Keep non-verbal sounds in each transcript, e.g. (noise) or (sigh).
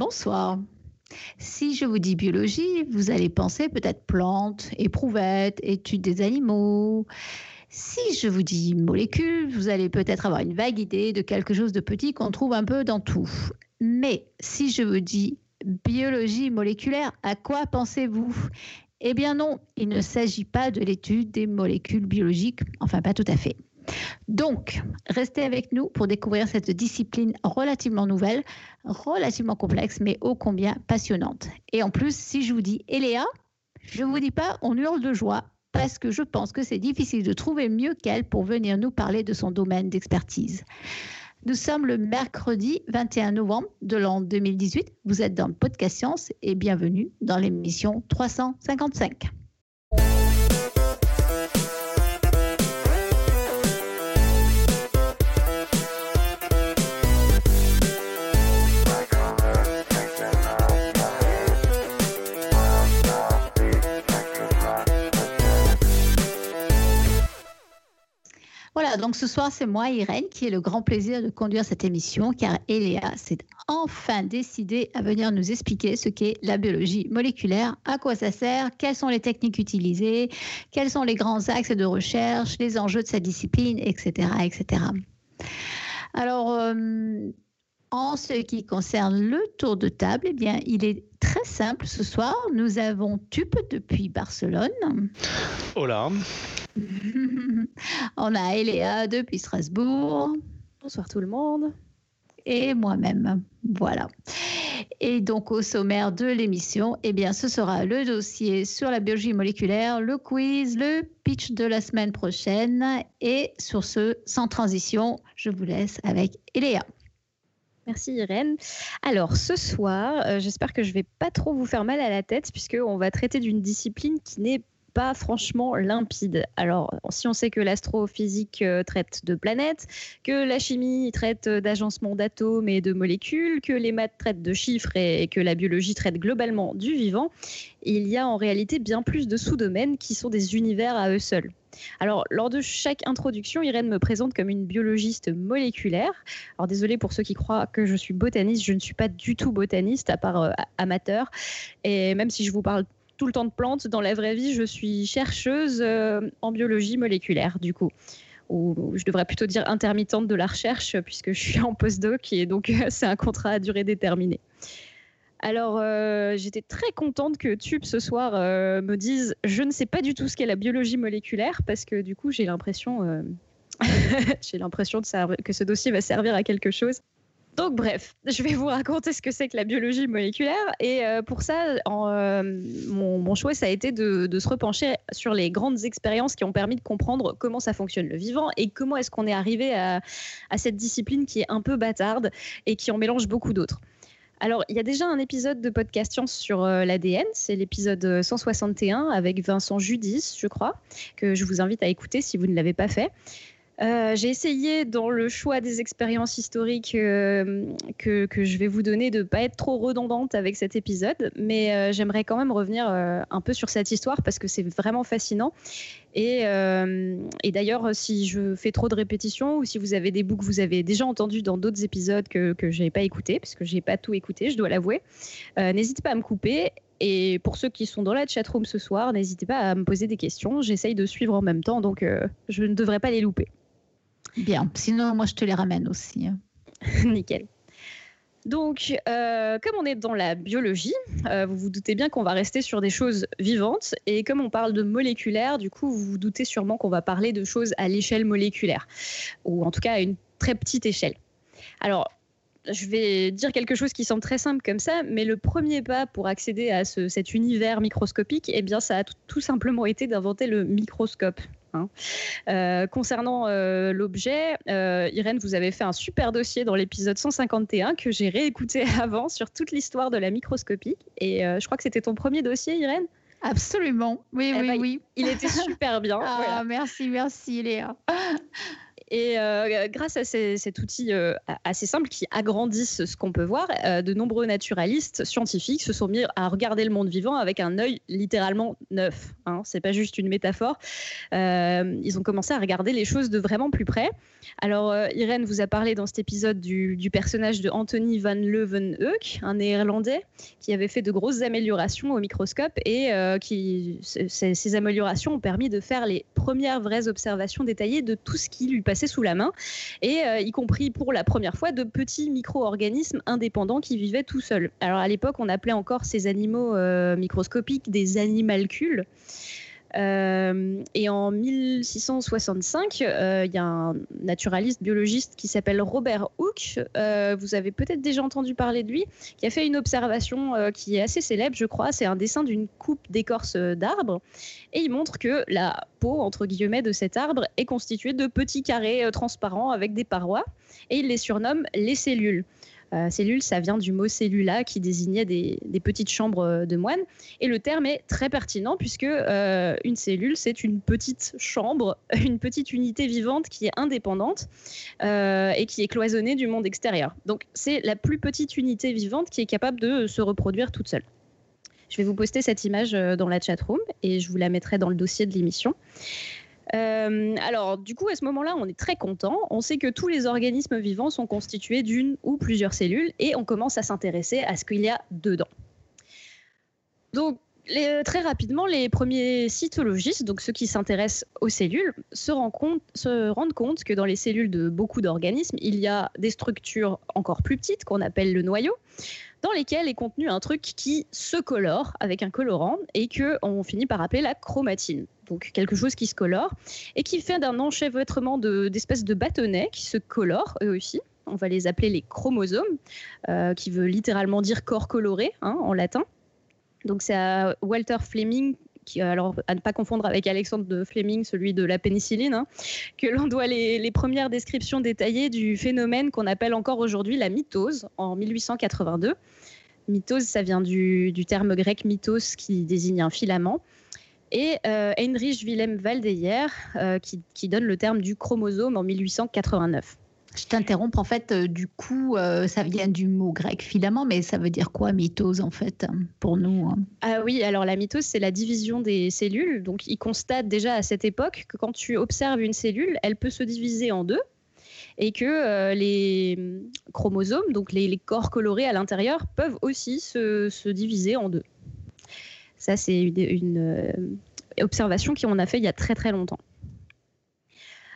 Bonsoir. Si je vous dis biologie, vous allez penser peut-être plantes, éprouvettes, études des animaux. Si je vous dis molécules, vous allez peut-être avoir une vague idée de quelque chose de petit qu'on trouve un peu dans tout. Mais si je vous dis biologie moléculaire, à quoi pensez-vous? Eh bien non, il ne s'agit pas de l'étude des molécules biologiques, enfin pas tout à fait. Donc, restez avec nous pour découvrir cette discipline relativement nouvelle, relativement complexe, mais ô combien passionnante. Et en plus, si je vous dis Eléa, je ne vous dis pas on hurle de joie, parce que je pense que c'est difficile de trouver mieux qu'elle pour venir nous parler de son domaine d'expertise. Nous sommes le mercredi 21 novembre de l'an 2018. Vous êtes dans le podcast Science et bienvenue dans l'émission 355. Voilà, donc ce soir, c'est moi, Irène, qui ai le grand plaisir de conduire cette émission, car Eléa s'est enfin décidée à venir nous expliquer ce qu'est la biologie moléculaire, à quoi ça sert, quelles sont les techniques utilisées, quels sont les grands axes de recherche, les enjeux de sa discipline, etc. etc. Alors, euh, en ce qui concerne le tour de table, eh bien, il est très simple ce soir. Nous avons Tup depuis Barcelone. Hola. (laughs) On a Eléa depuis Strasbourg. Bonsoir tout le monde. Et moi-même. Voilà. Et donc au sommaire de l'émission, eh bien, ce sera le dossier sur la biologie moléculaire, le quiz, le pitch de la semaine prochaine. Et sur ce, sans transition, je vous laisse avec Eléa. Merci Irène. Alors ce soir, euh, j'espère que je vais pas trop vous faire mal à la tête puisqu'on va traiter d'une discipline qui n'est pas franchement limpide. Alors, si on sait que l'astrophysique euh, traite de planètes, que la chimie traite d'agencement d'atomes et de molécules, que les maths traitent de chiffres et que la biologie traite globalement du vivant, il y a en réalité bien plus de sous-domaines qui sont des univers à eux seuls. Alors, lors de chaque introduction, Irène me présente comme une biologiste moléculaire. Alors, désolé pour ceux qui croient que je suis botaniste, je ne suis pas du tout botaniste, à part euh, amateur. Et même si je vous parle tout le temps de plantes. Dans la vraie vie, je suis chercheuse euh, en biologie moléculaire, du coup. Ou je devrais plutôt dire intermittente de la recherche, puisque je suis en postdoc et donc c'est un contrat à durée déterminée. Alors, euh, j'étais très contente que Tube ce soir euh, me dise Je ne sais pas du tout ce qu'est la biologie moléculaire, parce que du coup, j'ai l'impression. (laughs) j'ai l'impression que ce dossier va servir à quelque chose. Donc bref, (laughs) je vais vous raconter ce que c'est que la biologie moléculaire. Et euh, pour ça, euh, mon, choix, ça a été de, se repencher sur les grandes expériences qui ont permis de comprendre comment ça fonctionne le vivant et comment est-ce qu'on est arrivé à, cette discipline qui est un peu bâtarde et qui en mélange beaucoup d'autres. Alors, il y a déjà un épisode de podcast science sur euh, l'ADN, c'est l'épisode 161 avec Vincent Judis, je crois, que je vous invite à écouter si vous ne l'avez pas fait. Euh, j'ai essayé dans le choix des expériences historiques euh, que, je vais vous donner de ne pas être trop redondante avec cet épisode, mais euh, j'aimerais quand même revenir un peu sur cette histoire parce que c'est vraiment fascinant. Et, d'ailleurs, si je fais trop de répétitions ou si vous avez des bouts que vous avez déjà entendus dans d'autres épisodes que, que je n'ai pas écoutés, parce que je n'ai pas tout écouté, je dois l'avouer, n'hésitez pas à me couper. Et pour ceux qui sont dans la chatroom ce soir, n'hésitez pas à me poser des questions. J'essaye de suivre en même temps, donc je ne devrais pas les louper. Bien, sinon moi je te les ramène aussi. (laughs) Nickel. Donc, euh, comme on est dans la biologie, euh, vous vous doutez bien qu'on va rester sur des choses vivantes. Et comme on parle de moléculaire, du coup, vous vous doutez sûrement qu'on va parler de choses à l'échelle moléculaire, ou en tout cas à une très petite échelle. Alors, je vais dire quelque chose qui semble très simple comme ça, mais le premier pas pour accéder à cet univers microscopique, eh bien, ça a tout simplement été d'inventer le microscope. Hein. Euh, concernant euh, l'objet, euh, Irène, vous avez fait un super dossier dans l'épisode 151 que j'ai réécouté (laughs) avant sur toute l'histoire de la microscopie. Et je crois que c'était ton premier dossier, Irène? Absolument. Oui, eh oui, ben, oui. Il était super bien. (laughs) ah, Merci, merci, Léa. Et euh, grâce à cet outil euh, assez simple qui agrandissent ce qu'on peut voir, euh, de nombreux naturalistes scientifiques se sont mis à regarder le monde vivant avec un œil littéralement neuf. Hein. C'est pas juste une métaphore. ils ont commencé à regarder les choses de vraiment plus près. Alors, Irène vous a parlé dans cet épisode du, personnage de Anthony van Leeuwenhoek, un néerlandais qui avait fait de grosses améliorations au microscope et qui, ces, ces améliorations ont permis de faire les premières vraies observations détaillées de tout ce qui lui passait sous la main, et euh, y compris pour la première fois de petits micro-organismes indépendants qui vivaient tout seuls. Alors à l'époque, on appelait encore ces animaux euh, microscopiques des animalcules. Euh, et en 1665, euh, il y a un naturaliste biologiste qui s'appelle Robert Hooke. Euh, vous avez peut-être déjà entendu parler de lui, qui a fait une observation qui est assez célèbre, je crois. C'est un dessin d'une coupe d'écorce d'arbre. Et il montre que la peau, entre guillemets, de cet arbre est constituée de petits carrés transparents avec des parois. Et il les surnomme les cellules. Euh, cellule, ça vient du mot cellula qui désignait des, petites chambres euh, de moines. Et le terme est très pertinent puisque euh, une cellule, c'est une petite chambre, (laughs) une petite unité vivante qui est indépendante et qui est cloisonnée du monde extérieur. Donc c'est la plus petite unité vivante qui est capable de se reproduire toute seule. Je vais vous poster cette image dans la chat room et je vous la mettrai dans le dossier de l'émission. Euh, alors, du coup, à ce moment-là, on est très content. On sait que tous les organismes vivants sont constitués d'une ou plusieurs cellules et on commence à s'intéresser à ce qu'il y a dedans. Donc, très rapidement, les premiers cytologistes, donc ceux qui s'intéressent aux cellules, se, se, rendent compte que dans les cellules de beaucoup d'organismes, il y a des structures encore plus petites qu'on appelle le noyau, dans lesquelles est contenu un truc qui se colore avec un colorant et que on finit par appeler la chromatine donc quelque chose qui se colore, et qui fait d'un enchevêtrement d'espèces de, bâtonnets qui se colorent eux aussi. On va les appeler les chromosomes, euh, qui veut littéralement dire corps coloré hein, en latin. Donc c'est à Walter Fleming qui, alors à ne pas confondre avec Alexandre de Fleming, celui de la pénicilline, hein, que l'on doit les, premières descriptions détaillées du phénomène qu'on appelle encore aujourd'hui la mitose en 1882. Mitose, ça vient du, du terme grec mythos qui désigne un filament et euh, Heinrich Wilhelm Waldeyer euh, qui, donne le terme du chromosome en 1889. Je t'interromps, en fait, euh, du coup, ça vient du mot grec filament, mais ça veut dire quoi mitose en fait pour nous hein? Ah oui, alors la mitose, c'est la division des cellules. Donc il constate déjà à cette époque que quand tu observes une cellule, elle peut se diviser en deux et que les chromosomes, donc les, corps colorés à l'intérieur, peuvent aussi se diviser en deux. Ça, c'est une, euh, observation qu'on a fait il y a très très longtemps.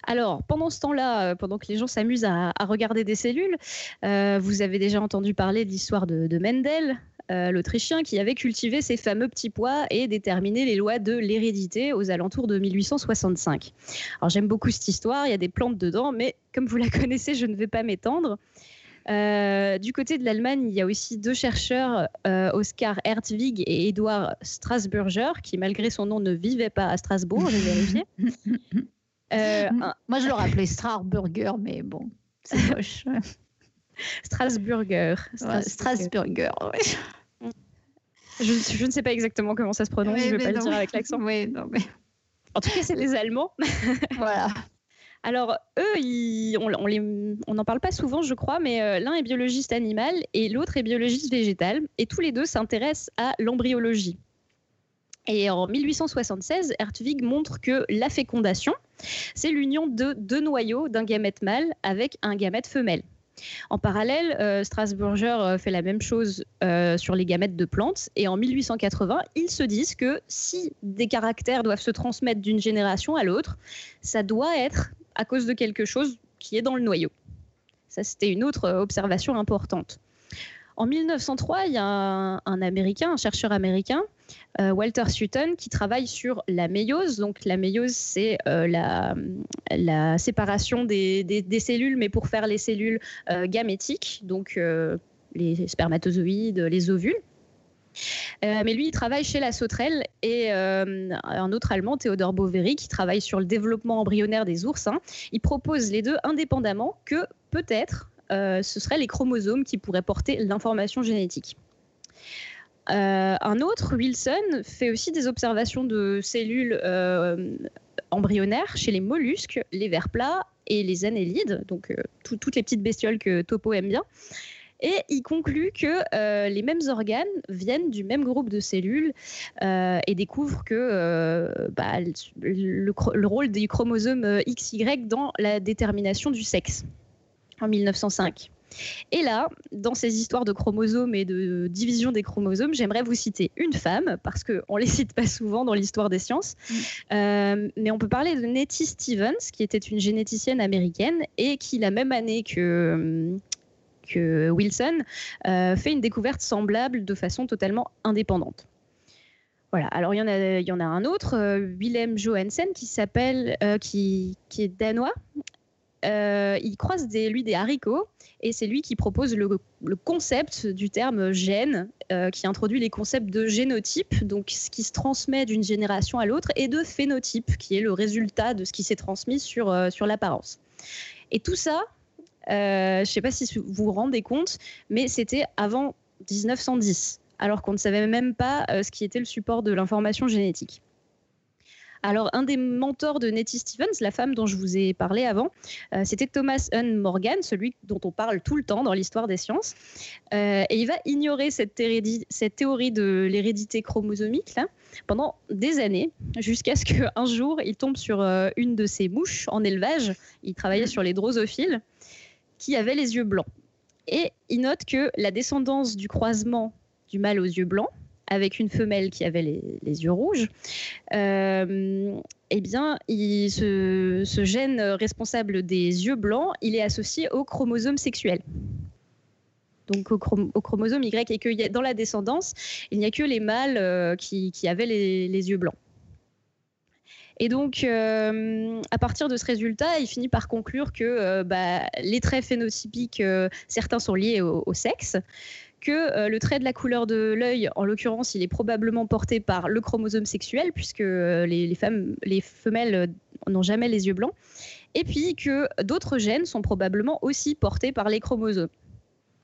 Alors, pendant ce temps-là, euh, pendant que les gens s'amusent à, regarder des cellules, euh, vous avez déjà entendu parler de l'histoire de, Mendel, l'Autrichien, qui avait cultivé ces fameux petits pois et déterminé les lois de l'hérédité aux alentours de 1865. Alors, j'aime beaucoup cette histoire, il y a des plantes dedans, mais comme vous la (laughs) connaissez, je ne vais pas m'étendre. Euh, du côté de l'Allemagne, il y a aussi deux chercheurs, euh, Oscar Hertwig et Edouard Strasburger, qui malgré son nom ne vivaient pas à Strasbourg, j'ai vérifié. (laughs) Euh, Moi, je le rappelais Strasburger, mais bon, c'est (laughs) moche. Strasburger. Strasburger, Je, je, ne sais pas exactement comment ça se prononce, je ne vais pas le dire avec l'accent. Oui, non, mais... En tout cas, c'est les Allemands. voilà. (laughs) Alors, eux, on n'en parle pas souvent, je crois, mais euh, l'un est biologiste animal et l'autre est biologiste végétal. Et tous les deux s'intéressent à l'embryologie. Et en 1876, Hertwig montre que la fécondation, c'est l'union de deux noyaux d'un gamète mâle avec un gamète femelle. En parallèle, euh, Strasburger euh, fait la même chose sur les gamètes de plantes. Et en 1880, ils se disent que si des caractères doivent se transmettre d'une génération à l'autre, ça doit être à cause de quelque chose qui est dans le noyau. Ça, c'était une autre euh, observation importante. En 1903, il y a un, Américain, un chercheur américain, euh, Walter Sutton, qui travaille sur la méiose. Donc la méiose, c'est euh, la, séparation des, cellules, mais pour faire les cellules gamétiques, donc les spermatozoïdes, les ovules. Mais lui, il travaille chez la Sauterelle et un autre Allemand, Théodore Boveri, qui travaille sur le développement embryonnaire des ours. Hein, il propose les deux indépendamment que peut-être ce seraient les chromosomes qui pourraient porter l'information génétique. un autre, Wilson, fait aussi des observations de cellules embryonnaires chez les mollusques, les vers plats et les annélides, donc euh, toutes les petites bestioles que Topo aime bien. Et il conclut que euh, les mêmes organes viennent du même groupe de cellules euh, et découvre que bah, le, le, rôle des chromosomes XY dans la détermination du sexe en 1905. Et là, dans ces histoires de chromosomes et de division des chromosomes, j'aimerais vous citer une femme, parce qu'on ne les cite pas souvent dans l'histoire des sciences. Mm. Euh, mais on peut parler de Nettie Stevens, qui était une généticienne américaine et qui, la même année que, Wilson, euh, fait une découverte semblable de façon totalement indépendante. Voilà. Alors il y en a, un autre, euh, Willem Johansen, qui s'appelle, qui, qui, est danois. il croise des, lui des haricots et c'est lui qui propose le, concept du terme gène, euh, qui introduit les concepts de génotype, donc ce qui se transmet d'une génération à l'autre, et de phénotype, qui est le résultat de ce qui s'est transmis sur, euh, sur l'apparence. Et tout ça, euh, je ne sais pas si vous vous rendez compte, mais c'était avant 1910, alors qu'on ne savait même pas ce qui était le support de l'information génétique. Alors, un des mentors de Nettie Stevens, la femme dont je vous ai parlé avant, euh, c'était Thomas Hunn Morgan, celui dont on parle tout le temps dans l'histoire des sciences. Euh, et il va ignorer cette, théorie de l'hérédité chromosomique pendant des années, jusqu'à ce qu'un jour, il tombe sur euh, une de ses mouches en élevage. Il travaillait sur les drosophiles, qui avait les yeux blancs. Et il note que la descendance du croisement du mâle aux yeux blancs avec une femelle qui avait les, yeux rouges, euh, eh bien, ce, gène responsable des yeux blancs, il est associé au chromosome sexuel. Donc au, chromosome Y, et que dans la descendance, il n'y a que les mâles euh, qui, avaient les, yeux blancs. Et donc, euh, à partir de ce résultat, il finit par conclure que bah, les traits phénotypiques, certains sont liés au sexe, que euh, le trait de la couleur de l'œil, en l'occurrence, il est probablement porté par le chromosome sexuel, puisque euh, les, femmes, les femelles euh, n'ont jamais les yeux blancs, et puis que d'autres gènes sont probablement aussi portés par les chromosomes.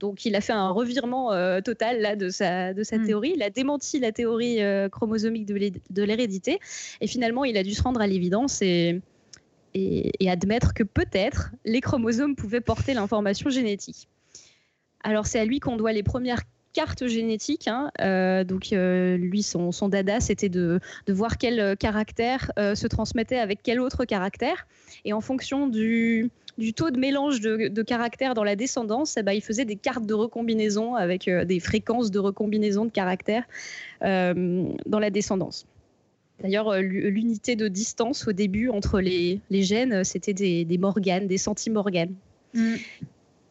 Donc il a fait un revirement total là, de sa, de sa hmm. théorie, il a démenti la théorie chromosomique de l'hérédité, et finalement il a dû se rendre à l'évidence et, et admettre que peut-être les chromosomes pouvaient porter l'information génétique. Alors c'est à lui qu'on doit les premières cartes génétiques. Hein. Euh, donc euh, lui, son, dada, c'était de, voir quel caractère euh, se transmettait avec quel autre caractère. Et en fonction du, taux de mélange de, caractères dans la descendance, eh ben, il faisait des cartes de recombinaison avec des fréquences de recombinaison de caractères dans la descendance. D'ailleurs, l'unité de distance au début entre les, gènes, c'était des, des morganes, des centimorganes. Mm.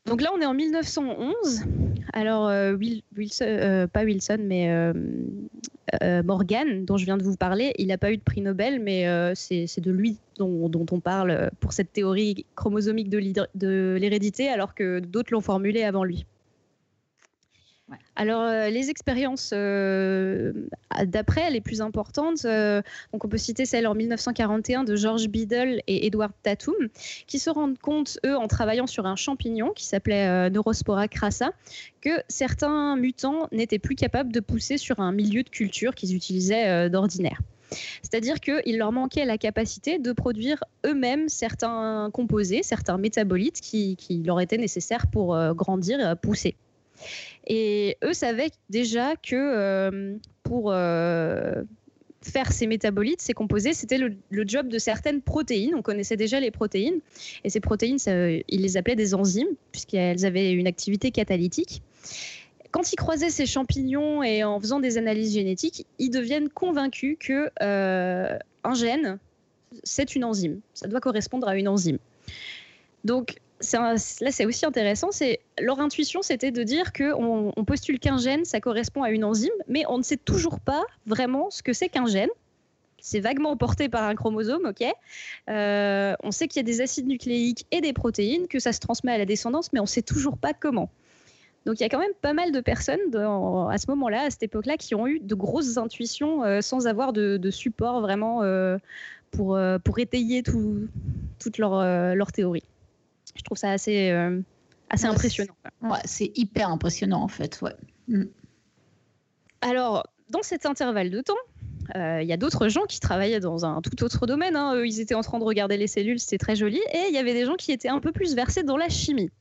Donc là, on est en 1911. Alors, euh, Wilson, euh, pas Wilson, mais euh, Morgan, dont je viens de vous parler, il n'a pas eu de prix Nobel, mais c'est de lui dont, on parle pour cette théorie chromosomique de l'hérédité, alors que d'autres l'ont formulée avant lui. Alors, euh, les expériences euh, d'après, les plus importantes, euh, donc on peut citer celle en 1941 de George Biddle et Edward Tatum, qui se rendent compte, eux, en travaillant sur un champignon qui s'appelait Neurospora crassa, que certains mutants n'étaient plus capables de pousser sur un milieu de culture qu'ils utilisaient d'ordinaire. C'est-à-dire qu'il leur manquait la capacité de produire eux-mêmes certains composés, certains métabolites qui, leur étaient nécessaires pour grandir, pousser. Et eux savaient déjà que euh, pour euh, faire ces métabolites, ces composés, c'était le, job de certaines protéines. On connaissait déjà les protéines. Et ces protéines, ils les appelaient des enzymes, puisqu'elles avaient une activité catalytique. Quand ils croisaient ces champignons et en faisant des analyses génétiques, ils deviennent convaincus que euh, un gène, c'est une enzyme. Ça doit correspondre à une enzyme. Donc, là, c'est aussi intéressant. C'est leur intuition, c'était de dire que on, postule qu'un gène, ça correspond à une enzyme, mais on ne sait toujours pas vraiment ce que c'est qu'un gène. C'est vaguement porté par un chromosome, ok. Euh, on sait qu'il y a des acides nucléiques et des protéines, que ça se transmet à la descendance, mais on ne sait toujours pas comment. Donc il y a quand même pas mal de personnes à ce moment-là, à cette époque-là, qui ont eu de grosses intuitions euh, sans avoir de, support vraiment euh, pour, étayer toute leur, leur théorie. Je trouve ça assez, assez impressionnant. Ouais, c'est hyper impressionnant en fait. Ouais. Mm. Alors, dans cet intervalle de temps, il y a d'autres gens qui travaillaient dans un tout autre domaine. Hein. Eux, ils étaient en train de regarder les cellules, c'était très joli. Et il y avait des gens qui étaient un peu plus versés dans la chimie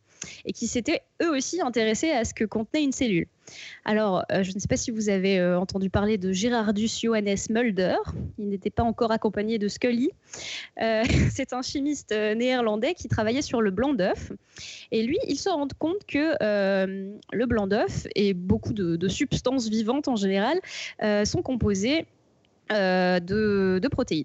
et qui s'étaient eux aussi intéressés à ce que contenait une cellule. Alors, euh, je ne sais pas si vous avez euh, entendu parler de Gerardus Johannes Mulder. Il n'était pas encore accompagné de Scully. Euh, (laughs) c'est un chimiste néerlandais qui travaillait sur le blanc d'œuf. Et lui, il se rend compte que le blanc d'œuf et beaucoup de, substances vivantes en général sont composées de protéines.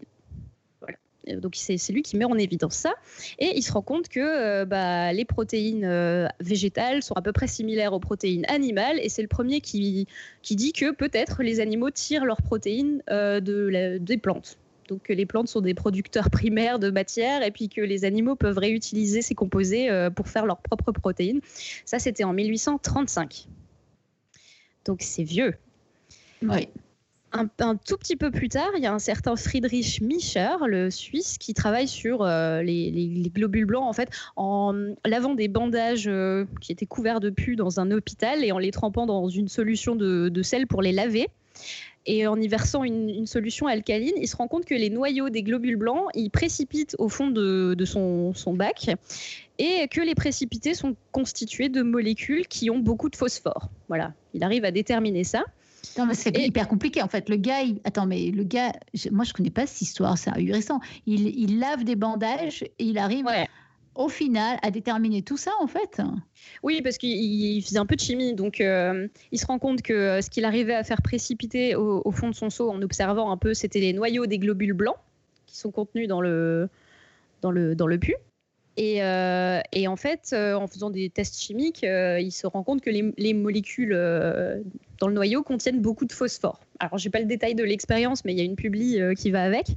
Euh, donc c'est lui qui met en évidence ça. Et il se rend compte que euh, bah, les protéines euh, végétales sont à peu près similaires aux protéines animales. Et c'est le premier qui, qui dit que peut-être les animaux tirent leurs protéines de des plantes. Donc que les plantes sont des producteurs (laughs) primaires de matière et puis que les animaux peuvent réutiliser ces composés pour faire leurs propres protéines. Ça, c'était en 1835. Donc c'est vieux. Oui un, tout petit peu plus tard, il y a un certain Friedrich Mischer, le Suisse, qui travaille sur euh, les, globules blancs en fait, en lavant des bandages euh, qui étaient couverts de pus dans un hôpital et en les trempant dans une solution de, sel pour les laver. Et en y versant une, solution alcaline, il se rend compte que les noyaux des globules blancs, ils précipitent au fond de, son, son bac et que les précipités sont constitués de molécules qui ont beaucoup de phosphore. Voilà, il arrive à déterminer ça. Non, mais c'est hyper compliqué en fait. Le gars, attends, mais le gars, moi je connais pas cette histoire, c'est ahurissant. Il, il lave des bandages et il arrive au final à déterminer tout ça en fait. Oui, parce qu'il faisait un peu de chimie, donc euh, il se rend compte que euh, ce qu'il arrivait à faire précipiter au, fond de son seau en observant un peu, c'était les noyaux des globules blancs qui sont contenus dans le, dans le, dans le pu. Et, euh, et, en fait, euh, en faisant des tests chimiques, euh, il se rend compte que les, les molécules dans le noyau contiennent beaucoup de phosphore. Alors, j'ai pas le détail de l'expérience, mais il y a une publi qui va avec.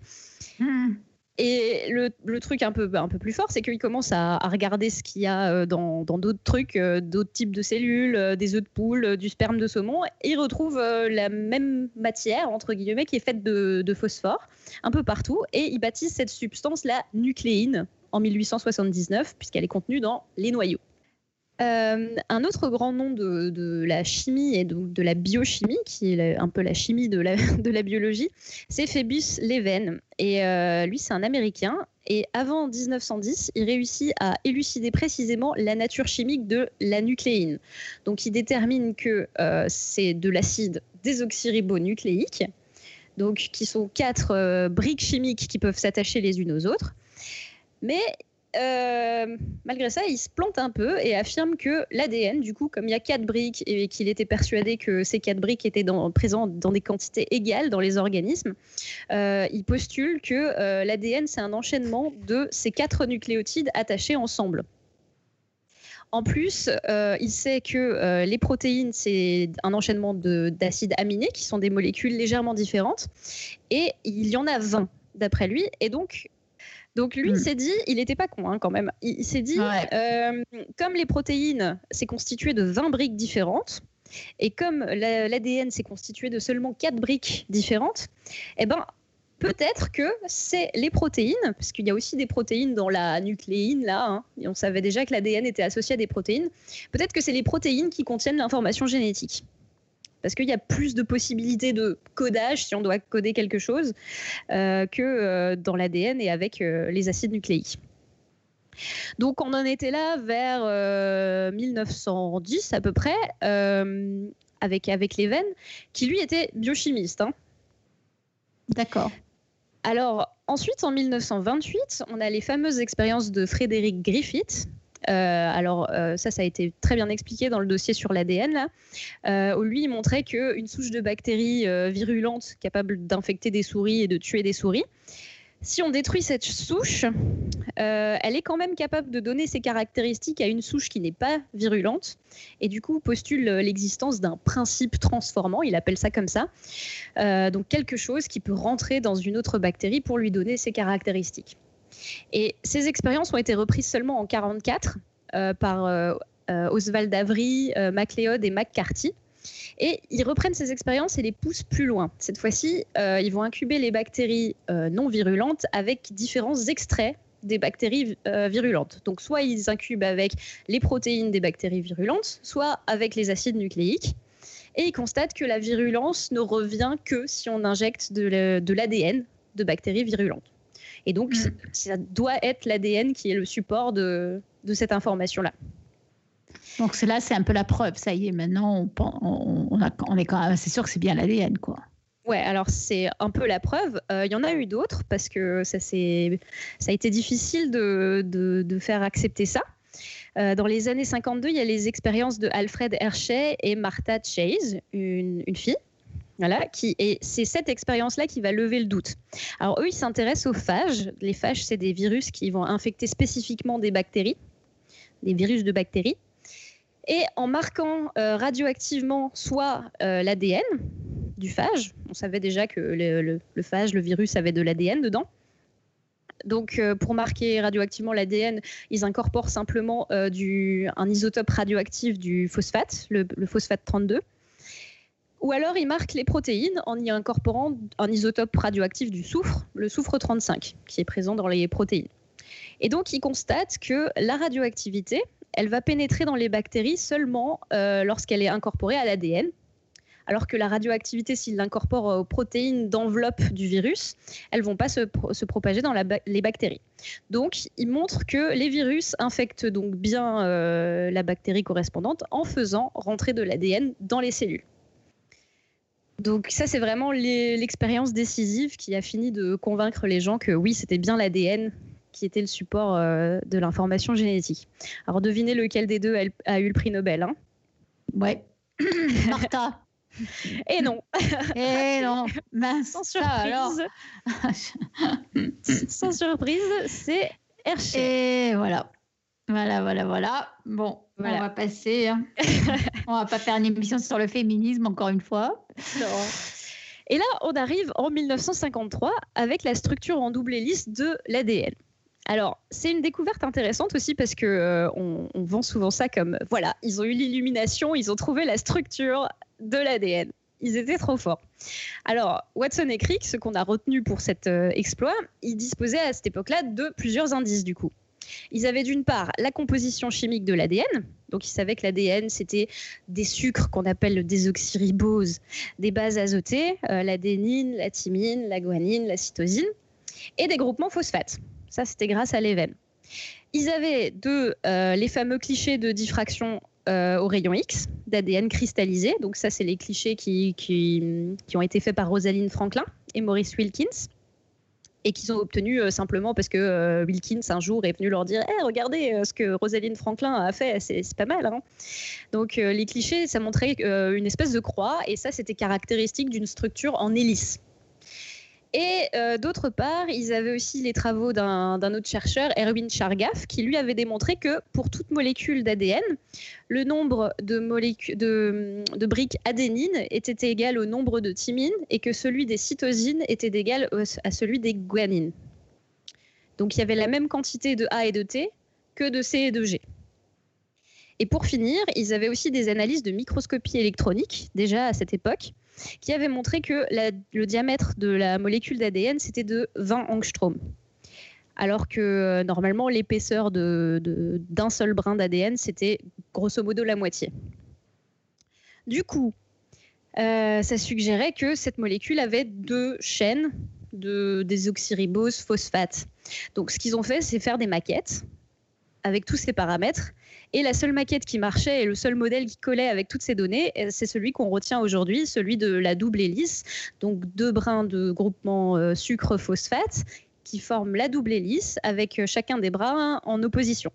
Hmm. Et le, le, truc un peu, un peu plus fort, c'est qu'il commence à, à, regarder ce qu'il y a dans d'autres trucs, d'autres types de cellules, des œufs de poule, du sperme de saumon. Et il retrouve la même matière, entre guillemets, qui est faite de, de phosphore un peu partout. Et il baptise cette substance la nucléine en 1879, puisqu'elle est contenue dans les noyaux. Euh, un autre grand nom de, la chimie et de, la biochimie, qui est un peu la chimie de la, (laughs) de la biologie, c'est Phoebus Leven. Et euh, lui, c'est un Américain. Et avant 1910, il réussit à élucider précisément la nature chimique de la nucléine. Donc, il détermine que euh, c'est de l'acide désoxyribonucléique, donc qui sont quatre briques chimiques qui peuvent s'attacher les unes aux autres. Mais euh, malgré ça, il se plante un peu et affirme que l'ADN, du coup, comme il y a quatre briques et qu'il était persuadé que ces quatre briques étaient présentes dans des quantités égales dans les organismes, euh, il postule que euh, l'ADN, c'est un enchaînement de ces quatre nucléotides attachés ensemble. En plus, il sait que les protéines, c'est un enchaînement d'acides aminés qui sont des molécules légèrement différentes. Et il y en a 20 d'après lui. Et donc, donc lui hmm. s'est dit, il n'était pas con hein, quand même, il, s'est dit, euh, comme les protéines, c'est constitué de 20 briques différentes, et comme l'ADN s'est constitué de seulement 4 briques différentes, eh ben, peut-être que c'est les protéines, parce qu'il y a aussi des protéines dans la nucléine, là, hein, et on savait déjà que l'ADN était associé à des protéines, peut-être que c'est les protéines qui contiennent l'information génétique parce qu'il y a plus de possibilités de codage si on doit coder quelque chose euh, que euh, dans l'ADN et avec euh, les acides nucléiques. Donc on en était là vers 1910 à peu près, avec, avec Leven, qui lui était biochimiste. Hein. D'accord. Alors ensuite, en 1928, on a les fameuses expériences de Frédéric Griffith, euh, alors euh, ça, ça a été très bien expliqué dans le dossier sur l'ADN, euh, lui, il montrait qu'une souche de bactéries virulentes capable d'infecter des souris et de tuer des souris, si on détruit cette souche, elle est quand même capable de donner ses caractéristiques à une souche qui n'est pas virulente, et du coup postule l'existence d'un principe transformant, il appelle ça comme ça, donc quelque chose qui peut rentrer dans une autre bactérie pour lui donner ses caractéristiques. Et ces expériences ont été reprises seulement en 1944 euh, par euh, Oswald Avery, MacLeod et McCarthy. Et ils reprennent ces expériences et les poussent plus loin. Cette fois-ci, ils vont incuber les bactéries non virulentes avec différents extraits des bactéries virulentes. Donc soit ils incubent avec les protéines des bactéries virulentes, soit avec les acides nucléiques. Et ils constatent que la virulence ne revient que si on injecte de l'ADN de bactéries virulentes. Et donc, mm. ça doit être l'ADN qui est le support de, de cette information-là. Donc c'est là, c'est un peu la preuve. Ça y est, maintenant, on, on, a, on est quand même assez sûr que c'est bien l'ADN, quoi. Ouais, alors c'est un peu la preuve. Euh, il y en a eu d'autres parce que ça, ça a été difficile de, de, de faire accepter ça. Euh, dans les années 52, il y a les expériences de Alfred Hershey et Martha Chase, une, une fille, voilà, qui, et c'est cette expérience-là qui va lever le doute. Alors eux, ils s'intéressent aux phages. Les phages, c'est des virus qui vont infecter spécifiquement des bactéries, des virus de bactéries. Et en marquant euh, radioactivement soit euh, l'ADN du phage, on savait déjà que le, phage, le virus avait de l'ADN dedans. Donc, euh, pour marquer radioactivement l'ADN, ils incorporent simplement un isotope radioactif du phosphate, le, le phosphate 32. Ou alors ils marquent les protéines en y incorporant un isotope radioactif du soufre, le soufre 35, qui est présent dans les protéines. Et donc ils constatent que la radioactivité, elle va pénétrer dans les bactéries seulement euh, lorsqu'elle est incorporée à l'ADN, alors que la radioactivité, s'ils l'incorporent aux protéines d'enveloppe du virus, elles vont pas se, propager dans les bactéries. Donc, ils montrent que les virus infectent donc bien euh, la bactérie correspondante en faisant rentrer de l'ADN dans les cellules. Donc ça, c'est vraiment l'expérience décisive qui a fini de convaincre les gens que oui, c'était bien l'ADN qui était le support euh, de l'information génétique. Alors devinez lequel des deux a, eu le prix Nobel. Hein? Ouais. (laughs) Martha. Et non. Et non. Sans surprise. (laughs) Sans surprise, c'est Hershey. Et voilà. Voilà, voilà, voilà. Bon, on va passer. Hein. (laughs) on va pas faire une émission sur le féminisme encore une fois. Et là, on arrive en 1953 avec la structure en double hélice de l'ADN. Alors, c'est une découverte intéressante aussi parce que euh, on, vend souvent ça comme voilà, ils ont eu l'illumination, ils ont trouvé la structure de l'ADN. Ils étaient trop forts. Alors, Watson et Crick, ce qu'on a retenu pour cet euh, exploit, ils disposaient à cette époque-là de plusieurs indices du coup. Ils avaient d'une part la composition chimique de l'ADN, donc ils savaient que l'ADN c'était des sucres qu'on appelle le désoxyribose, des bases azotées, euh, l'adénine, la thymine, la guanine, la cytosine, et des groupements phosphates. Ça c'était grâce à l'EVEN. Ils avaient de euh, les fameux clichés de diffraction euh, au rayon X d'ADN cristallisé. Donc ça, c'est les clichés qui, qui, ont été faits par Rosalind Franklin et Maurice Wilkins et qu'ils ont obtenu euh, simplement parce que euh, Wilkins un jour est venu leur dire hey, regardez euh, ce que Rosalind Franklin a fait, c'est pas mal. Hein. Donc les clichés, ça montrait une espèce de croix et ça c'était caractéristique d'une structure en hélice. Et euh, d'autre part, ils avaient aussi les travaux d'un autre chercheur, Erwin Chargaff, qui lui avait démontré que pour toute molécule d'ADN, le nombre de, briques adénine était égal au nombre de thymine et que celui des cytosines était égal à celui des guanines. Donc il y avait la même quantité de A et de T que de C et de G. Et pour finir, ils avaient aussi des analyses de microscopie électronique, déjà à cette époque, qui avait montré que le diamètre de la molécule d'ADN, c'était de 20 angstroms. Alors que euh, normalement, l'épaisseur d'un de, d'un seul brin d'ADN, c'était grosso modo la moitié. Du coup, euh, ça suggérait que cette molécule avait deux chaînes de désoxyribose phosphate. Donc, ce qu'ils ont fait, c'est faire des maquettes avec tous ces paramètres et la seule maquette qui marchait et le seul modèle qui collait avec toutes ces données, euh, c'est celui qu'on retient aujourd'hui, celui de la double hélice. Donc deux brins de groupement euh, sucre-phosphate qui forment la double hélice avec euh, chacun des brins en opposition.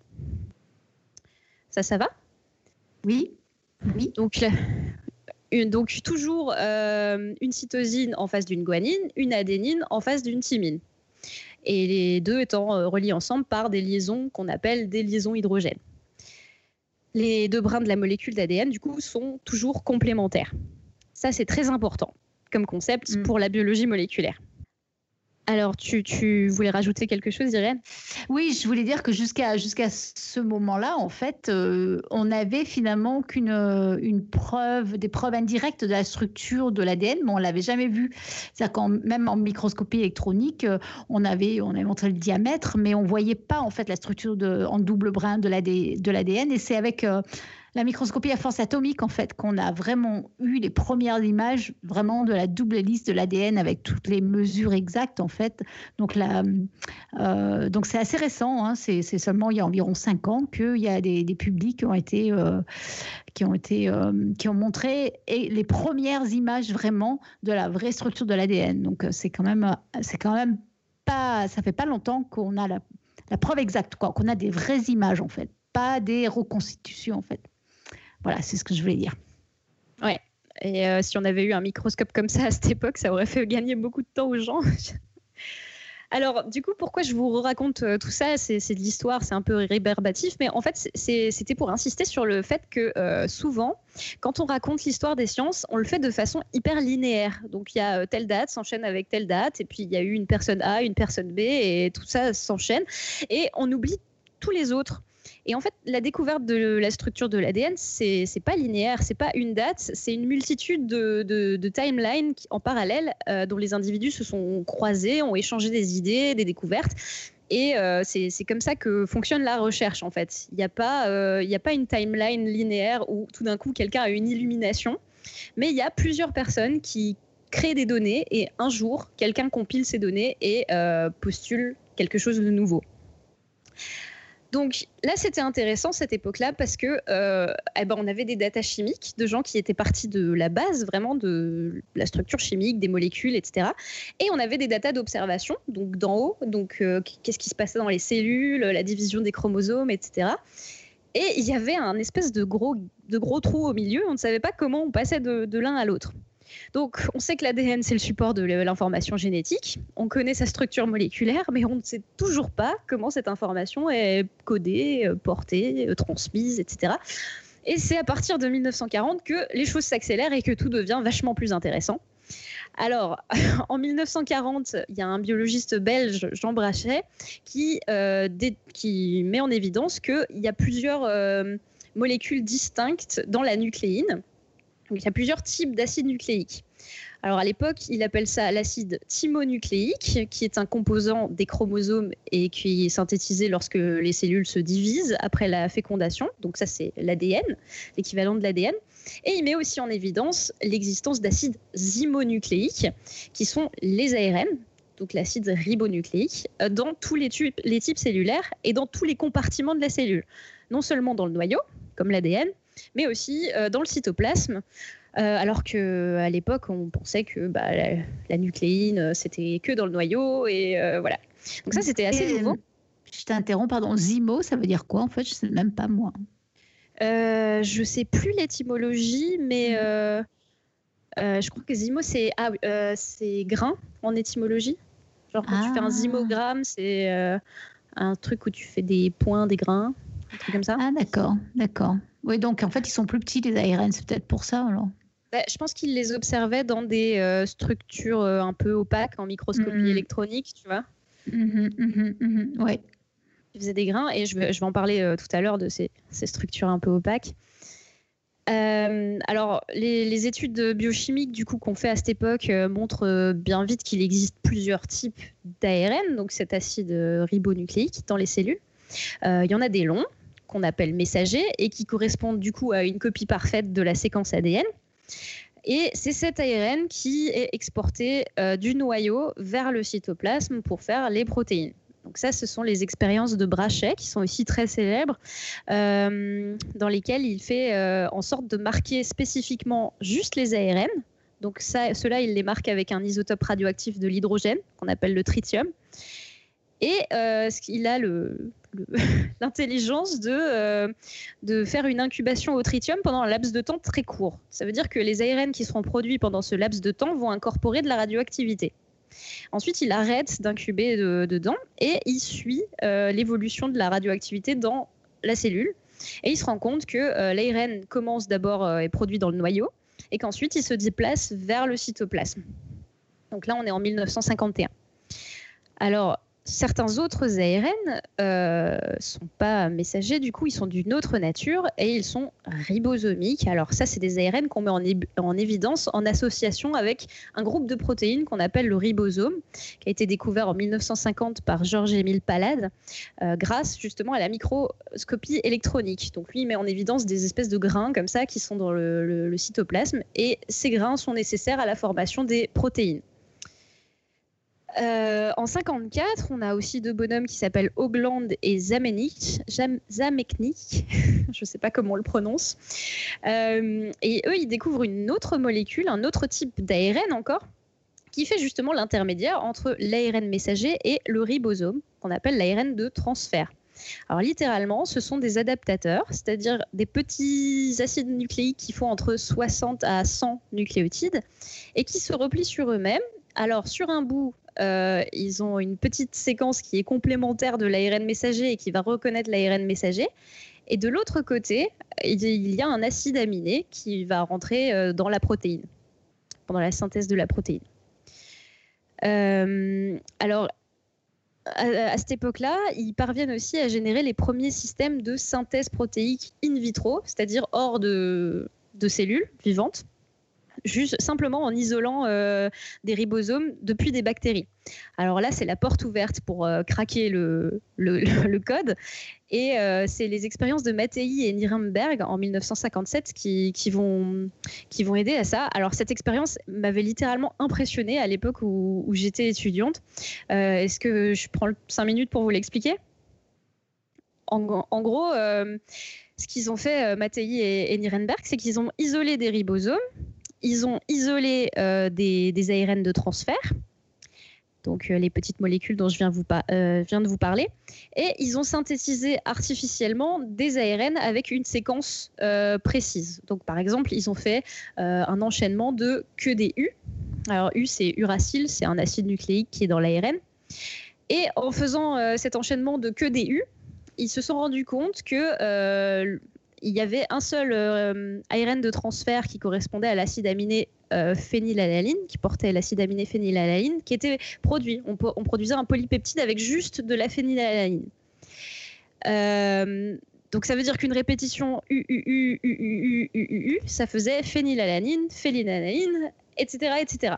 Ça, ça va? Oui. Oui. Donc, donc toujours une cytosine en face d'une guanine, une adénine en face d'une thymine. Et les deux étant reliés ensemble par des liaisons qu'on appelle des liaisons hydrogènes les deux brins de la molécule d'ADN, du coup, sont toujours complémentaires. Ça, c'est très important comme concept mm. pour la biologie moléculaire. Alors, tu, voulais rajouter quelque chose, Irène? Oui, je voulais dire que jusqu'à ce moment-là, en fait, euh, on avait finalement qu'une une preuve, des preuves indirectes de la structure de l'ADN, mais on l'avait jamais vu. C'est-à-dire qu'en même en microscopie électronique, euh, on avait on avait montré le diamètre, mais on voyait pas en fait la structure en double brin de l'ADN. Et c'est avec euh, la microscopie à force atomique, en fait, qu'on a vraiment eu les premières images vraiment de la double hélice de l'ADN avec toutes les mesures exactes, en fait. Donc, euh, c'est assez récent. Hein. c'est, seulement il y a environ cinq ans qu'il y a des, publics qui ont été, euh, euh, qui ont montré les premières images vraiment de la vraie structure de l'ADN. Donc, c'est quand même, c'est quand même pas, ça fait pas longtemps qu'on a la preuve exacte, quoi, qu'on a des vraies images, en fait, pas des reconstitutions, en fait. Voilà, c'est ce que je voulais dire. Ouais. Et euh, si on avait eu un microscope comme ça à cette époque, ça aurait fait gagner beaucoup de temps aux gens. (laughs) Alors, du coup, pourquoi je vous raconte euh, tout ça? C'est de l'histoire, c'est un peu réverbatif, mais en fait, c'était pour insister sur le fait que euh, souvent, quand on raconte l'histoire des sciences, on le fait de façon hyper linéaire. Donc, il y a telle date s'enchaîne avec telle date, et puis il y a eu une personne A, une personne B, et tout ça s'enchaîne, et on oublie tous les autres. Et en fait, la découverte de la structure de l'ADN, c'est pas linéaire, c'est pas une date, c'est une multitude de, timelines en parallèle euh, dont les individus se sont croisés, ont échangé des idées, des découvertes. Et euh, c'est comme ça que fonctionne la recherche, en fait. Il n'y euh, a pas une timeline linéaire où tout d'un coup quelqu'un a une illumination, mais il y a plusieurs personnes qui créent des données et un jour, quelqu'un compile ces données et postule quelque chose de nouveau. Donc là, c'était intéressant cette époque-là parce que euh, eh ben, on avait des datas chimiques de gens qui étaient partis de la base, vraiment de la structure chimique, des molécules, etc. Et on avait des datas d'observation, donc d'en haut, donc euh, qu'est-ce qui se passait dans les cellules, la division des chromosomes, etc. Et il y avait un espèce de gros, de gros trou au milieu, on ne savait pas comment on passait de l'un à l'autre. Donc, on sait que l'ADN, c'est le support de l'information génétique. On connaît sa structure moléculaire, mais on ne sait toujours pas comment cette information est codée, euh, portée, euh, transmise, etc. Et c'est à partir de 1940 que les choses s'accélèrent et que tout devient vachement plus intéressant. Alors, (laughs) en 1940, il y a un biologiste belge, Jean Brachet, qui, euh, qui met en évidence qu'il y a plusieurs molécules distinctes dans la nucléine il y a plusieurs types d'acides nucléiques. Alors à l'époque, il appelle ça l'acide thymonucléique, qui est un composant des chromosomes et qui est synthétisé lorsque les cellules se divisent après la fécondation. Donc ça, c'est l'ADN, l'équivalent de l'ADN. Et il met aussi en évidence l'existence d'acides zymonucléiques, qui sont les ARN, donc l'acide ribonucléique, dans tous les, les types cellulaires et dans tous les compartiments de la cellule. Non seulement dans le noyau, comme l'ADN, mais aussi euh, dans le cytoplasme. Euh, alors que à l'époque, on pensait que bah, la, nucléine, euh, c'était que dans le noyau, et voilà. Donc ça, c'était assez nouveau. Je t'interromps, pardon. Zimo, ça veut dire quoi en fait? Je sais même pas moi. Euh, je sais plus l'étymologie, mais mm. je crois que Zimo, c'est ah, c'est grain en étymologie. Genre quand tu fais un ah. zimogramme, c'est un truc où tu fais des points, des grains, un truc comme ça. Ah d'accord, d'accord. Oui, donc en fait, ils sont plus petits, les ARN, c'est peut-être pour ça alors. Bah, je pense qu'ils les observaient dans des euh, structures euh, un peu opaques en microscopie mm-hmm. électronique, tu vois. Mm-hmm, mm-hmm, ouais. Ils faisaient des grains et je vais, je vais en parler euh, tout à l'heure de ces, ces, structures un peu opaques. alors, les, les, études biochimiques du coup qu'on fait à cette époque montrent bien vite qu'il existe plusieurs types d'ARN, donc cet acide ribonucléique dans les cellules. Il y en a des longs, qu'on appelle messagers et qui correspondent du coup à une copie parfaite de la séquence ADN. Et c'est cet ARN qui est exporté euh, du noyau vers le cytoplasme pour faire les protéines. Donc ça, ce sont les expériences de Brachet qui sont aussi très célèbres, euh, dans lesquelles il fait euh, en sorte de marquer spécifiquement juste les ARN. Donc cela, il les marque avec un isotope radioactif de l'hydrogène qu'on appelle le tritium. Et il a le, (laughs) l'intelligence de, euh, de faire une incubation au tritium pendant un laps de temps très court. Ça veut dire que les ARN qui seront produits pendant ce laps de temps vont incorporer de la radioactivité. Ensuite, il arrête d'incuber dedans et il suit euh, l'évolution de la radioactivité dans la cellule. Et il se rend compte que euh, l'ARN commence d'abord et produit dans le noyau et qu'ensuite il se déplace vers le cytoplasme. Donc là, on est en 1951. Alors, Certains autres ARN euh, sont pas messagers, du coup, ils sont d'une autre nature et ils sont ribosomiques. Alors ça, c'est des ARN qu'on met en, évidence en association avec un groupe de protéines qu'on appelle le ribosome, qui a été découvert en 1950 par Georges-Émile Palade, euh, grâce justement à la microscopie électronique. Donc lui, il met en évidence des espèces de grains comme ça qui sont dans le cytoplasme et ces grains sont nécessaires à la formation des protéines. Euh, en 54, on a aussi deux bonhommes qui s'appellent Ogland et Zameknik. Zameknik, (laughs) je ne sais pas comment on le prononce. Euh, et eux, ils découvrent une autre molécule, un autre type d'ARN encore, qui fait justement l'intermédiaire entre l'ARN messager et le ribosome, qu'on appelle l'ARN de transfert. Alors littéralement, ce sont des adaptateurs, c'est-à-dire des petits acides nucléiques qui font entre 60 à 100 nucléotides et qui se replient sur eux-mêmes. Alors sur un bout, euh, ils ont une petite séquence qui est complémentaire de l'ARN messager et qui va reconnaître l'ARN messager. Et de l'autre côté, il y a un acide aminé qui va rentrer euh, dans la protéine, pendant la synthèse de la protéine. Euh, alors, à, cette époque-là, ils parviennent aussi à générer les premiers systèmes de synthèse protéique in vitro, c'est-à-dire hors de cellules vivantes simplement en isolant euh, des ribosomes depuis des bactéries. Alors là, c'est la porte ouverte pour euh, craquer le, (laughs) code. Et euh, c'est les expériences de Mattei et Nirenberg en 1957 qui, vont, aider à ça. Alors cette expérience m'avait littéralement impressionnée à l'époque où, j'étais étudiante. Est-ce que je prends cinq minutes pour vous l'expliquer? En, en, gros, ce qu'ils ont fait, Mattei et, et Nirenberg, c'est qu'ils ont isolé des ribosomes ils ont isolé euh, des, ARN de transfert, donc euh, les petites molécules dont je viens, euh, viens, de vous parler, et ils ont synthétisé artificiellement des ARN avec une séquence précise. Donc par exemple, ils ont fait un enchaînement de que des U. Alors U, c'est uracile, c'est un acide nucléique qui est dans l'ARN. Et en faisant cet enchaînement de que des U, ils se sont rendus compte que il y avait un seul euh, ARN de transfert qui correspondait à l'acide aminé phénylalanine, qui portait l'acide aminé phénylalanine, qui était produit. On, produisait un polypeptide avec juste de la phénylalanine. Donc ça veut dire qu'une répétition U, ça faisait phénylalanine, phénylalanine, etc., etc.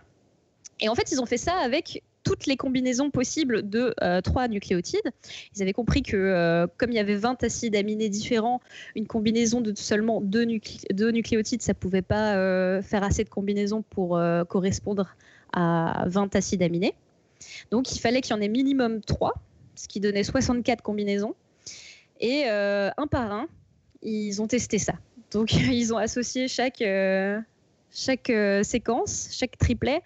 Et en fait, ils ont fait ça avec toutes les combinaisons possibles de euh, trois nucléotides. Ils avaient compris que euh, comme il y avait 20 acides aminés différents, une combinaison de seulement deux, nucléotides, ça ne pouvait pas euh, faire assez de combinaisons pour correspondre à 20 acides aminés. Donc il fallait qu'il y en ait minimum 3, ce qui donnait 64 combinaisons. Et un par un, ils ont testé ça. Donc (laughs) ils ont associé chaque séquence, chaque triplet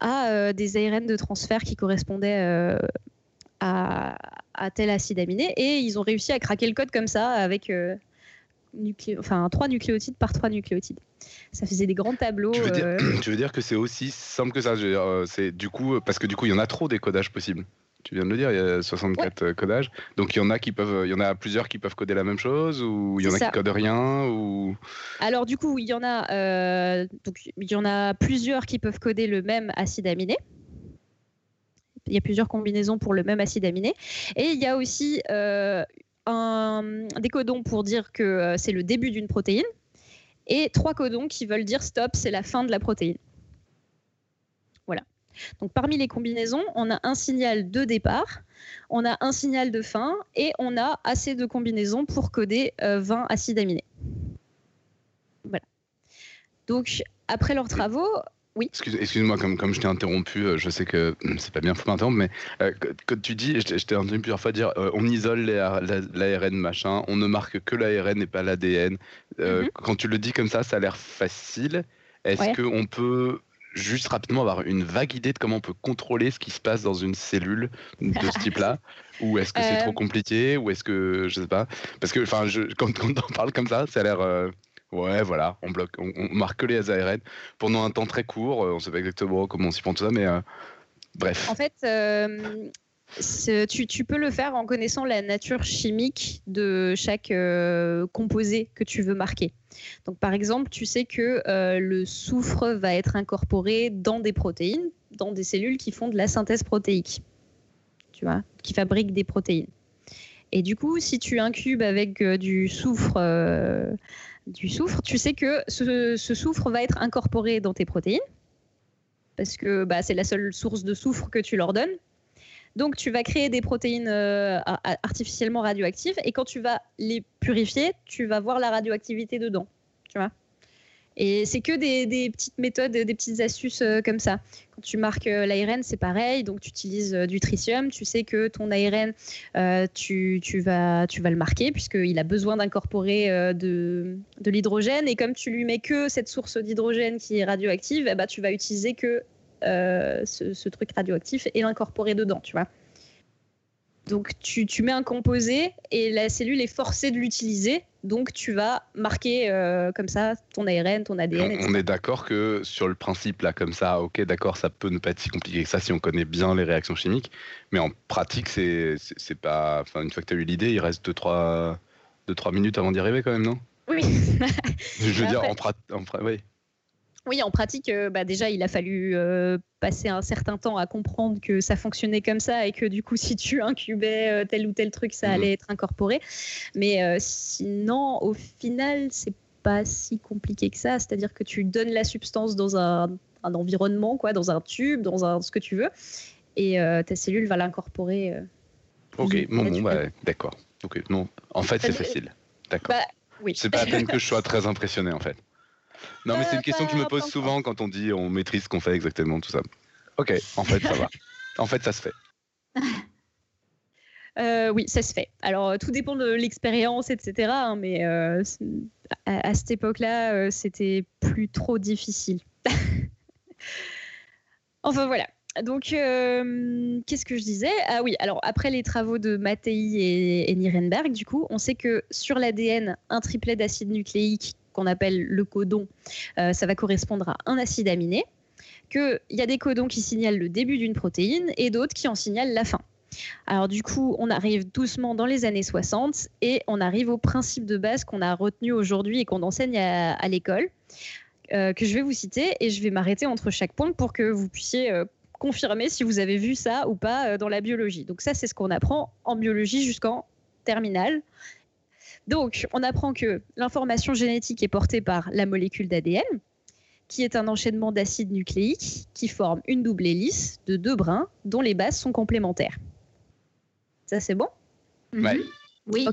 à euh, des ARN de transfert qui correspondaient euh, à, tel acide aminé. Et ils ont réussi à craquer le code comme ça avec euh, enfin, 3 nucléotides par 3 nucléotides. Ça faisait des grands tableaux. Tu veux dire, (clears throat) que c'est aussi simple que ça C'est du coup parce que du coup il y en a trop des codages possibles tu viens de le dire, il y a 64 euh, codages. Donc il y en a qui peuvent, il y en a plusieurs qui peuvent coder la même chose ou il y en a qui codent rien ou? Alors du coup, il y en a, euh, donc il y en a plusieurs qui peuvent coder le même acide aminé. Il y a plusieurs combinaisons pour le même acide aminé. Et il y a aussi euh, un, des codons pour dire que c'est le début d'une protéine et trois codons qui veulent dire stop, c'est la fin de la protéine. Donc parmi les combinaisons, on a un signal de départ, on a un signal de fin et on a assez de combinaisons pour coder 20 euh, acides aminés. Voilà. Donc après leurs travaux, oui. Excuse-moi, comme, comme je t'ai interrompu, euh, je sais que hum, c'est pas bien, faut m'interrompre, mais euh, quand tu dis, je t'ai entendu plusieurs fois dire, on isole l'ARN machin, on ne marque que l'ARN et pas l'ADN. Mhm. Quand tu le dis comme ça, ça a l'air facile. Est-ce qu'on peut juste rapidement avoir une vague idée de comment on peut contrôler ce qui se passe dans une cellule de ce type-là (laughs) Ou est-ce que c'est trop euh. compliqué Ou est-ce que, je sais pas, parce que enfin, quand, quand, on parle comme ça, ça a l'air... Euh, ouais, voilà, on bloque, on, marque que les ARN pendant un temps très court. Euh, on sait pas exactement comment on s'y prend tout ça, mais bref. En fait, tu, peux le faire en connaissant la nature chimique de chaque composé que tu veux marquer. Donc, par exemple, tu sais que euh, le soufre va être incorporé dans des protéines, dans des cellules qui font de la synthèse protéique. tu vois, qui fabriquent des protéines. Et du coup, si tu incubes avec euh, du soufre, euh, du soufre, tu sais que ce, ce, soufre va être incorporé dans tes protéines, parce que bah, c'est la seule source de soufre que tu leur donnes. Donc, tu vas créer des protéines euh, artificiellement radioactives, et quand tu vas les purifier, tu vas voir la radioactivité dedans, tu vois? Et c'est que des, petites méthodes, des petites astuces euh, comme ça. Quand tu marques euh, l'ARN, c'est pareil. Donc, tu utilises du tritium. Tu sais que ton ARN, tu, vas, tu vas le marquer puisqu'il a besoin d'incorporer de, de l'hydrogène. Et comme tu lui mets que cette source d'hydrogène qui est radioactive, eh ben, tu vas utiliser que ce, ce, truc radioactif et l'incorporer dedans, tu vois. Donc tu, mets un composé et la cellule est forcée de l'utiliser. Donc tu vas marquer euh, comme ça ton ARN, ton ADN. On, est d'accord que sur le principe là, comme ça, ok, d'accord, ça peut ne pas être si compliqué que ça si on connaît bien les réactions chimiques. Mais en pratique, c'est pas. Enfin, une fois que tu as eu l'idée, il reste 2-3 minutes avant d'y arriver quand même, non? Oui. Je veux (laughs) dire, en, pratique, oui. Oui, en pratique, euh, bah, déjà, il a fallu euh, passer un certain temps à comprendre que ça fonctionnait comme ça et que du coup, (laughs) si tu incubais euh, tel ou tel truc, ça mhm. allait être incorporé. Mais sinon, au final, c'est pas si compliqué que ça. C'est-à-dire que tu donnes la substance dans un, environnement, quoi, dans un tube, dans un, ce que tu veux, et ta cellule va l'incorporer. ok, bon, bah, d'accord. non, en fait, c'est facile. D'accord. Bah, oui. C'est pas la peine que je (laughs) sois très impressionné, en fait. Non, mais c'est une question que je me pose souvent quand on dit on maîtrise ce qu'on fait exactement, tout ça. Ok, en fait, ça va. (laughs) En fait, ça se fait. (laughs) Euh, oui, ça se fait. Alors, tout dépend de l'expérience, etc. Hein, mais euh, à, cette époque-là, euh, c'était plus trop difficile. (laughs) enfin, voilà. Donc, qu'est-ce que je disais? Ah oui, alors après les travaux de Mattei et, et Nirenberg, du coup, on sait que sur l'ADN, un triplet d'acide nucléique qu'on appelle le codon, euh, ça va correspondre à un acide aminé, qu'il y a des codons qui signalent le début d'une protéine et d'autres qui en signalent la fin. Alors du coup, on arrive doucement dans les années 60 et on arrive au principe de base qu'on a retenu aujourd'hui et qu'on enseigne à, l'école, euh, que je vais vous citer et je vais m'arrêter entre chaque point pour que vous puissiez euh, confirmer si vous avez vu ça ou pas dans la biologie. Donc ça, c'est ce qu'on apprend en biologie jusqu'en terminale. Donc, on apprend que l'information génétique est portée par la molécule d'ADN, qui est un enchaînement d'acides nucléiques qui forment une double hélice de deux brins dont les bases sont complémentaires. Ça, c'est bon? Mhm. Oui.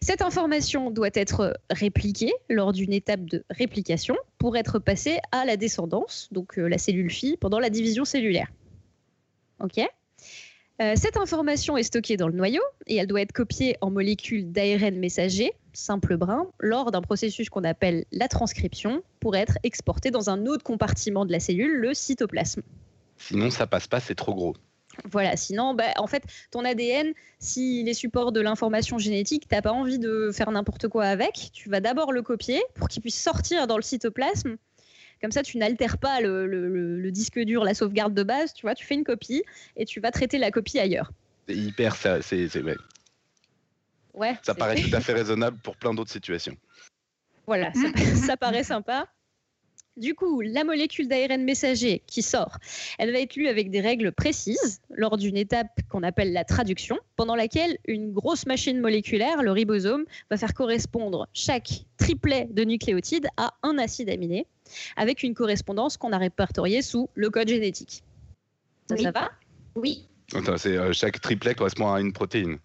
Cette information doit être répliquée lors d'une étape de réplication pour être passée à la descendance, donc euh, la cellule fille, pendant la division cellulaire. OK? Euh, cette information est stockée dans le noyau et elle doit être copiée en molécules d'ARN messager, simple brin, lors d'un processus qu'on appelle la transcription pour être exportée dans un autre compartiment de la cellule, le cytoplasme. Sinon, ça passe pas, c'est trop gros. Voilà, sinon, bah, en fait, ton ADN, s'il est support de l'information génétique, tu n'as pas envie de faire n'importe quoi avec. Tu vas d'abord le copier pour qu'il puisse sortir dans le cytoplasme comme ça, tu n'altères pas le, disque dur, la sauvegarde de base. Tu vois, tu fais une copie et tu vas traiter la copie ailleurs. C'est hyper, ça, c'est, ouais. ça paraît tout à fait (laughs) raisonnable pour plein d'autres situations. Voilà, ça, (laughs) paraît sympa. Du coup, la molécule d'ARN messager qui sort, elle va être lue avec des règles précises lors d'une étape qu'on appelle la traduction, pendant laquelle une grosse machine moléculaire, le ribosome, va faire correspondre chaque triplet de nucléotides à un acide aminé avec une correspondance qu'on a répertoriée sous le code génétique. Ça, va? Oui. c'est, euh, chaque triplet correspond à une protéine.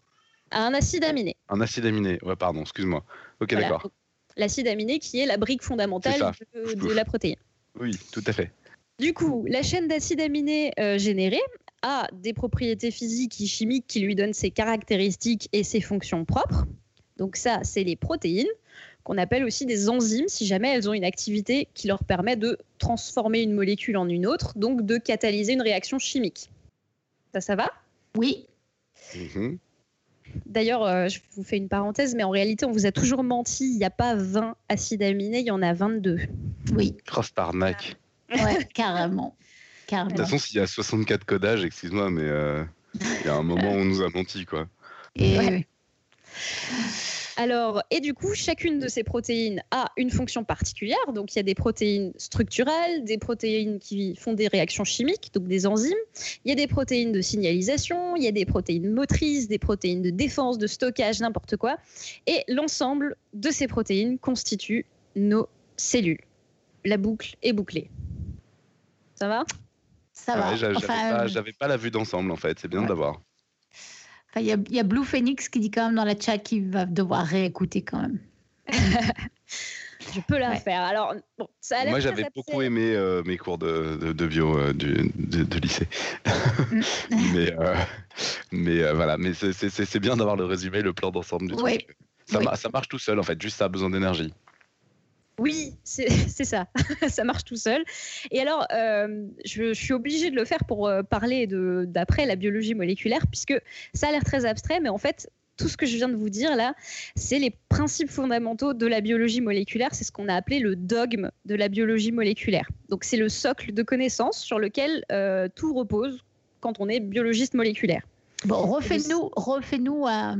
À un acide aminé. Un acide aminé, ouais, pardon, excuse-moi. Ok, d'accord. L'acide aminé qui est la brique fondamentale de, la protéine. Oui, tout à fait. Du coup, la chaîne d'acides aminés euh, générée a des propriétés physiques et chimiques qui lui donnent ses caractéristiques et ses fonctions propres. Donc ça, c'est les protéines qu'on appelle aussi des enzymes si jamais elles ont une activité qui leur permet de transformer une molécule en une autre, donc de catalyser une réaction chimique. Ça, ça va? Oui. Mhm. D'ailleurs, euh, je vous fais une parenthèse, mais en réalité, on vous a toujours menti. Il n'y a pas 20 acides aminés, il y en a 22. Oui. Grosse arnaque. Ouais, carrément. De toute façon, s'il y a 64 codages, excuse-moi, mais euh, il y a un moment où on nous a menti, quoi. Et Alors, et du coup, chacune de ces protéines a une fonction particulière. Donc, il y a des protéines structurales, des protéines qui font des réactions chimiques, donc des enzymes. Il y a des protéines de signalisation, il y a des protéines motrices, des protéines de défense, de stockage, n'importe quoi. Et l'ensemble de ces protéines constitue nos cellules. La boucle est bouclée. Ça va? Ça va. Ouais, J'avais Enfin, pas, j'avais pas la vue d'ensemble en fait, c'est bien Ouais. d'avoir. enfin, il y, a- il y a Blue Phoenix qui dit quand même dans la chat qu'il va devoir réécouter quand même. (laughs) Je peux la Ouais. refaire. Alors, bon, ça a l'air Moi j'avais beaucoup aimé euh, mes cours de, de, de bio euh, du, de, de lycée. (laughs) mais euh, mais euh, voilà, mais c'est- bien d'avoir le résumé, le plan d'ensemble du Oui. truc. Ça, Oui. ça marche tout seul en fait, juste ça a besoin d'énergie. Oui, c'est (laughs) ça. (laughs) ça marche tout seul. Et alors, euh, je, suis obligée de le faire pour euh, parler d'après la biologie moléculaire, puisque ça a l'air très abstrait, mais en fait, tout ce que je viens de vous dire là, c'est les principes fondamentaux de la biologie moléculaire. C'est ce qu'on a appelé le dogme de la biologie moléculaire. Donc, c'est le socle de connaissances sur lequel euh, tout repose quand on est biologiste moléculaire. Bon, refais-nous refais un,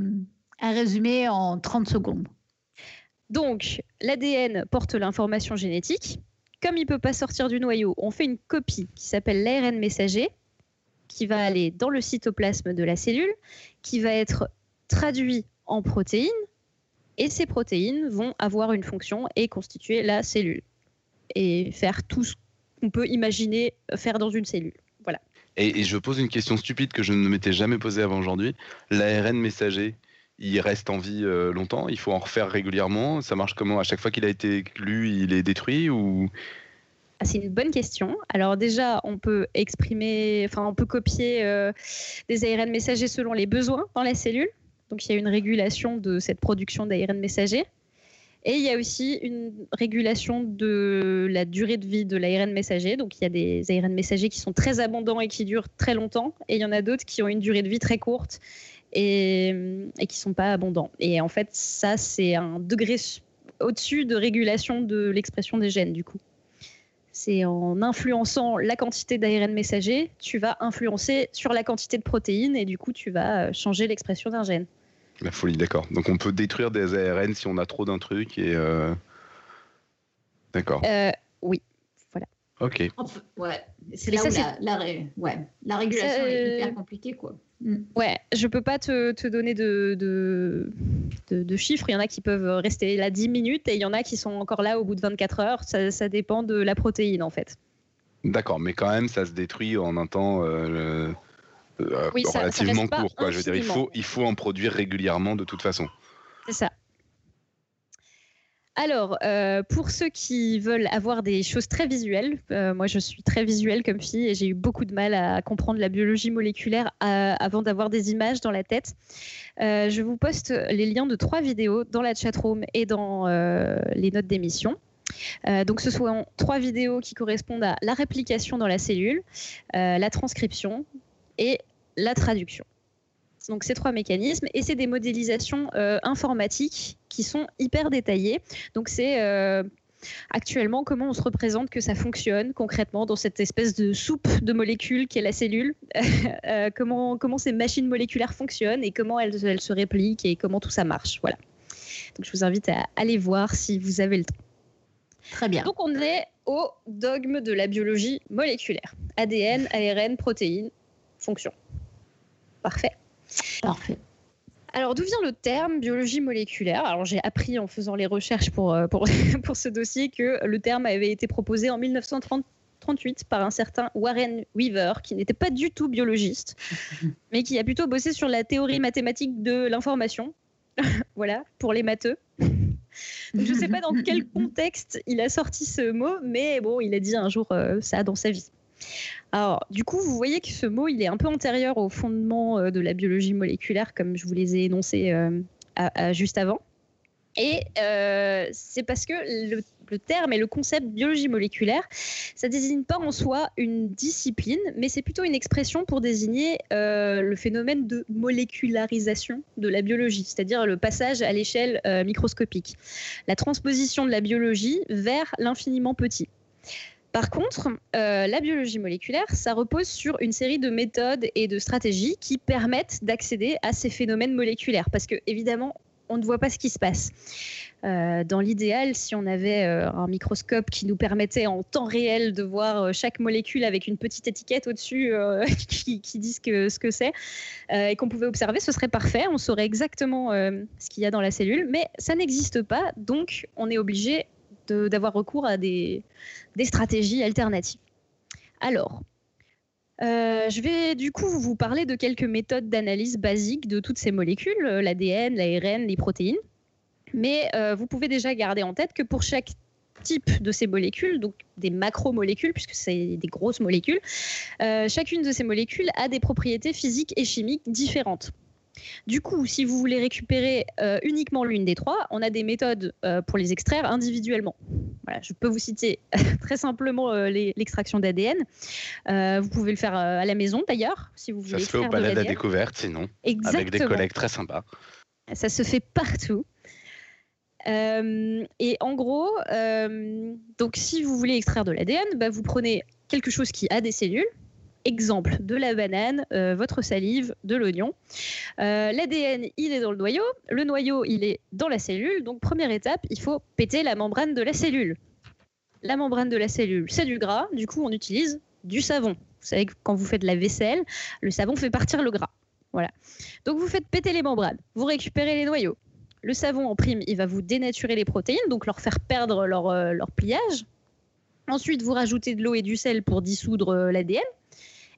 un résumé en 30 secondes. Donc, l'ADN porte l'information génétique. Comme il ne peut pas sortir du noyau, on fait une copie qui s'appelle l'ARN messager, qui va aller dans le cytoplasme de la cellule, qui va être traduit en protéines, et ces protéines vont avoir une fonction et constituer la cellule, et faire tout ce qu'on peut imaginer faire dans une cellule. Voilà. Et, et je pose une question stupide que je ne m'étais jamais posée avant aujourd'hui. L'ARN messager, il reste en vie euh, longtemps Il faut en refaire régulièrement Ça marche comment? À chaque fois qu'il a été lu, il est détruit ou? Ah, C'est une bonne question. Alors déjà, on peut exprimer, enfin, on peut copier euh, des ARN messagers selon les besoins dans la cellule. Donc il y a une régulation de cette production d'ARN messagers. Et il y a aussi une régulation de la durée de vie de l'ARN messager. Donc il y a des ARN messagers qui sont très abondants et qui durent très longtemps. Et il y en a d'autres qui ont une durée de vie très courte et, et qui ne sont pas abondants. Et en fait, ça, c'est un degré au-dessus de régulation de l'expression des gènes, du coup. C'est en influençant la quantité d'ARN messager, tu vas influencer sur la quantité de protéines et du coup, tu vas euh, changer l'expression d'un gène. La folie, d'accord. Donc on peut détruire des ARN si on a trop d'un truc et. euh, D'accord. Euh, Ok. Ouais, c'est là ça, où la, la ré- ouais, la régulation Ça, est euh, hyper compliquée. Quoi. Mm. Ouais, je peux pas te, te donner de, de, de- de chiffres. Il y en a qui peuvent rester là 10 minutes et il y en a qui sont encore là au bout de 24 heures. Ça, ça dépend de la protéine en fait. D'accord, mais quand même, ça se détruit en un temps euh, euh, Oui, ça- ça relativement court. Quoi. Je veux dire, il faut, il faut en produire régulièrement de toute façon. C'est ça. Alors, euh, pour ceux qui veulent avoir des choses très visuelles, euh, moi je suis très visuelle comme fille et j'ai eu beaucoup de mal à comprendre la biologie moléculaire à- avant d'avoir des images dans la tête. Euh, je vous poste les liens de trois vidéos dans la chatroom et dans euh, les notes d'émission. Euh, donc, ce sont trois vidéos qui correspondent à la réplication dans la cellule, euh, la transcription et la traduction. Donc, ces trois mécanismes et c'est des modélisations euh, informatiques qui sont hyper détaillées. Donc, c'est euh, actuellement comment on se représente que ça fonctionne concrètement dans cette espèce de soupe de molécules qu'est la cellule, (laughs) Euh, comment, comment ces machines moléculaires fonctionnent et comment elles, elles se répliquent et comment tout ça marche. Voilà. Donc, je vous invite à aller voir si vous avez le temps. Très bien. Donc on est au dogme de la biologie moléculaire. ADN, ARN, protéines, fonction. Parfait. Parfait. Alors d'où vient le terme biologie moléculaire? Alors j'ai appris en faisant les recherches pour, euh, pour, (laughs) pour ce dossier que le terme avait été proposé en 1938 par un certain Warren Weaver, qui n'était pas du tout biologiste, (laughs) mais qui a plutôt bossé sur la théorie mathématique de l'information. (laughs) voilà, pour les matheux. Donc, je ne sais pas dans quel contexte il a sorti ce mot, mais bon, il a dit un jour euh, ça dans sa vie. Alors, du coup, vous voyez que ce mot, il est un peu antérieur au fondement euh, de la biologie moléculaire, comme je vous les ai énoncés euh, juste avant. Et euh, c'est parce que le, terme et le concept biologie moléculaire, ça désigne pas en soi une discipline, mais c'est plutôt une expression pour désigner le phénomène de molécularisation de la biologie, c'est-à-dire le passage à l'échelle microscopique, la transposition de la biologie vers l'infiniment petit. Par contre, euh, la biologie moléculaire, ça repose sur une série de méthodes et de stratégies qui permettent d'accéder à ces phénomènes moléculaires. Parce que, évidemment, on ne voit pas ce qui se passe. Euh, dans l'idéal, si on avait euh, un microscope qui nous permettait en temps réel de voir chaque molécule avec une petite étiquette au-dessus (laughs) qui, dit ce que ce que c'est et qu'on pouvait observer, ce serait parfait. On saurait exactement ce qu'il y a dans la cellule, mais ça n'existe pas, donc on est obligé d'avoir recours à des, stratégies alternatives. Alors, je vais du coup vous parler de quelques méthodes d'analyse basiques de toutes ces molécules, l'ADN, l'ARN, les protéines. Mais euh, vous pouvez déjà garder en tête que pour chaque type de ces molécules, donc des macromolécules, puisque c'est des grosses molécules, euh, chacune de ces molécules a des propriétés physiques et chimiques différentes. Du coup, si vous voulez récupérer euh, uniquement l'une des trois, on a des méthodes pour les extraire individuellement. Voilà, je peux vous citer (laughs) très simplement l'extraction d'ADN. vous pouvez le faire à la maison d'ailleurs, si vous voulez. Ça se fait au palais de la découverte, sinon, Exactement. avec des collègues très sympas. Ça se fait partout. Euh, et en gros, euh, donc si vous voulez extraire de l'ADN, bah, vous prenez quelque chose qui a des cellules. Exemple, de la banane, euh, votre salive, de l'oignon. L'ADN, il est dans le noyau. Le noyau, il est dans la cellule. Donc, première étape, il faut péter la membrane de la cellule. La membrane de la cellule, c'est du gras. Du coup, on utilise du savon. Vous savez que quand vous faites la vaisselle, le savon fait partir le gras. Voilà. Donc, vous faites péter les membranes. Vous récupérez les noyaux. Le savon en prime, il va vous dénaturer les protéines, donc leur faire perdre leur, euh, leur pliage. Ensuite, vous rajoutez de l'eau et du sel pour dissoudre euh, l'ADN.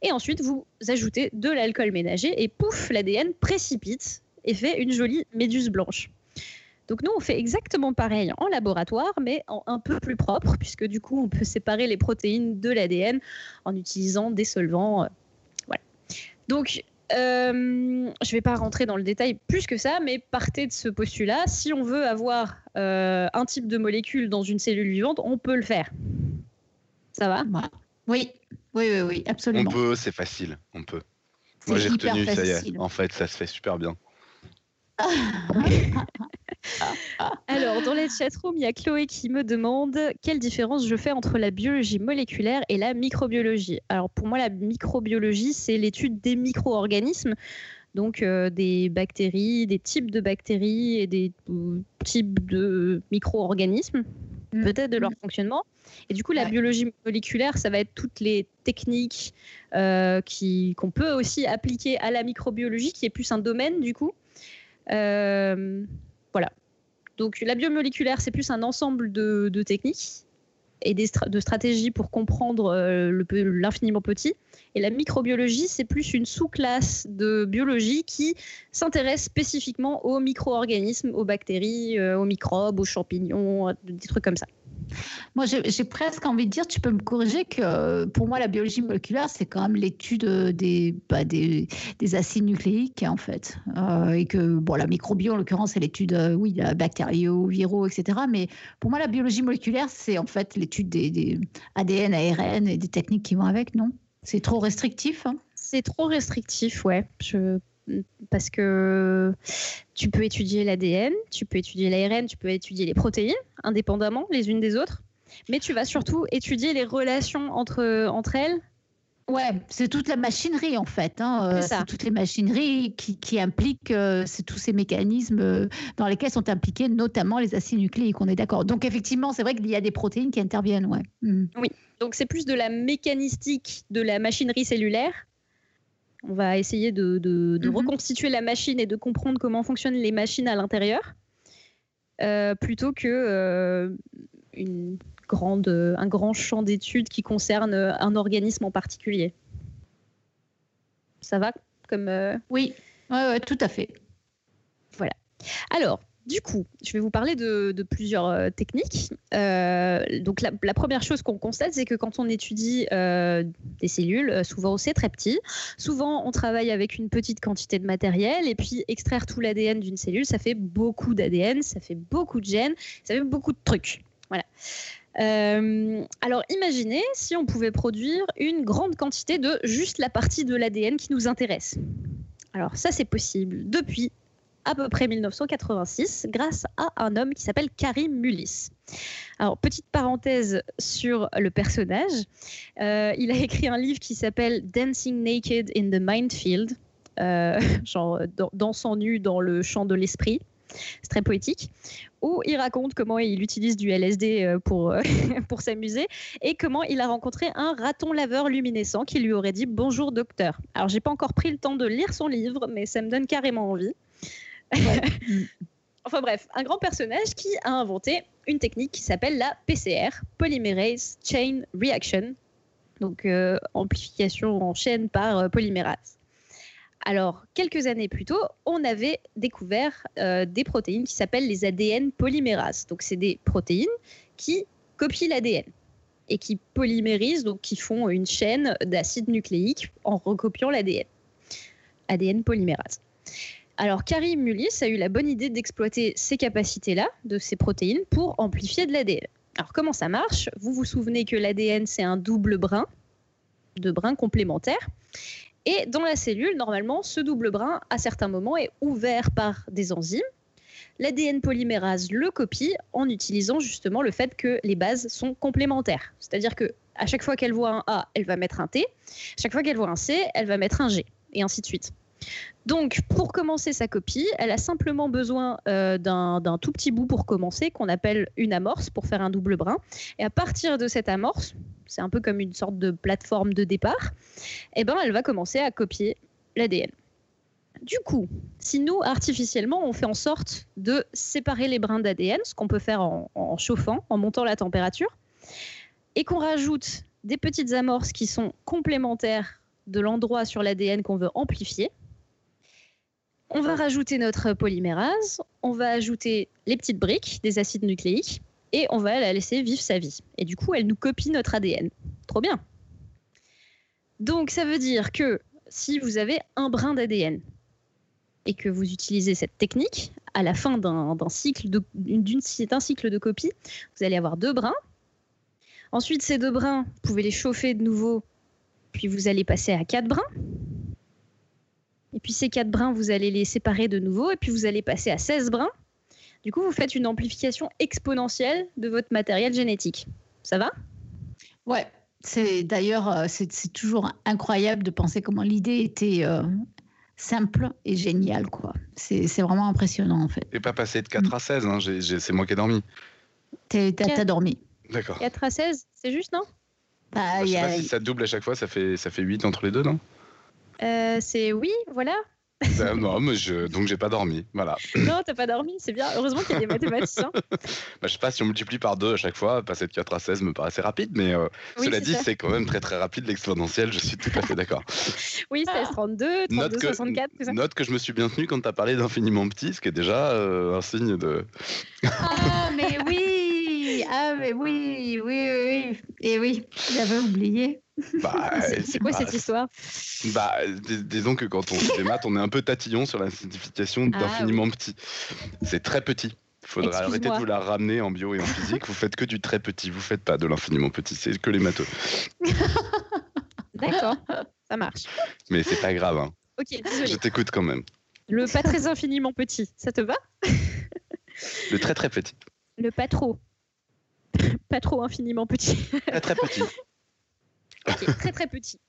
Et ensuite, vous ajoutez de l'alcool ménager et pouf, l'ADN précipite et fait une jolie méduse blanche. Donc nous, on fait exactement pareil en laboratoire, mais un peu plus propre, puisque du coup, on peut séparer les protéines de l'ADN en utilisant des solvants. Euh, voilà. Donc euh, je ne vais pas rentrer dans le détail plus que ça, mais partez de ce postulat. Si on veut avoir euh, un type de molécule dans une cellule vivante, on peut le faire. Ça va? Oui, oui, oui, oui, absolument. On peut, c'est facile, on peut. Moi j'ai retenu, ça y est. En fait, ça se fait super bien. (laughs) Alors, dans les chatrooms, il y a Chloé qui me demande quelle différence je fais entre la biologie moléculaire et la microbiologie? Alors, pour moi, la microbiologie, c'est l'étude des micro-organismes, donc euh, des bactéries, des types de bactéries et des euh, types de micro-organismes, mm. peut-être de leur fonctionnement. Et du coup, la biologie moléculaire, ça va être toutes les techniques euh, qu'on peut aussi appliquer à la microbiologie, qui est plus un domaine du coup. Euh, voilà. Donc la biomoléculaire, c'est plus un ensemble de, techniques et des de stratégies pour comprendre euh, l'infiniment petit. Et la microbiologie, c'est plus une sous-classe de biologie qui s'intéresse spécifiquement aux micro-organismes, aux bactéries, euh, aux microbes, aux champignons, des trucs comme ça. Moi, j'ai presque envie de dire, tu peux me corriger, que euh, pour moi, la biologie moléculaire, c'est quand même l'étude des, bah, des, des, acides nucléiques, en fait. Euh, et que, bon, la microbio, en l'occurrence, c'est l'étude, euh, oui, bactériaux, viraux, etc. Mais pour moi, la biologie moléculaire, c'est en fait l'étude des, des, ADN, ARN et des techniques qui vont avec, non? C'est trop restrictif hein? C'est trop restrictif, ouais. Je parce que tu peux étudier l'ADN, tu peux étudier l'ARN, tu peux étudier les protéines indépendamment les unes des autres, mais tu vas surtout étudier les relations entre, entre elles. Ouais, c'est toute la machinerie en fait. Hein. Euh, c'est toutes les machineries qui, qui impliquent euh, c'est tous ces mécanismes euh, dans lesquels sont impliqués notamment les acides nucléiques. On est d'accord. Donc effectivement, c'est vrai qu'il y a des protéines qui interviennent. Ouais. Mmh. Oui. Donc c'est plus de la mécanistique de la machinerie cellulaire on va essayer de, mhm. reconstituer la machine et de comprendre comment fonctionnent les machines à l'intérieur, euh, plutôt que euh, une grande, un grand champ d'études qui concerne un organisme en particulier. Ça va comme euh, Oui, ouais, tout à fait. Voilà. Alors, du coup, je vais vous parler de, plusieurs euh, techniques. Euh, donc, la, première chose qu'on constate, c'est que quand on étudie euh, des cellules, souvent c'est très petit. Souvent, on travaille avec une petite quantité de matériel et puis extraire tout l'ADN d'une cellule, ça fait beaucoup d'ADN, ça fait beaucoup de gènes, ça fait beaucoup de trucs. Voilà. alors imaginez si on pouvait produire une grande quantité de juste la partie de l'ADN qui nous intéresse. Alors ça c'est possible depuis à peu près 1986 grâce à un homme qui s'appelle Karim Mullis. Alors, petite parenthèse sur le personnage. Euh, il a écrit un livre qui s'appelle Dancing Naked in the Mindfield, euh, (laughs) genre dansant nu dans le champ de l'esprit. C'est très poétique. Où il raconte comment il utilise du LSD euh, pour, euh, (laughs) pour s'amuser et comment il a rencontré un raton laveur luminescent qui lui aurait dit bonjour docteur. Alors j'ai pas encore pris le temps de lire son livre, mais ça me donne carrément envie. (laughs) enfin bref, un grand personnage qui a inventé une technique qui s'appelle la PCR, Polymerase Chain Reaction, donc euh, amplification en chaîne par euh, polymérase. Alors, quelques années plus tôt, on avait découvert euh, des protéines qui s'appellent les ADN polymérases. Donc, c'est des protéines qui copient l'ADN et qui polymérisent, donc qui font une chaîne d'acides nucléiques en recopiant l'ADN. ADN polymérase. Alors, Karim Mullis a eu la bonne idée d'exploiter ces capacités-là, de ces protéines, pour amplifier de l'ADN. Alors, comment ça marche? Vous vous souvenez que l'ADN, c'est un double brin, de brins complémentaires. Et dans la cellule, normalement, ce double brin, à certains moments, est ouvert par des enzymes. L'ADN polymérase le copie en utilisant justement le fait que les bases sont complémentaires. C'est-à-dire que à chaque fois qu'elle voit un A, elle va mettre un T. Chaque fois qu'elle voit un C, elle va mettre un G, et ainsi de suite. Donc, pour commencer sa copie, elle a simplement besoin euh, d'un tout petit bout pour commencer, qu'on appelle une amorce, pour faire un double brin. Et à partir de cette amorce, c'est un peu comme une sorte de plateforme de départ, eh ben, elle va commencer à copier l'ADN. Du coup, si nous, artificiellement, on fait en sorte de séparer les brins d'ADN, ce qu'on peut faire en, en chauffant, en montant la température, et qu'on rajoute des petites amorces qui sont complémentaires de l'endroit sur l'ADN qu'on veut amplifier, on va rajouter notre polymérase, on va ajouter les petites briques des acides nucléiques et on va la laisser vivre sa vie. Et du coup, elle nous copie notre ADN. Trop bien. Donc ça veut dire que si vous avez un brin d'ADN et que vous utilisez cette technique, à la fin d'un cycle de, cycle de copie, vous allez avoir deux brins. Ensuite, ces deux brins, vous pouvez les chauffer de nouveau, puis vous allez passer à quatre brins. Et puis ces quatre brins, vous allez les séparer de nouveau, et puis vous allez passer à 16 brins. Du coup, vous faites une amplification exponentielle de votre matériel génétique. Ça va? Ouais. C'est d'ailleurs, euh, c'est toujours incroyable de penser comment l'idée était euh, simple et géniale, quoi. C'est vraiment impressionnant, en fait. Et pas passer de 4 à 16, hein. c'est moi qui ai dormi. T'as dormi. D'accord. 4 à 16, c'est juste, non? Bah, bah, Je sais pas si ça double à chaque fois, ça fait, ça fait 8 entre les deux, non? Euh, c'est oui, voilà. Ben, non, mais je... donc j'ai pas dormi, voilà. (laughs) Non, t'as pas dormi, c'est bien. Heureusement qu'il y a des mathématiciens. (laughs) bah, je sais pas si on multiplie par deux à chaque fois, passer de 4 à 16 me paraissait rapide, mais euh, cela dit, c'est quand même très très rapide l'exponentiel, je suis tout à fait d'accord. (laughs) oui, 16, 32, 32, note 64, que, Note que je me suis bien tenu quand t'as parlé d'infiniment petit, ce qui est déjà euh, un signe de. ah, mais oui mais oui, oui, oui, Et oui, j'avais oublié. Bah, (laughs) c'est quoi cette histoire? Bah, disons que quand on fait des maths, on est un peu tatillon sur la signification ah d'infiniment petit. C'est très petit. Il faudrait arrêter de vous la ramener en bio et en physique. vous faites que du très petit. Vous faites pas de l'infiniment petit. C'est que les matheux. (laughs) D'accord, ça marche. Mais c'est pas grave. Hein. Ok, désolé. Je t'écoute quand même. Le pas très infiniment petit, ça te va? Le très très petit. Le pas trop. (laughs) Pas trop infiniment petit. Très très petit (laughs) très très petit.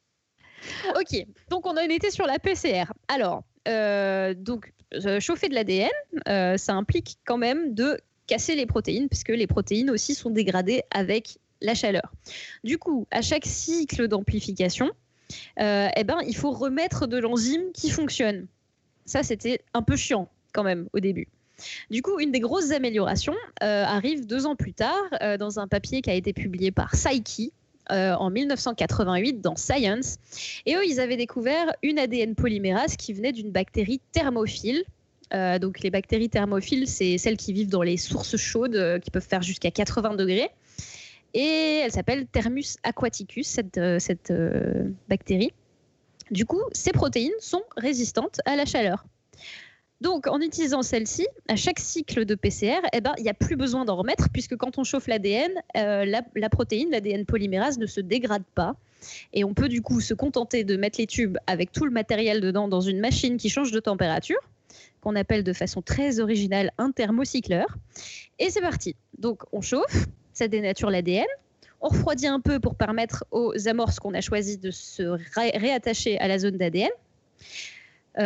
Ok, donc on en était sur la PCR. Alors, euh, donc euh, chauffer de l'ADN, euh, ça implique quand même de casser les protéines, puisque les protéines aussi sont dégradées avec la chaleur. Du coup, à chaque cycle d'amplification, eh ben, il faut remettre de l'enzyme qui fonctionne. Ça, c'était un peu chiant quand même au début. Du coup, une des grosses améliorations arrive deux ans plus tard dans un papier qui a été publié par Saiki euh, en 1988 dans Science. Et eux, ils avaient découvert une ADN polymérase qui venait d'une bactérie thermophile. Euh, donc les bactéries thermophiles, c'est celles qui vivent dans les sources chaudes euh, qui peuvent faire jusqu'à 80 degrés. Et elle s'appelle Thermus aquaticus, cette, cette bactérie. Du coup, ces protéines sont résistantes à la chaleur. Donc, en utilisant celle-ci, à chaque cycle de PCR, eh ben, il n'y a plus besoin d'en remettre, puisque quand on chauffe l'ADN, euh, la, protéine, l'ADN polymérase, ne se dégrade pas. Et on peut du coup se contenter de mettre les tubes avec tout le matériel dedans dans une machine qui change de température, qu'on appelle de façon très originale un thermocycleur. Et c'est parti. Donc, on chauffe, ça dénature l'ADN. On refroidit un peu pour permettre aux amorces qu'on a choisies de se réattacher à la zone d'ADN.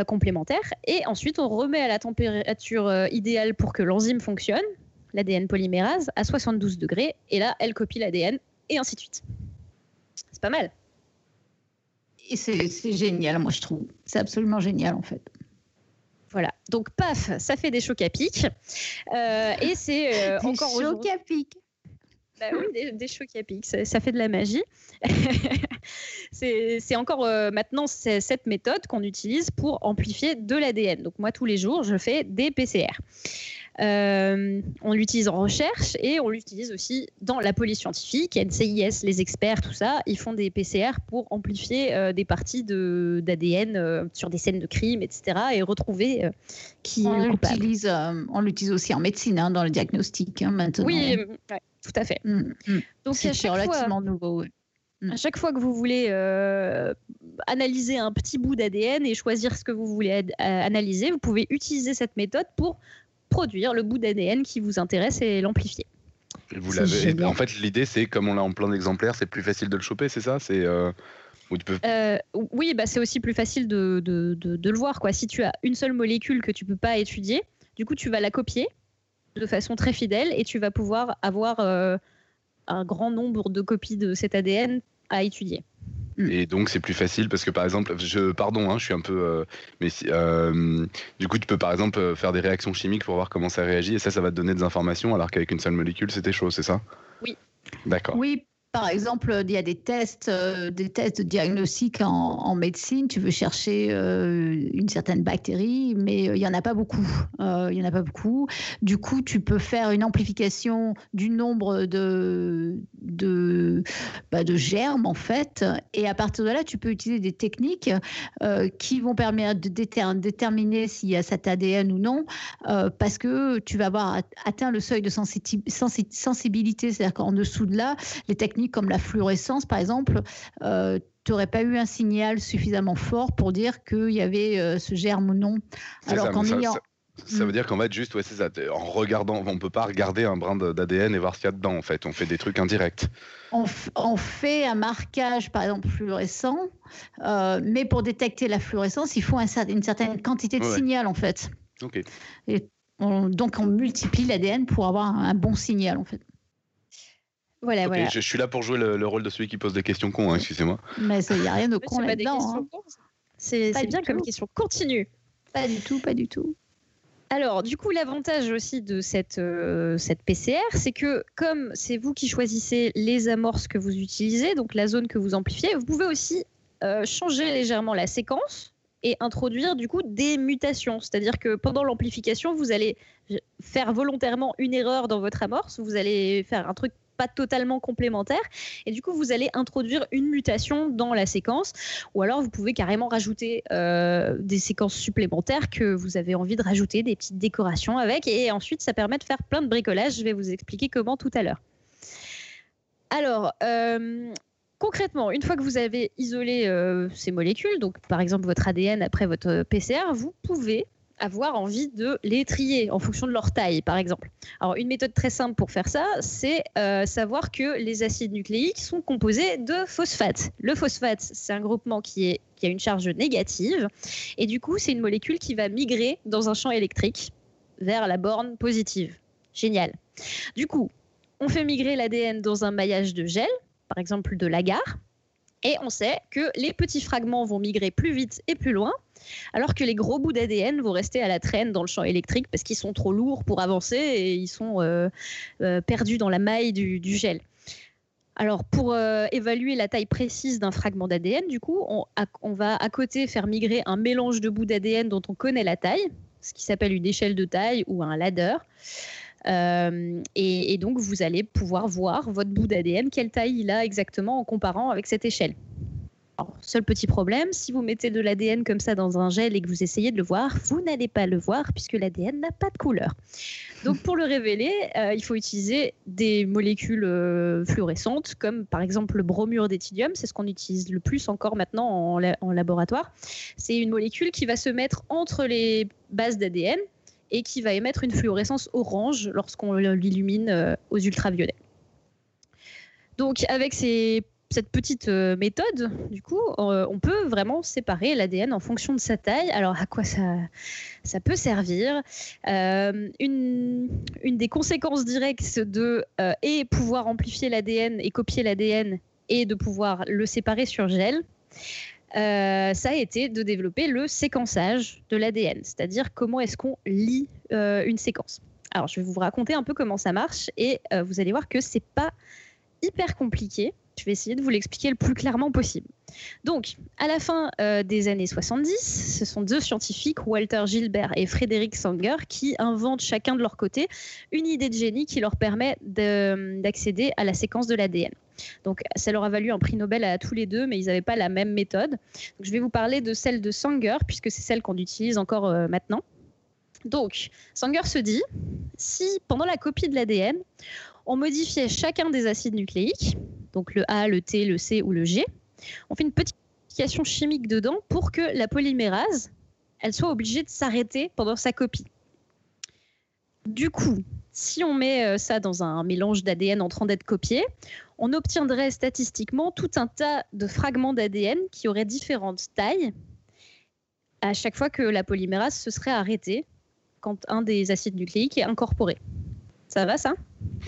Complémentaire. Et ensuite, on remet à la température idéale pour que l'enzyme fonctionne, l'ADN polymérase, à 72 degrés. Et là, elle copie l'ADN et ainsi de suite. C'est pas mal. Et c'est génial, moi je trouve. C'est absolument génial en fait. Voilà. Donc, paf, ça fait des chocs à pic. Euh, et c'est euh, encore chocs à pic. Bah oui, des, chocs à. Ça, fait de la magie. (laughs) c'est encore euh, maintenant cette méthode qu'on utilise pour amplifier de l'ADN. Donc, moi, tous les jours, je fais des PCR. Euh, on l'utilise en recherche et on l'utilise aussi dans la police scientifique. NCIS, les experts, tout ça, ils font des PCR pour amplifier euh, des parties d'ADN euh, sur des scènes de crime, etc. et retrouver qui on l'utilise, on l'utilise aussi en médecine, hein, dans le diagnostic hein, maintenant. Oui, tout à fait. Mm, mm. Donc c'est relativement nouveau. Mm. À chaque fois que vous voulez analyser un petit bout d'ADN et choisir ce que vous voulez analyser, vous pouvez utiliser cette méthode pour produire le bout d'ADN qui vous intéresse et l'amplifier. Vous l'avez. En fait, l'idée, c'est comme on l'a en plein d'exemplaires, c'est plus facile de le choper, c'est ça? C'est euh, euh, oui, bah, c'est aussi plus facile de, de, de, le voir. Quoi. Si tu as une seule molécule que tu peux pas étudier, du coup, tu vas la copier de façon très fidèle et tu vas pouvoir avoir euh, un grand nombre de copies de cet ADN à étudier. Mm. Et donc c'est plus facile parce que par exemple, je pardon, hein, je suis un peu, euh, mais euh, du coup tu peux par exemple euh, faire des réactions chimiques pour voir comment ça réagit et ça, ça va te donner des informations alors qu'avec une seule molécule c'était chaud, c'est ça? Oui. D'accord. Oui, par exemple, il y a des tests, euh, des tests de diagnostic en, médecine. Tu veux chercher euh, une certaine bactérie, mais euh, il n'y en a pas beaucoup. il y en a pas beaucoup. Du coup, tu peux faire une amplification du nombre de, de, bah, germes, en fait. Et à partir de là, tu peux utiliser des techniques qui vont permettre de déterminer s'il y a cet ADN ou non, parce que tu vas avoir atteint le seuil de sensibilité. C'est-à-dire qu'en dessous de là, les techniques comme la fluorescence, par exemple, euh, tu n'aurais pas eu un signal suffisamment fort pour dire qu'il y avait euh, ce germe ou non. Alors qu'en ayant... Ça veut hmm. dire qu'en fait, juste, ouais, c'est ça. En regardant, on peut pas regarder un brin d'ADN et voir ce qu'il y a dedans. En fait, on fait des trucs indirects. On, fait un marquage, par exemple, fluorescent, euh, mais pour détecter la fluorescence, il faut une certaine quantité de signal, en fait. Et donc, on multiplie l'ADN pour avoir un bon signal, en fait. Voilà, voilà. Je, suis là pour jouer le, rôle de celui qui pose des questions cons, hein, excusez-moi. Mais il n'y a rien de con là-dedans. Hein. C'est bien comme question. Continue. Pas du tout, pas du tout. Alors, du coup, l'avantage aussi de cette, euh, cette PCR, c'est que comme c'est vous qui choisissez les amorces que vous utilisez, donc la zone que vous amplifiez, vous pouvez aussi euh, changer légèrement la séquence et introduire du coup des mutations. C'est-à-dire que pendant l'amplification, vous allez faire volontairement une erreur dans votre amorce, vous allez faire un truc pas totalement complémentaires. Et du coup, vous allez introduire une mutation dans la séquence. Ou alors, vous pouvez carrément rajouter euh, des séquences supplémentaires que vous avez envie de rajouter, des petites décorations avec. Et ensuite, ça permet de faire plein de bricolage. Je vais vous expliquer comment tout à l'heure. Alors, euh, concrètement, une fois que vous avez isolé euh, ces molécules, donc par exemple votre ADN après votre PCR, vous pouvez avoir envie de les trier en fonction de leur taille, par exemple. Alors, une méthode très simple pour faire ça, c'est euh, savoir que les acides nucléiques sont composés de phosphate. Le phosphate, c'est un groupement qui, qui a une charge négative, et du coup, c'est une molécule qui va migrer dans un champ électrique vers la borne positive. Génial. Du coup, on fait migrer l'ADN dans un maillage de gel, par exemple de l'agar, et on sait que les petits fragments vont migrer plus vite et plus loin, alors que les gros bouts d'ADN vont rester à la traîne dans le champ électrique parce qu'ils sont trop lourds pour avancer et ils sont euh, euh, perdus dans la maille du, gel. Alors, pour euh, évaluer la taille précise d'un fragment d'ADN, du coup, on, va à côté faire migrer un mélange de bouts d'ADN dont on connaît la taille, ce qui s'appelle une échelle de taille ou un ladder. Et, donc, vous allez pouvoir voir votre bout d'ADN, quelle taille il a exactement en comparant avec cette échelle. Alors, seul petit problème, si vous mettez de l'ADN comme ça dans un gel et que vous essayez de le voir, vous n'allez pas le voir puisque l'ADN n'a pas de couleur. Donc pour le révéler, euh, il faut utiliser des molécules euh, fluorescentes comme par exemple le bromure d'éthidium, c'est ce qu'on utilise le plus encore maintenant en, laboratoire. C'est une molécule qui va se mettre entre les bases d'ADN et qui va émettre une fluorescence orange lorsqu'on l'illumine euh, aux ultraviolets. Donc avec cette petite euh, méthode, du coup, euh, on peut vraiment séparer l'ADN en fonction de sa taille. Alors, à quoi ça, peut servir? Une, une, des conséquences directes de et pouvoir amplifier l'ADN et copier l'ADN et de pouvoir le séparer sur gel, ça a été de développer le séquençage de l'ADN, c'est-à-dire comment est-ce qu'on lit une séquence. Alors, je vais vous raconter un peu comment ça marche et vous allez voir que c'est pas hyper compliqué. Je vais essayer de vous l'expliquer le plus clairement possible. Donc, à la fin euh, des années 70, ce sont deux scientifiques, Walter Gilbert et Frédéric Sanger, qui inventent chacun de leur côté une idée de génie qui leur permet d'accéder à la séquence de l'ADN. Donc, ça leur a valu un prix Nobel à tous les deux, mais ils n'avaient pas la même méthode. Donc, je vais vous parler de celle de Sanger, puisque c'est celle qu'on utilise encore euh, maintenant. Donc, Sanger se dit, si pendant la copie de l'ADN, on modifiait chacun des acides nucléiques, donc le A, le T, le C ou le G. On fait une petite modification chimique dedans pour que la polymérase, elle soit obligée de s'arrêter pendant sa copie. Du coup, si on met euh, ça dans un mélange d'ADN en train d'être copié, on obtiendrait statistiquement tout un tas de fragments d'ADN qui auraient différentes tailles à chaque fois que la polymérase se serait arrêtée quand un des acides nucléiques est incorporé. Ça va ça?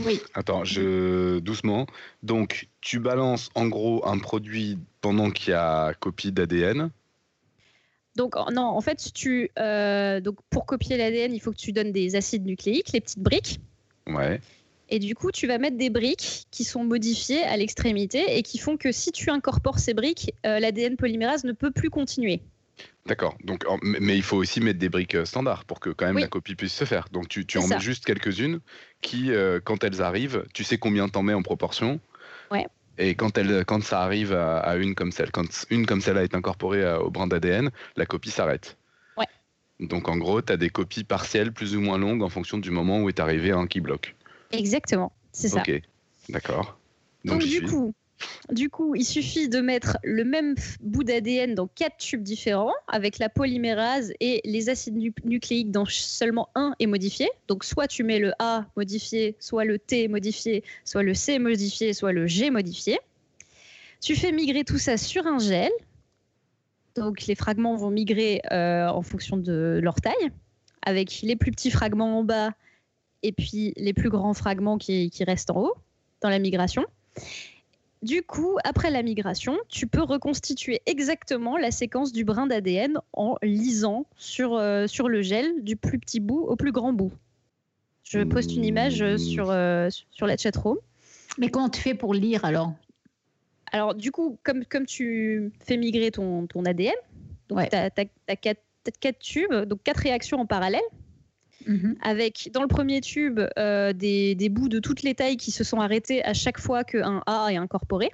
Oui. Attends, je doucement. Donc, tu balances en gros un produit pendant qu'il y a copie d'ADN. Donc non, en fait, tu euh, donc pour copier l'ADN, il faut que tu donnes des acides nucléiques, les petites briques. Ouais. Et du coup, tu vas mettre des briques qui sont modifiées à l'extrémité et qui font que si tu incorpores ces briques, euh, l'ADN polymérase ne peut plus continuer. D'accord. Donc, mais il faut aussi mettre des briques euh, standards pour que quand même la copie puisse se faire. Donc tu, en mets juste quelques-unes qui, euh, quand elles arrivent, tu sais combien t'en mets en proportion. Ouais. Et quand, elle, quand ça arrive à, une comme celle, quand une comme celle-là est incorporée euh, au brin d'ADN, la copie s'arrête. Ouais. Donc en gros, tu as des copies partielles plus ou moins longues en fonction du moment où est arrivé un qui bloque. Exactement, c'est ça. Ok, d'accord. Donc, Donc du coup, du coup, il suffit de mettre le même bout d'ADN dans quatre tubes différents avec la polymérase et les acides nucléiques dont seulement un est modifié. Donc, soit tu mets le A modifié, soit le T modifié, soit le C modifié, soit le G modifié. Tu fais migrer tout ça sur un gel. Donc, les fragments vont migrer euh, en fonction de leur taille, avec les plus petits fragments en bas et puis les plus grands fragments qui restent en haut dans la migration. Du coup, après la migration, tu peux reconstituer exactement la séquence du brin d'ADN en lisant sur, euh, sur le gel du plus petit bout au plus grand bout. Je poste une image euh, sur, euh, sur la chatroom. Mais comment tu fais pour lire alors? Alors, du coup, comme, comme tu fais migrer ton, ton ADN, tu as, as, quatre tubes, donc quatre réactions en parallèle. Mhm. avec dans le premier tube euh, des, bouts de toutes les tailles qui se sont arrêtés à chaque fois qu'un A est incorporé.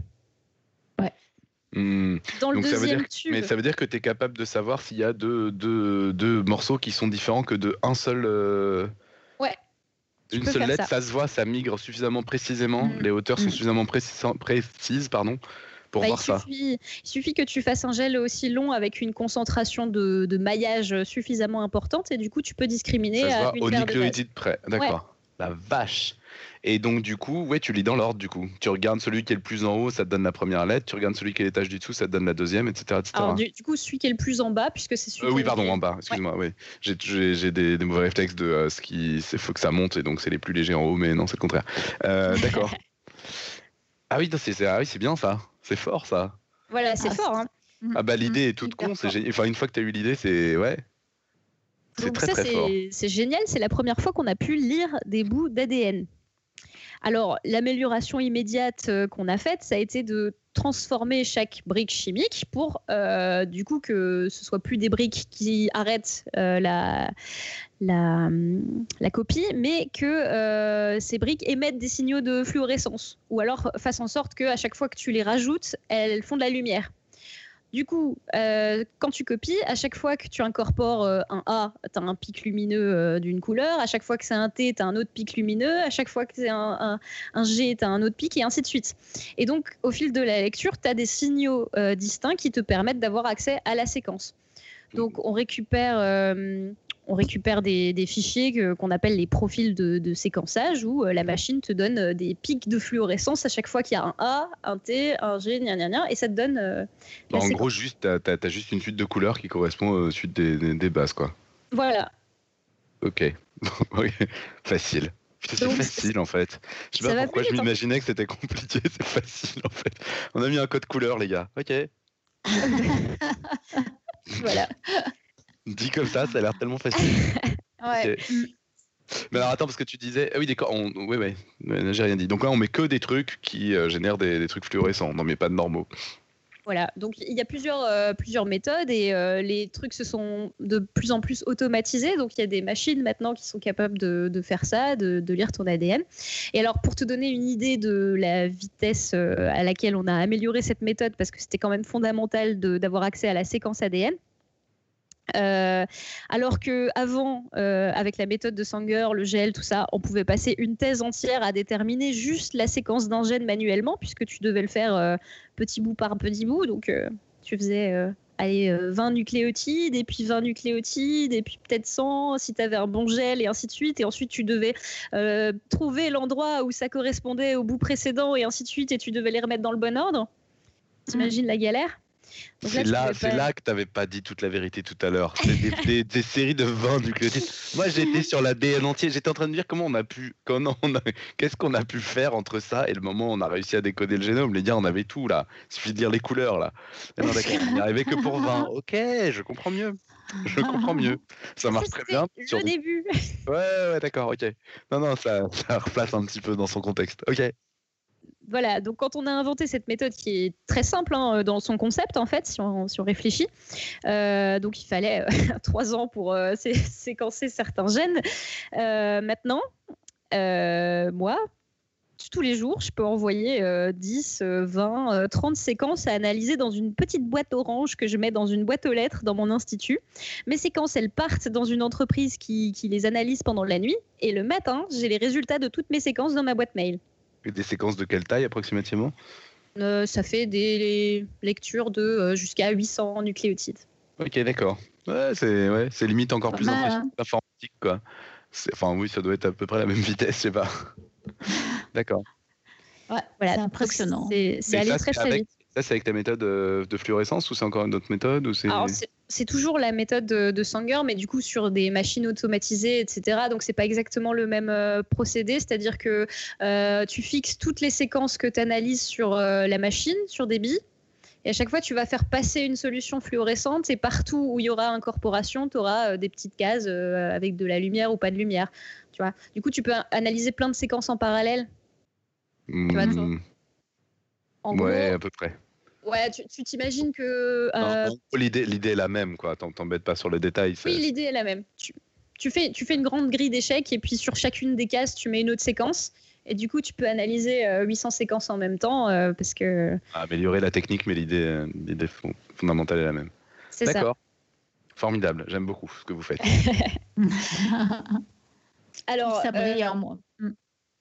Ouais. Hmm. Dans le deuxième tube. Mais ça veut dire que tu es capable de savoir s'il y a deux, deux, morceaux qui sont différents que de un seul. Euh, ouais. Une seule lettre, ça. se voit, ça migre suffisamment précisément, mm. les hauteurs sont mm. suffisamment précises, pardon, bah, il Suffit, que tu fasses un gel aussi long avec une concentration de, maillage suffisamment importante et du coup tu peux discriminer ça à une au nucléotide près. D'accord. La vache. Et donc, du coup, ouais, tu lis dans l'ordre, du coup. Tu regardes celui qui est le plus en haut, ça te donne la première lettre. Tu regardes celui qui est l'étage du dessous, ça te donne la deuxième, etc. Alors, du, coup, celui qui est le plus en bas, puisque c'est celui euh, Oui, pardon, en bas, excuse-moi. Oui. J'ai des, mauvais réflexes de euh, ce qui. Il faut que ça monte, et donc c'est les plus légers en haut, mais non, c'est le contraire. Euh, d'accord. (laughs) ah oui, c'est ah, oui, bien ça. C'est fort ça. Voilà, c'est ah, fort. Hein. Ah bah l'idée est toute con. C'est Enfin, une fois que tu as eu l'idée, c'est ouais. C'est très très fort. C'est génial. C'est la première fois qu'on a pu lire des bouts d'ADN. Alors, l'amélioration immédiate euh, qu'on a faite, ça a été de transformer chaque brique chimique pour, euh, du coup, que ce soit plus des briques qui arrêtent euh, la, copie, mais que ces briques émettent des signaux de fluorescence, ou alors fassent en sorte qu'à chaque fois que tu les rajoutes, elles font de la lumière. Du coup, euh, quand tu copies, à chaque fois que tu incorpores euh, un A, tu as un pic lumineux euh, d'une couleur. À chaque fois que c'est un T, tu as un autre pic lumineux. À chaque fois que c'est un, G, tu as un autre pic, et ainsi de suite. Et donc, au fil de la lecture, tu as des signaux distincts qui te permettent d'avoir accès à la séquence. Donc, on récupère, on récupère des, fichiers qu'on appelle les profils de, séquençage où la machine te donne des pics de fluorescence à chaque fois qu'il y a un A, un T, un G, gna, gna, gna, et ça te donne. en gros, juste, tu as, juste une suite de couleurs qui correspond aux suites des, des bases, quoi. Voilà. Ok. (laughs) Facile. C'est facile en fait. Je sais pas pourquoi je m'imaginais que c'était compliqué, (laughs) c'est facile en fait. On a mis un code couleur les gars. Ok. (laughs) voilà. Dit comme ça, ça a l'air tellement facile. (laughs) ouais. Mais alors attends, parce que tu disais. Ah oui, d'accord. On... Oui, oui. J'ai rien dit. Donc là, on met que des trucs qui euh, génèrent des, des, trucs fluorescents. On n'en met pas de normaux. Voilà, donc il y a plusieurs, euh, plusieurs méthodes et euh, les trucs se sont de plus en plus automatisés. Donc il y a des machines maintenant qui sont capables de, de faire ça, de, de, lire ton ADN. Et alors pour te donner une idée de la vitesse à laquelle on a amélioré cette méthode, parce que c'était quand même fondamental d'avoir accès à la séquence ADN, euh, alors que avant, euh, avec la méthode de Sanger, le gel, tout ça, on pouvait passer une thèse entière à déterminer juste la séquence d'un gène manuellement, puisque tu devais le faire euh, petit bout par petit bout. Donc, tu faisais allez, 20 nucléotides, et puis 20 nucléotides, et puis peut-être 100 si tu avais un bon gel, et ainsi de suite. Et ensuite, tu devais trouver l'endroit où ça correspondait au bout précédent, et ainsi de suite, et tu devais les remettre dans le bon ordre. T'imagines la galère? C'est là, c'est là que tu n'avais pas dit toute la vérité tout à l'heure. C'est des, des, séries de 20 nucléotides. Moi, j'étais sur l'ADN entier. J'étais en train de dire comment on a pu, qu'est-ce qu'on a pu faire entre ça et le moment où on a réussi à décoder le génome. Les gars, on avait tout là. Il suffit de dire les couleurs là. Non, d'accord, on n'y arrivait que pour 20. (laughs) Ok, je comprends mieux. Je comprends mieux. Ça marche très bien. Sur le début. Ouais, ouais, d'accord, ok. Non, non, ça, ça replace un petit peu dans son contexte. Ok voilà, donc quand on a inventé cette méthode qui est très simple hein, euh, dans son concept, en fait, si on, réfléchit, euh, donc il fallait euh, (laughs) trois ans pour séquencer certains gènes. maintenant, moi, tous les jours, je peux envoyer 10, 20, 30 séquences à analyser dans une petite boîte orange que je mets dans une boîte aux lettres dans mon institut. Mes séquences, elles partent dans une entreprise qui les analyse pendant la nuit et le matin, j'ai les résultats de toutes mes séquences dans ma boîte mail. Des séquences de quelle taille approximativement? Euh, Ça fait des lectures de euh, jusqu'à 800 nucléotides. Ok, d'accord. Ouais, c'est ouais, limite encore plus hein. informatique. Quoi. Enfin, oui, ça doit être à peu près la même (laughs) vitesse, je sais pas. (laughs) d'accord. Ouais, voilà, c'est impressionnant. C'est allé très, très vite. Ça, c'est avec ta méthode euh, de fluorescence ou c'est encore une autre méthode ou c'est toujours la méthode de, Sanger, mais du coup sur des machines automatisées, etc. Donc c'est pas exactement le même euh, procédé, c'est-à-dire que euh, tu fixes toutes les séquences que tu analyses sur la machine, sur des billes, et à chaque fois, tu vas faire passer une solution fluorescente et partout où il y aura incorporation, tu auras des petites cases avec de la lumière ou pas de lumière. Tu vois du coup, tu peux analyser plein de séquences en parallèle. Tu vois, ouais, à peu près. Ouais, tu t'imagines que. Euh... L'idée, l'idée est la même, quoi. T'embêtes pas sur le détail. Oui, l'idée est la même. Tu, tu, fais, tu fais une grande grille d'échecs et puis sur chacune des cases, tu mets une autre séquence. Et du coup, tu peux analyser 800 euh, séquences en même temps euh, parce que. Améliorer la technique, mais l'idée, euh, l'idée fondamentale est la même. C'est ça. D'accord. Formidable. J'aime beaucoup ce que vous faites. (laughs) alors. C'est brillant, moi. Mm.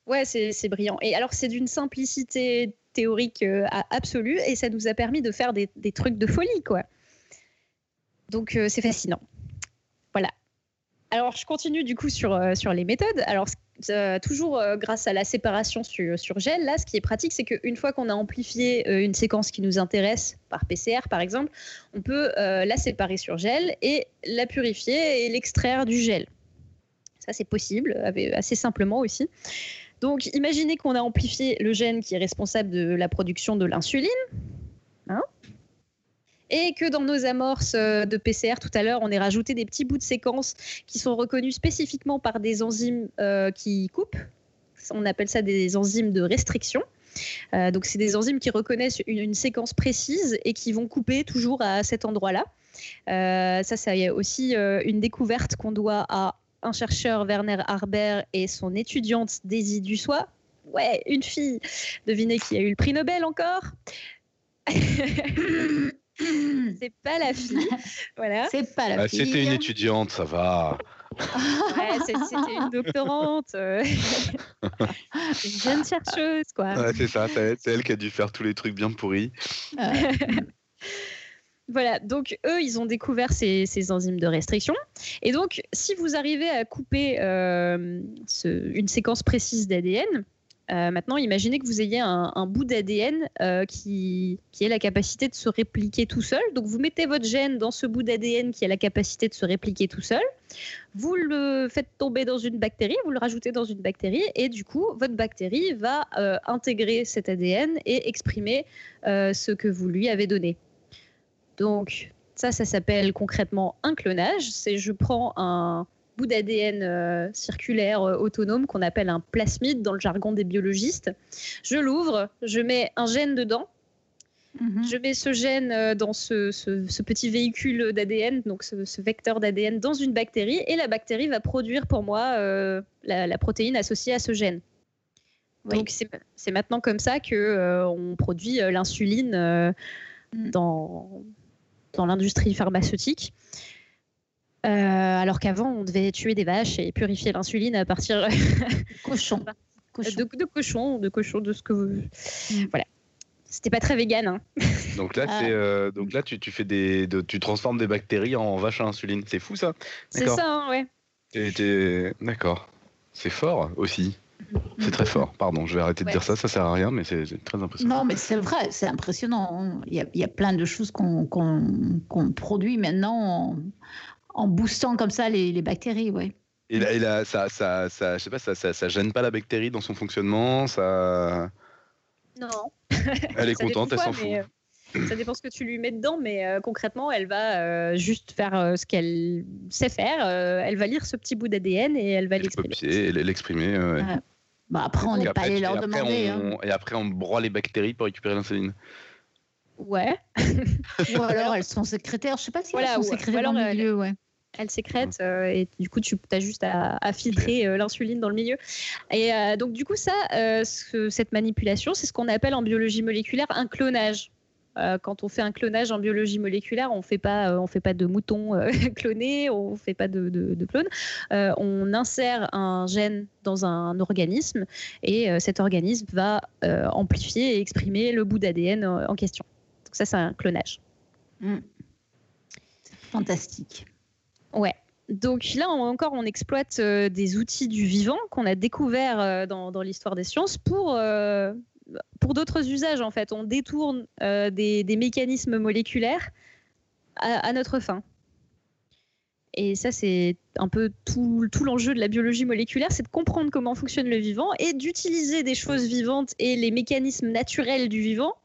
Ouais, c'est brillant. Et alors, c'est d'une simplicité théorique euh, absolue et ça nous a permis de faire des, trucs de folie, quoi. Donc, euh, c'est fascinant. Voilà. Alors, je continue du coup sur, euh, sur les méthodes. Alors, toujours grâce à la séparation sur, sur, gel, là, ce qui est pratique, c'est qu'une fois qu'on a amplifié une séquence qui nous intéresse, par PCR par exemple, on peut la séparer sur gel et la purifier et l'extraire du gel. Ça, c'est possible, assez simplement aussi. Donc, imaginez qu'on a amplifié le gène qui est responsable de la production de l'insuline. Hein, et que dans nos amorces euh, de PCR tout à l'heure, on ait rajouté des petits bouts de séquence qui sont reconnus spécifiquement par des enzymes euh, qui coupent. On appelle ça des enzymes de restriction. Euh, donc, c'est des enzymes qui reconnaissent une, séquence précise et qui vont couper toujours à cet endroit-là. ça, c'est aussi une découverte qu'on doit à un chercheur, Werner Harber, et son étudiante, Daisy Dussois. Ouais, une fille. Devinez qui a eu le prix Nobel encore? (laughs) C'est pas la fille. Voilà. C'est pas la bah, fille. C'était une étudiante, ça va. ouais, c'était une doctorante, (laughs) une jeune chercheuse, quoi. Ouais, c'est ça, c'est elle qui a dû faire tous les trucs bien pourris. (laughs) Voilà, donc eux, ils ont découvert ces, enzymes de restriction. Et donc, si vous arrivez à couper euh, une séquence précise d'ADN, euh, maintenant, imaginez que vous ayez un, bout d'ADN euh, qui, ait la capacité de se répliquer tout seul. Donc, vous mettez votre gène dans ce bout d'ADN qui a la capacité de se répliquer tout seul. Vous le faites tomber dans une bactérie, vous le rajoutez dans une bactérie, et du coup, votre bactérie va intégrer cet ADN et exprimer ce que vous lui avez donné. Donc, ça, ça s'appelle concrètement un clonage. C'est je prends un bout d'ADN euh, circulaire euh, autonome qu'on appelle un plasmide dans le jargon des biologistes. Je l'ouvre, je mets un gène dedans. Mhm. Je mets ce gène euh, dans ce, petit véhicule d'ADN, donc ce, vecteur d'ADN, dans une bactérie, et la bactérie va produire pour moi la, protéine associée à ce gène. Donc c'est maintenant comme ça que on produit l'insuline mm. dans, dans l'industrie pharmaceutique. Euh, alors qu'avant, on devait tuer des vaches et purifier l'insuline à partir (laughs) cochon. De, de cochon, de cochon, de ce que vous. Mm. Voilà. C'était pas très vegan. Hein. (laughs) Donc là, c'est, euh, donc là, tu, tu fais des, tu transformes des bactéries en vaches à insuline. C'est fou ça. C'est ça, hein, ouais. D'accord. C'est fort aussi. C'est très fort. Pardon, je vais arrêter de dire ça. Ça sert à rien, mais c'est très impressionnant. Non, mais c'est vrai, c'est impressionnant. Il y, a, il y, a, plein de choses qu'on produit maintenant en boostant comme ça les, bactéries, ouais. Et là, ça, ça, ça, je sais pas, ça, ça, gêne pas la bactérie dans son fonctionnement, ça. Non. Elle est contente, elle s'en fout. Euh, ça dépend ce que tu lui mets dedans, mais euh, concrètement, elle va euh, juste faire ce qu'elle sait faire. elle va lire ce petit bout d'ADN et elle va l'exprimer. L'exprimer. Ouais. Bah après, on n'est pas allé leur demander. Hein. Et après, on broie les bactéries pour récupérer l'insuline. Ouais. (laughs) ou alors (laughs) elles sont secrétaires. Je sais pas si elles sont secrétaires dans le milieu, ouais. Elles sécrètent euh, et du coup tu as juste à, filtrer euh, l'insuline dans le milieu. Et euh, donc du coup ça, cette manipulation, c'est ce qu'on appelle en biologie moléculaire un clonage. Quand on fait un clonage en biologie moléculaire, on fait pas, on fait pas de moutons (laughs) clonés, on fait pas de, de, clones. on insère un gène dans un organisme et cet organisme va amplifier et exprimer le bout d'ADN en question. Donc ça, c'est un clonage. Mm. Fantastique. Ouais. Donc là encore, on exploite euh, des outils du vivant qu'on a découverts euh, dans, l'histoire des sciences pour, euh, pour d'autres usages. En fait, on détourne des, mécanismes moléculaires à, notre fin. Et ça, c'est un peu tout, tout l'enjeu de la biologie moléculaire, c'est de comprendre comment fonctionne le vivant et d'utiliser des choses vivantes et les mécanismes naturels du vivant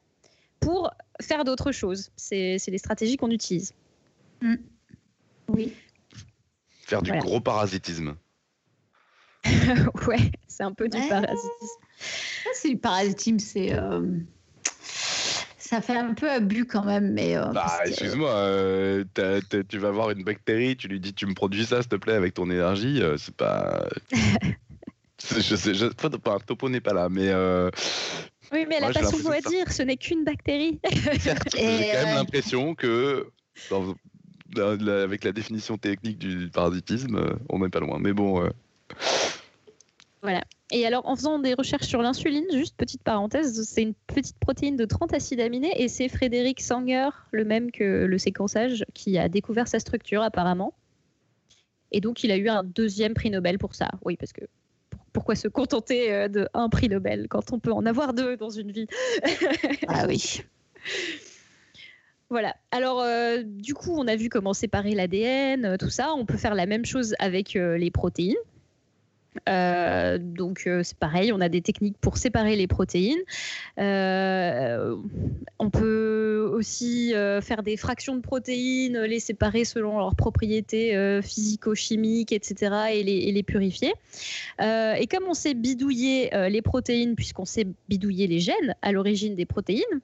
pour faire d'autres choses. C'est les stratégies qu'on utilise. Mm. Oui. Faire du gros parasitisme. (laughs) ouais, c'est un peu du parasitisme. C'est du parasitisme, c'est. Euh, ça fait un peu abus quand même, mais. Euh, bah, excuse-moi, euh, tu vas voir une bactérie, tu lui dis tu me produis ça, s'il te plaît, avec ton énergie, c'est pas. (laughs) je sais, je... Enfin, Topo n'est pas là, mais. Oui, mais elle n'a pas son mot à dire, ce n'est qu'une bactérie. (laughs) J'ai quand même l'impression que avec la définition technique du parasitisme, on n'est pas loin. Mais bon. Voilà. Et alors, en faisant des recherches sur l'insuline, juste petite parenthèse, c'est une petite protéine de 30 acides aminés et c'est Frédéric Sanger, le même que le séquençage, qui a découvert sa structure apparemment. Et donc, il a eu un deuxième prix Nobel pour ça. Oui, parce que pourquoi se contenter euh, de un prix Nobel quand on peut en avoir deux dans une vie? Ah (laughs) oui. Voilà. Alors, euh, du coup, on a vu comment séparer l'ADN, euh, tout ça. On peut faire la même chose avec euh, les protéines. Donc c'est pareil, on a des techniques pour séparer les protéines. on peut aussi faire des fractions de protéines, les séparer selon leurs propriétés physico-chimiques, etc., et les, et les purifier. et comme on sait bidouiller les protéines, puisqu'on sait bidouiller les gènes à l'origine des protéines,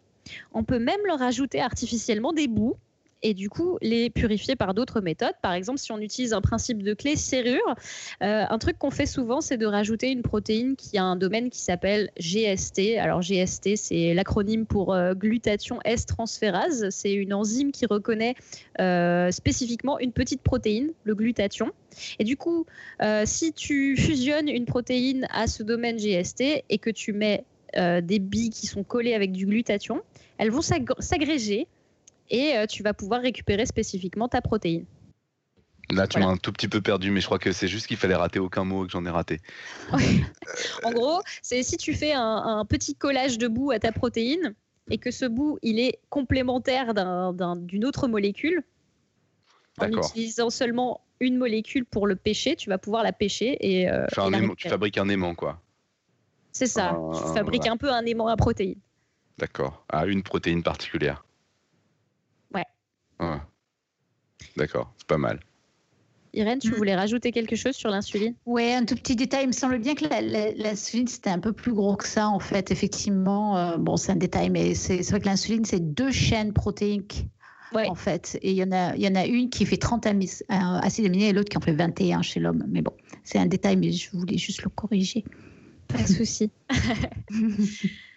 on peut même leur ajouter artificiellement des bouts et du coup les purifier par d'autres méthodes. Par exemple, si on utilise un principe de clé serrure, euh, un truc qu'on fait souvent, c'est de rajouter une protéine qui a un domaine qui s'appelle GST. Alors GST, c'est l'acronyme pour euh, glutathion S-transférase. C'est une enzyme qui reconnaît euh, spécifiquement une petite protéine, le glutathion. Et du coup, si tu fusionnes une protéine à ce domaine GST et que tu mets des billes qui sont collées avec du glutathion, elles vont s'agréger et tu vas pouvoir récupérer spécifiquement ta protéine. Là, tu m'as un tout petit peu perdu, mais je crois que c'est juste qu'il fallait rater aucun mot et que j'en ai raté. (laughs) en gros, c'est si tu fais un, petit collage de bout à ta protéine et que ce bout, il est complémentaire d'une autre molécule, en utilisant seulement une molécule pour le pêcher, tu vas pouvoir la pêcher et. Euh, tu fabriques un aimant, quoi. C'est ça. tu fabriques un peu un aimant à protéines. D'accord. À une protéine particulière. Ouais. D'accord, c'est pas mal. Irène, tu mm. voulais rajouter quelque chose sur l'insuline? Oui, un tout petit détail. Il me semble bien que l'insuline, c'était un peu plus gros que ça, en fait. Effectivement, euh, bon, c'est un détail, mais c'est vrai que l'insuline, c'est deux chaînes protéiques. En fait, et il y, en a, il y en a une qui fait 30 euh, acides aminés et l'autre qui en fait 21 chez l'homme. Mais bon, c'est un détail, mais je voulais juste le corriger. Pas de souci. (laughs)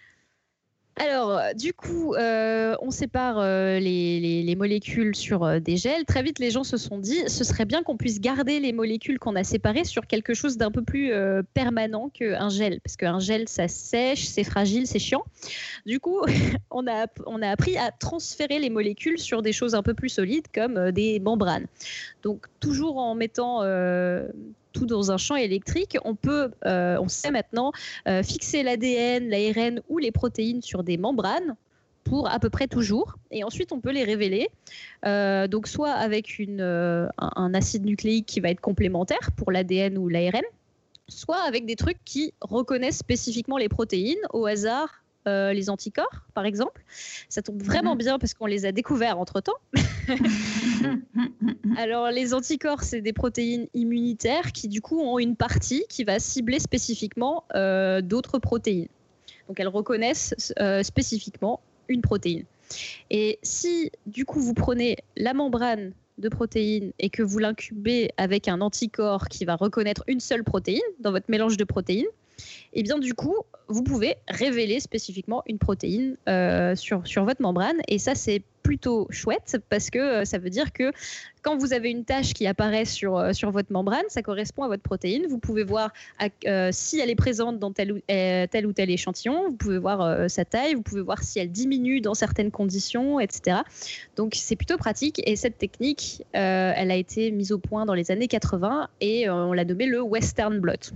Alors, euh, du coup, euh, on sépare euh, les, molécules sur des gels. Très vite, les gens se sont dit, ce serait bien qu'on puisse garder les molécules qu'on a séparées sur quelque chose d'un peu plus permanent qu'un gel, parce qu'un gel, ça sèche, c'est fragile, c'est chiant. Du coup, (laughs) on a, on a appris à transférer les molécules sur des choses un peu plus solides, comme des membranes. Donc, toujours en mettant dans un champ électrique, on peut, euh, on sait maintenant euh, fixer l'ADN, l'ARN ou les protéines sur des membranes pour à peu près toujours. Et ensuite, on peut les révéler. Euh, donc, soit avec un, acide nucléique qui va être complémentaire pour l'ADN ou l'ARN, soit avec des trucs qui reconnaissent spécifiquement les protéines au hasard euh, les anticorps, par exemple. Ça tombe vraiment mhm. bien parce qu'on les a découverts entre-temps. (laughs) Alors, les anticorps, c'est des protéines immunitaires qui, du coup, ont une partie qui va cibler spécifiquement euh, d'autres protéines. Donc, elles reconnaissent euh, spécifiquement une protéine. Et si, du coup, vous prenez la membrane de protéines et que vous l'incubez avec un anticorps qui va reconnaître une seule protéine dans votre mélange de protéines, et eh bien du coup, vous pouvez révéler spécifiquement une protéine euh, sur, votre membrane. Et ça, c'est plutôt chouette parce que euh, ça veut dire que quand vous avez une tâche qui apparaît sur, euh, sur votre membrane, ça correspond à votre protéine. Vous pouvez voir si elle est présente dans tel ou, tel, ou tel échantillon, vous pouvez voir sa taille, vous pouvez voir si elle diminue dans certaines conditions, etc. Donc c'est plutôt pratique et cette technique, elle a été mise au point dans les années 80 et on l'a nommée le Western Blot.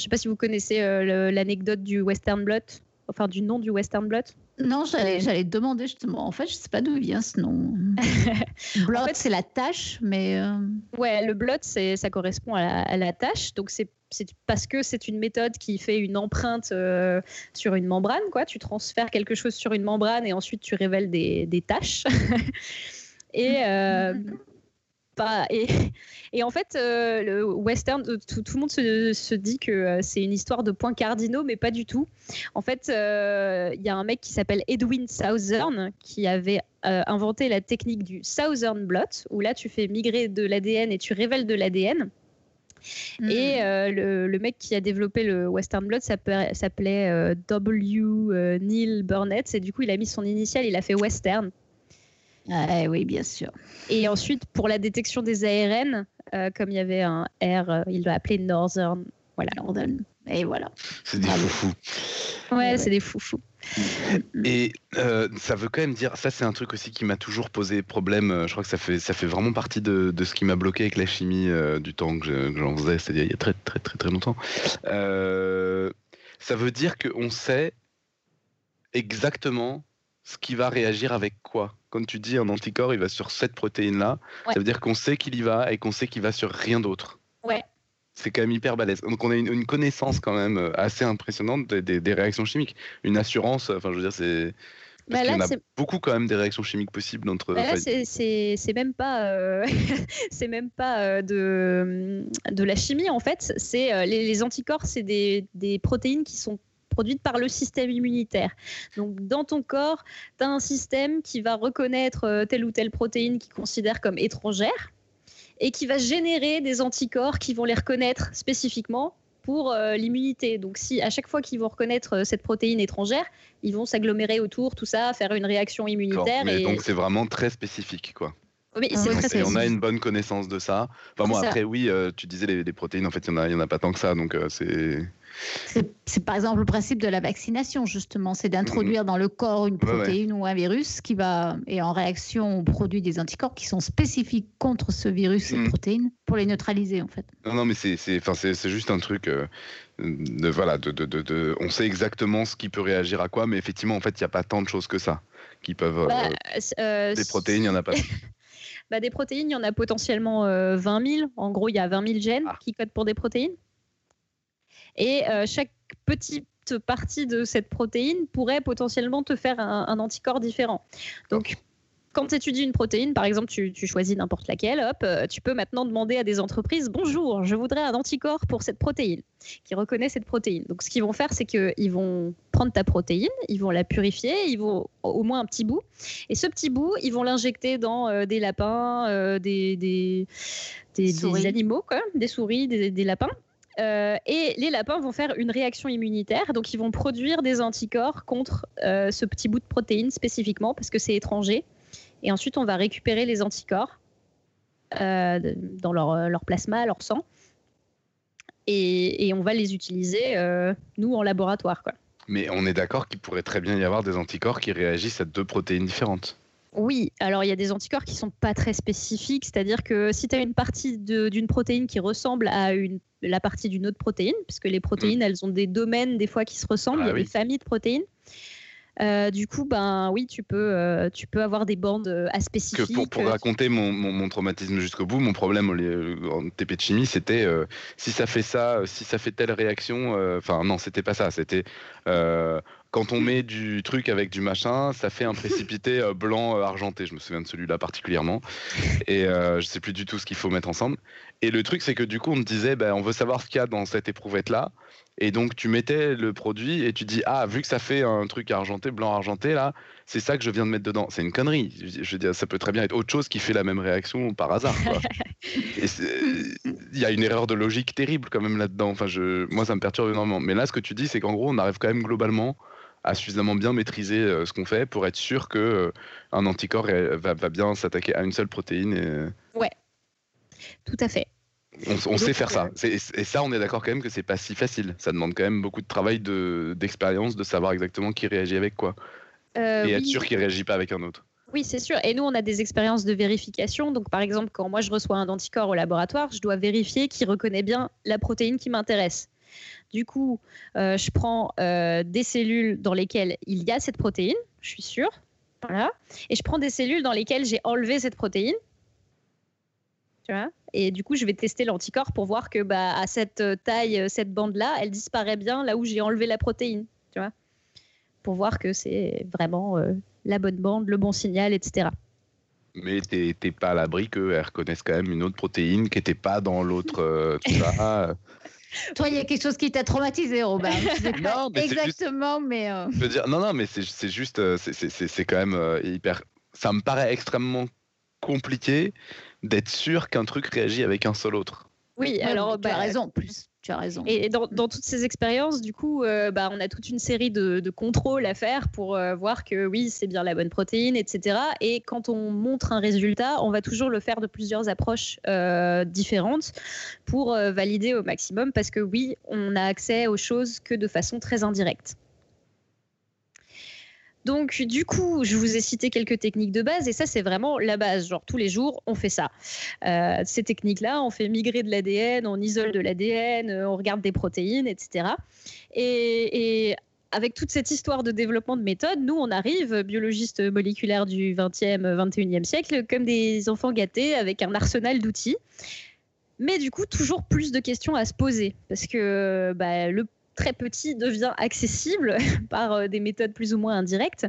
Je ne sais pas si vous connaissez euh, l'anecdote du Western Blot, enfin du nom du Western Blot. Non, j'allais, j'allais demander justement. En fait, je ne sais pas d'où vient ce nom. (laughs) blot, c'est la tâche, mais. Euh, ouais, le blot, c'est, ça correspond à la, tâche. Donc, c'est, parce que c'est une méthode qui fait une empreinte euh, sur une membrane. Quoi. Tu transfères quelque chose sur une membrane et ensuite tu révèles des, des tâches. (laughs) et. (laughs) Et, en fait, euh, le western, euh, tout, le monde se, dit que euh, c'est une histoire de points cardinaux, mais pas du tout. En fait, il y a un mec qui s'appelle Edwin Southern qui avait inventé la technique du Southern Blot, où là, tu fais migrer de l'ADN et tu révèles de l'ADN. Hmm. Et le, mec qui a développé le Western Blot s'appelait W. Neil Burnett. Et du coup, il a mis son initial, il a fait Western. Ah, oui, bien sûr. Et ensuite, pour la détection des ARN, euh, comme il y avait un R, euh, il l'a appelé Northern. Voilà. Northern. Et voilà. C'est des foufous. Ouais, c'est des foufous. Et euh, ça veut quand même dire, ça c'est un truc aussi qui m'a toujours posé problème. Je crois que ça fait, ça fait vraiment partie de, de ce qui m'a bloqué avec la chimie du temps que j'en faisais, c'est-à-dire il y a très très très très longtemps. ça veut dire qu'on sait exactement ce qui va réagir avec quoi Quand tu dis un anticorps, il va sur cette protéine-là, ça veut dire qu'on sait qu'il y va et qu'on sait qu'il va sur rien d'autre. Ouais. C'est quand même hyper balèze. Donc on a une, connaissance quand même euh, assez impressionnante des, réactions chimiques. Une assurance, enfin je veux dire, c'est... Parce bah y en a beaucoup quand même des réactions chimiques possibles entre. Bah là, c'est même pas, euh, (laughs) c'est même pas euh, de, de la chimie en fait. C'est les, les, anticorps, c'est des, des, protéines qui sont produite par le système immunitaire. Donc, dans ton corps, tu as un système qui va reconnaître euh, telle ou telle protéine qu'il considère comme étrangère et qui va générer des anticorps qui vont les reconnaître spécifiquement pour euh, l'immunité. Donc, si à chaque fois qu'ils vont reconnaître euh, cette protéine étrangère, ils vont s'agglomérer autour, tout ça, faire une réaction immunitaire. Et... Donc, c'est vraiment très spécifique, quoi. Mais c'est très on a une bonne connaissance de ça. Enfin, moi, après, oui, tu disais les, les, protéines, en fait, il n'y en, en, a pas tant que ça, donc c'est. C'est par exemple le principe de la vaccination, justement, c'est d'introduire dans le corps une protéine ou un virus qui va, et en réaction, on produit des anticorps qui sont spécifiques contre ce virus, cette mm. protéine, pour les neutraliser, en fait. Non, non mais c'est juste un truc. Euh, de, voilà, de, de, de, on sait exactement ce qui peut réagir à quoi, mais effectivement, en fait, il n'y a pas tant de choses que ça qui peuvent. Euh, bah, euh, des protéines, il n'y en a pas. (laughs) bah, des protéines, il y en a potentiellement 20 000. En gros, il y a 20 000 gènes ah. qui codent pour des protéines. Et euh, chaque petite partie de cette protéine pourrait potentiellement te faire un, anticorps différent. Donc, quand tu étudies une protéine, par exemple, tu, choisis n'importe laquelle, hop, euh, tu peux maintenant demander à des entreprises Bonjour, je voudrais un anticorps pour cette protéine, qui reconnaît cette protéine. Donc, ce qu'ils vont faire, c'est qu'ils vont prendre ta protéine, ils vont la purifier, ils vont au moins un petit bout, et ce petit bout, ils vont l'injecter dans euh, des lapins, des, des, des, animaux, quoi, des souris, des lapins. Euh, et les lapins vont faire une réaction immunitaire, donc ils vont produire des anticorps contre euh, ce petit bout de protéine spécifiquement parce que c'est étranger. Et ensuite, on va récupérer les anticorps euh, dans leur, plasma, leur sang, et, on va les utiliser nous en laboratoire. Mais on est d'accord qu'il pourrait très bien y avoir des anticorps qui réagissent à deux protéines différentes. Oui, alors il y a des anticorps qui sont pas très spécifiques, c'est-à-dire que si tu as une partie d'une protéine qui ressemble à une, la partie d'une autre protéine, puisque les protéines, mm. elles ont des domaines des fois qui se ressemblent, il y a ah des familles de protéines. Euh, du coup, ben oui, tu peux, euh, tu peux avoir des bandes euh, spécifiques. pour, pour raconter mon, mon, traumatisme jusqu'au bout, mon problème en TP de chimie, c'était si ça fait ça, si ça fait telle réaction. Enfin, non, c'était pas ça. C'était quand on met du truc avec du machin, ça fait un précipité blanc argenté. Je me souviens de celui-là particulièrement. Et euh, je sais plus du tout ce qu'il faut mettre ensemble. Et le truc, c'est que du coup, on me disait, ben, on veut savoir ce qu'il y a dans cette éprouvette-là. Et donc, tu mettais le produit et tu dis, ah, vu que ça fait un truc argenté, blanc argenté, là, c'est ça que je viens de mettre dedans. C'est une connerie. Je veux dire, ça peut très bien être autre chose qui fait la même réaction par hasard. (laughs) Il y a une erreur de logique terrible quand même là-dedans. Enfin, je, moi, ça me perturbe énormément. Mais là, ce que tu dis, c'est qu'en gros, on arrive quand même globalement à suffisamment bien maîtriser euh, ce qu'on fait pour être sûr que euh, un anticorps va, bien s'attaquer à une seule protéine. Et... Ouais, tout à fait. On, sait faire ça. Euh, et ça, on est d'accord quand même que c'est pas si facile. Ça demande quand même beaucoup de travail, d'expérience, de, savoir exactement qui réagit avec quoi. et être sûr qu'il réagit pas avec un autre. Oui, c'est sûr. Et nous, on a des expériences de vérification. Donc, par exemple, quand moi je reçois un anticorps au laboratoire, je dois vérifier qu'il reconnaît bien la protéine qui m'intéresse. Du coup, euh, je prends euh, des cellules dans lesquelles il y a cette protéine, je suis sûre. Voilà. Et je prends des cellules dans lesquelles j'ai enlevé cette protéine. Tu vois et du coup, je vais tester l'anticorps pour voir que bah, à cette taille, cette bande-là, elle disparaît bien là où j'ai enlevé la protéine. Tu vois pour voir que c'est vraiment euh, la bonne bande, le bon signal, etc. Mais t'es pas à l'abri qu'elle reconnaisse quand même une autre protéine qui n'était pas dans l'autre. (laughs) toi, il y a quelque chose qui t'a traumatisé, Robin. (laughs) non, mais exactement, mais. Euh, Je veux dire, non, non, mais c'est juste, euh, c'est quand même euh, hyper. Ça me paraît extrêmement compliqué d'être sûr qu'un truc réagit avec un seul autre. Oui, alors tu as bah, raison. Plus, tu as raison. Et dans, toutes ces expériences, du coup, euh, bah, on a toute une série de, contrôles à faire pour euh, voir que oui, c'est bien la bonne protéine, etc. Et quand on montre un résultat, on va toujours le faire de plusieurs approches euh, différentes pour valider au maximum, parce que oui, on n'a accès aux choses que de façon très indirecte. Donc, du coup, je vous ai cité quelques techniques de base et ça, c'est vraiment la base. Genre, tous les jours, on fait ça. Euh, ces techniques-là, on fait migrer de l'ADN, on isole de l'ADN, euh, on regarde des protéines, etc. Et, avec toute cette histoire de développement de méthodes, nous, on arrive, biologistes moléculaires du 20e, 21e siècle, comme des enfants gâtés avec un arsenal d'outils. Mais du coup, toujours plus de questions à se poser parce que bah, le très petit devient accessible (laughs) par euh, des méthodes plus ou moins indirectes.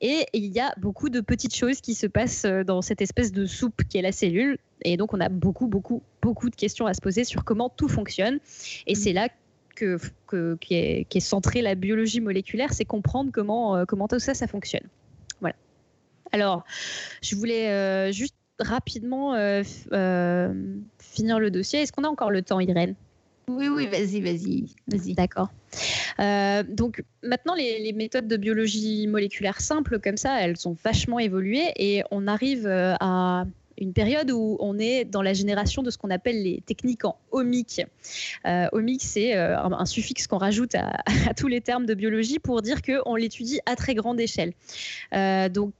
Et il y a beaucoup de petites choses qui se passent euh, dans cette espèce de soupe qui est la cellule. Et donc, on a beaucoup, beaucoup, beaucoup de questions à se poser sur comment tout fonctionne. Et c'est là que, qui, est, centrée la biologie moléculaire, c'est comprendre comment, euh, comment tout ça, ça fonctionne. Voilà. Alors, je voulais juste rapidement finir le dossier. Est-ce qu'on a encore le temps, Irène? Oui, oui, vas-y, vas-y, vas-y. D'accord. Euh, donc maintenant, les, méthodes de biologie moléculaire simples comme ça, elles sont vachement évoluées et on arrive euh, à une période où on est dans la génération de ce qu'on appelle les techniques en omique. Euh, omique, c'est euh, un, suffixe qu'on rajoute (laughs) à, tous les termes de biologie pour dire qu'on l'étudie à très grande échelle. Euh, donc,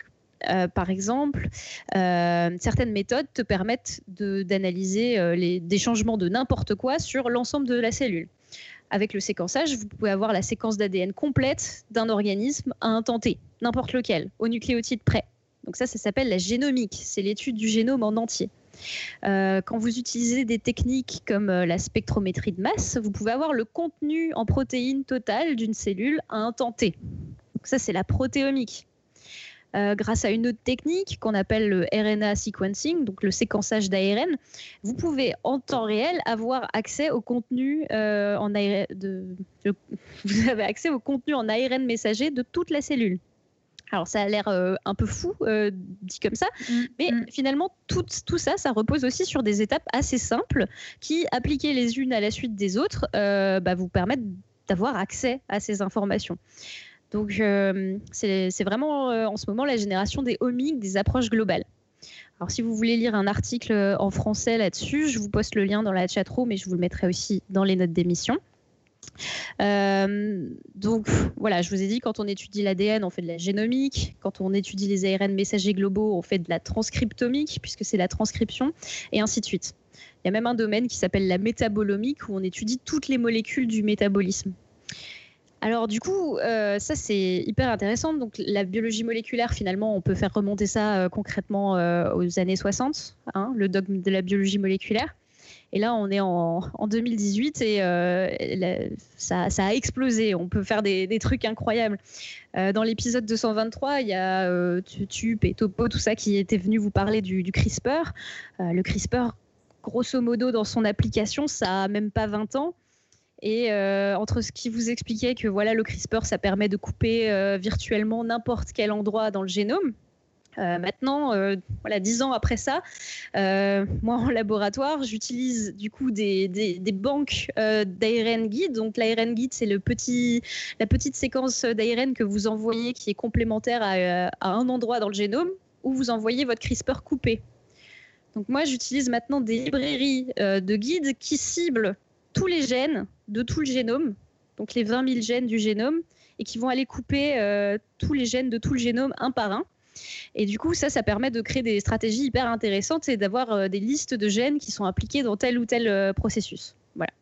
par exemple, certaines méthodes te permettent d'analyser des changements de n'importe quoi sur l'ensemble de la cellule. Avec le séquençage, vous pouvez avoir la séquence d'ADN complète d'un organisme à un temps n'importe lequel, au nucléotide près. Donc ça, ça s'appelle la génomique, c'est l'étude du génome en entier. Euh, quand vous utilisez des techniques comme euh, la spectrométrie de masse, vous pouvez avoir le contenu en protéines totales d'une cellule à un. Donc ça, c'est la protéomique. Euh, grâce à une autre technique qu'on appelle le RNA sequencing, donc le séquençage d'ARN, vous pouvez en temps réel avoir accès au contenu en ARN de, (laughs) vous avez accès au contenu en ARN messager de toute la cellule. Alors ça a l'air euh, un peu fou euh, dit comme ça, mm, mais mm. finalement tout, tout, ça, ça repose aussi sur des étapes assez simples qui, appliquées les unes à la suite des autres, euh, bah, vous permettent d'avoir accès à ces informations. Donc c'est vraiment en ce moment la génération des omics, des approches globales. Alors si vous voulez lire un article en français là-dessus, je vous poste le lien dans la chatroom mais je vous le mettrai aussi dans les notes d'émission. Euh, donc voilà, je vous ai dit, quand on étudie l'ADN, on fait de la génomique. Quand on étudie les ARN messagers globaux, on fait de la transcriptomique, puisque c'est la transcription, et ainsi de suite. Il y a même un domaine qui s'appelle la métabolomique, où on étudie toutes les molécules du métabolisme. Alors du coup, euh, ça c'est hyper intéressant. Donc la biologie moléculaire, finalement, on peut faire remonter ça euh, concrètement aux années 60, hein, le dogme de la biologie moléculaire. Et là, on est en, 2018 et euh, ça, a explosé. On peut faire des, trucs incroyables. Euh, dans l'épisode 223, il y a euh, Tup et Topo, tout ça, qui étaient venus vous parler du, CRISPR. le CRISPR, grosso modo, dans son application, ça a même pas 20 ans. Et entre ce qui vous expliquait que voilà le CRISPR, ça permet de couper virtuellement n'importe quel endroit dans le génome, euh, maintenant, euh, voilà, dix ans après ça, euh, moi en laboratoire, j'utilise du coup des, des, banques d'ARN guide. Donc l'ARN guide, c'est le petit, la petite séquence d'ARN que vous envoyez qui est complémentaire à, un endroit dans le génome où vous envoyez votre CRISPR coupé. Donc moi, j'utilise maintenant des librairies de guides qui ciblent tous les gènes de tout le génome, donc les 20 000 gènes du génome, et qui vont aller couper tous les gènes de tout le génome un par un. Et du coup, ça, ça permet de créer des stratégies hyper intéressantes et d'avoir euh, des listes de gènes qui sont impliqués dans tel ou tel euh, processus. Voilà.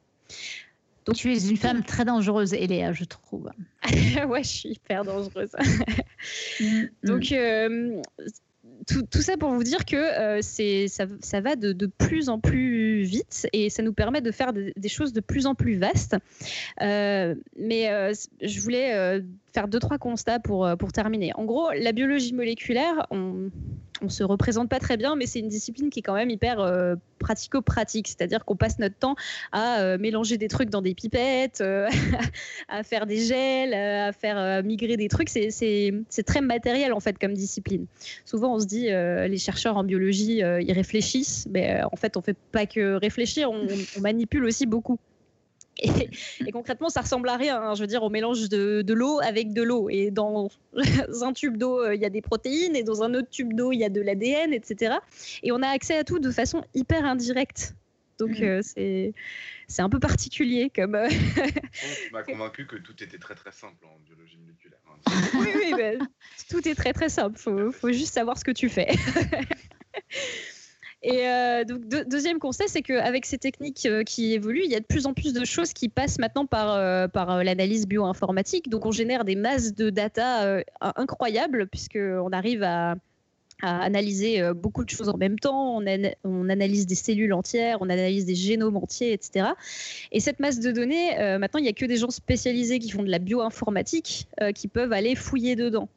Donc, tu es une femme très dangereuse, Eléa, je trouve. (laughs) ouais, je suis hyper dangereuse. (laughs) Mm, Donc, euh, tout, ça pour vous dire que euh, ça, va de, plus en plus vite et ça nous permet de faire des choses de plus en plus vastes. Euh, mais euh, je voulais faire deux, trois constats pour, pour terminer. En gros, la biologie moléculaire, on se représente pas très bien, mais c'est une discipline qui est quand même hyper euh, pratico-pratique. C'est-à-dire qu'on passe notre temps à euh, mélanger des trucs dans des pipettes, euh, (laughs) à faire des gels, à faire migrer des trucs. C'est très matériel en fait comme discipline. Souvent, on se dit les chercheurs en biologie, ils réfléchissent, mais en fait, on fait pas que réfléchir, on manipule aussi beaucoup. Et, concrètement, ça ressemble à rien. Hein. Je veux dire, au mélange de, l'eau avec de l'eau. Et dans (laughs) un tube d'eau, euh, il y a des protéines, et dans un autre tube d'eau, il y a de l'ADN, etc. Et on a accès à tout de façon hyper indirecte. Donc, mm. euh, c'est c'est un peu particulier comme. Euh, tu m'as (laughs) convaincu que tout était très très simple en biologie moléculaire. Hein. oui, oui, bah, tout est très très simple. Faut, faut juste savoir ce que tu fais. (laughs) Et euh, donc, deuxième constat, c'est qu'avec ces techniques euh, qui évoluent, il y a de plus en plus de choses qui passent maintenant par, euh, par l'analyse bioinformatique. Donc, on génère des masses de data incroyables, puisqu'on arrive à, analyser beaucoup de choses en même temps. On, on, analyse des cellules entières, on analyse des génomes entiers, etc. Et cette masse de données, maintenant, il n'y a que des gens spécialisés qui font de la bioinformatique qui peuvent aller fouiller dedans.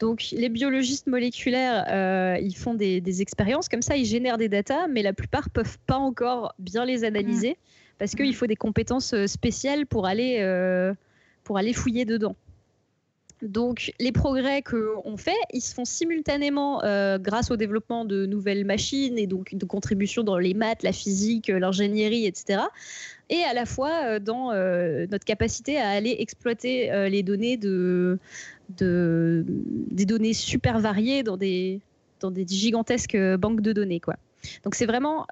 Donc, les biologistes moléculaires, euh, ils font des, expériences comme ça, ils génèrent des datas, mais la plupart peuvent pas encore bien les analyser parce qu'il faut des compétences euh, spéciales pour aller, euh, pour aller fouiller dedans. Donc, les progrès qu'on fait, ils se font simultanément grâce au développement de nouvelles machines et donc de contributions dans les maths, la physique, l'ingénierie, etc. Et à la fois dans notre capacité à aller exploiter les données de, de, des données super variées dans des, dans des gigantesques banques de données. Quoi. Donc c'est vraiment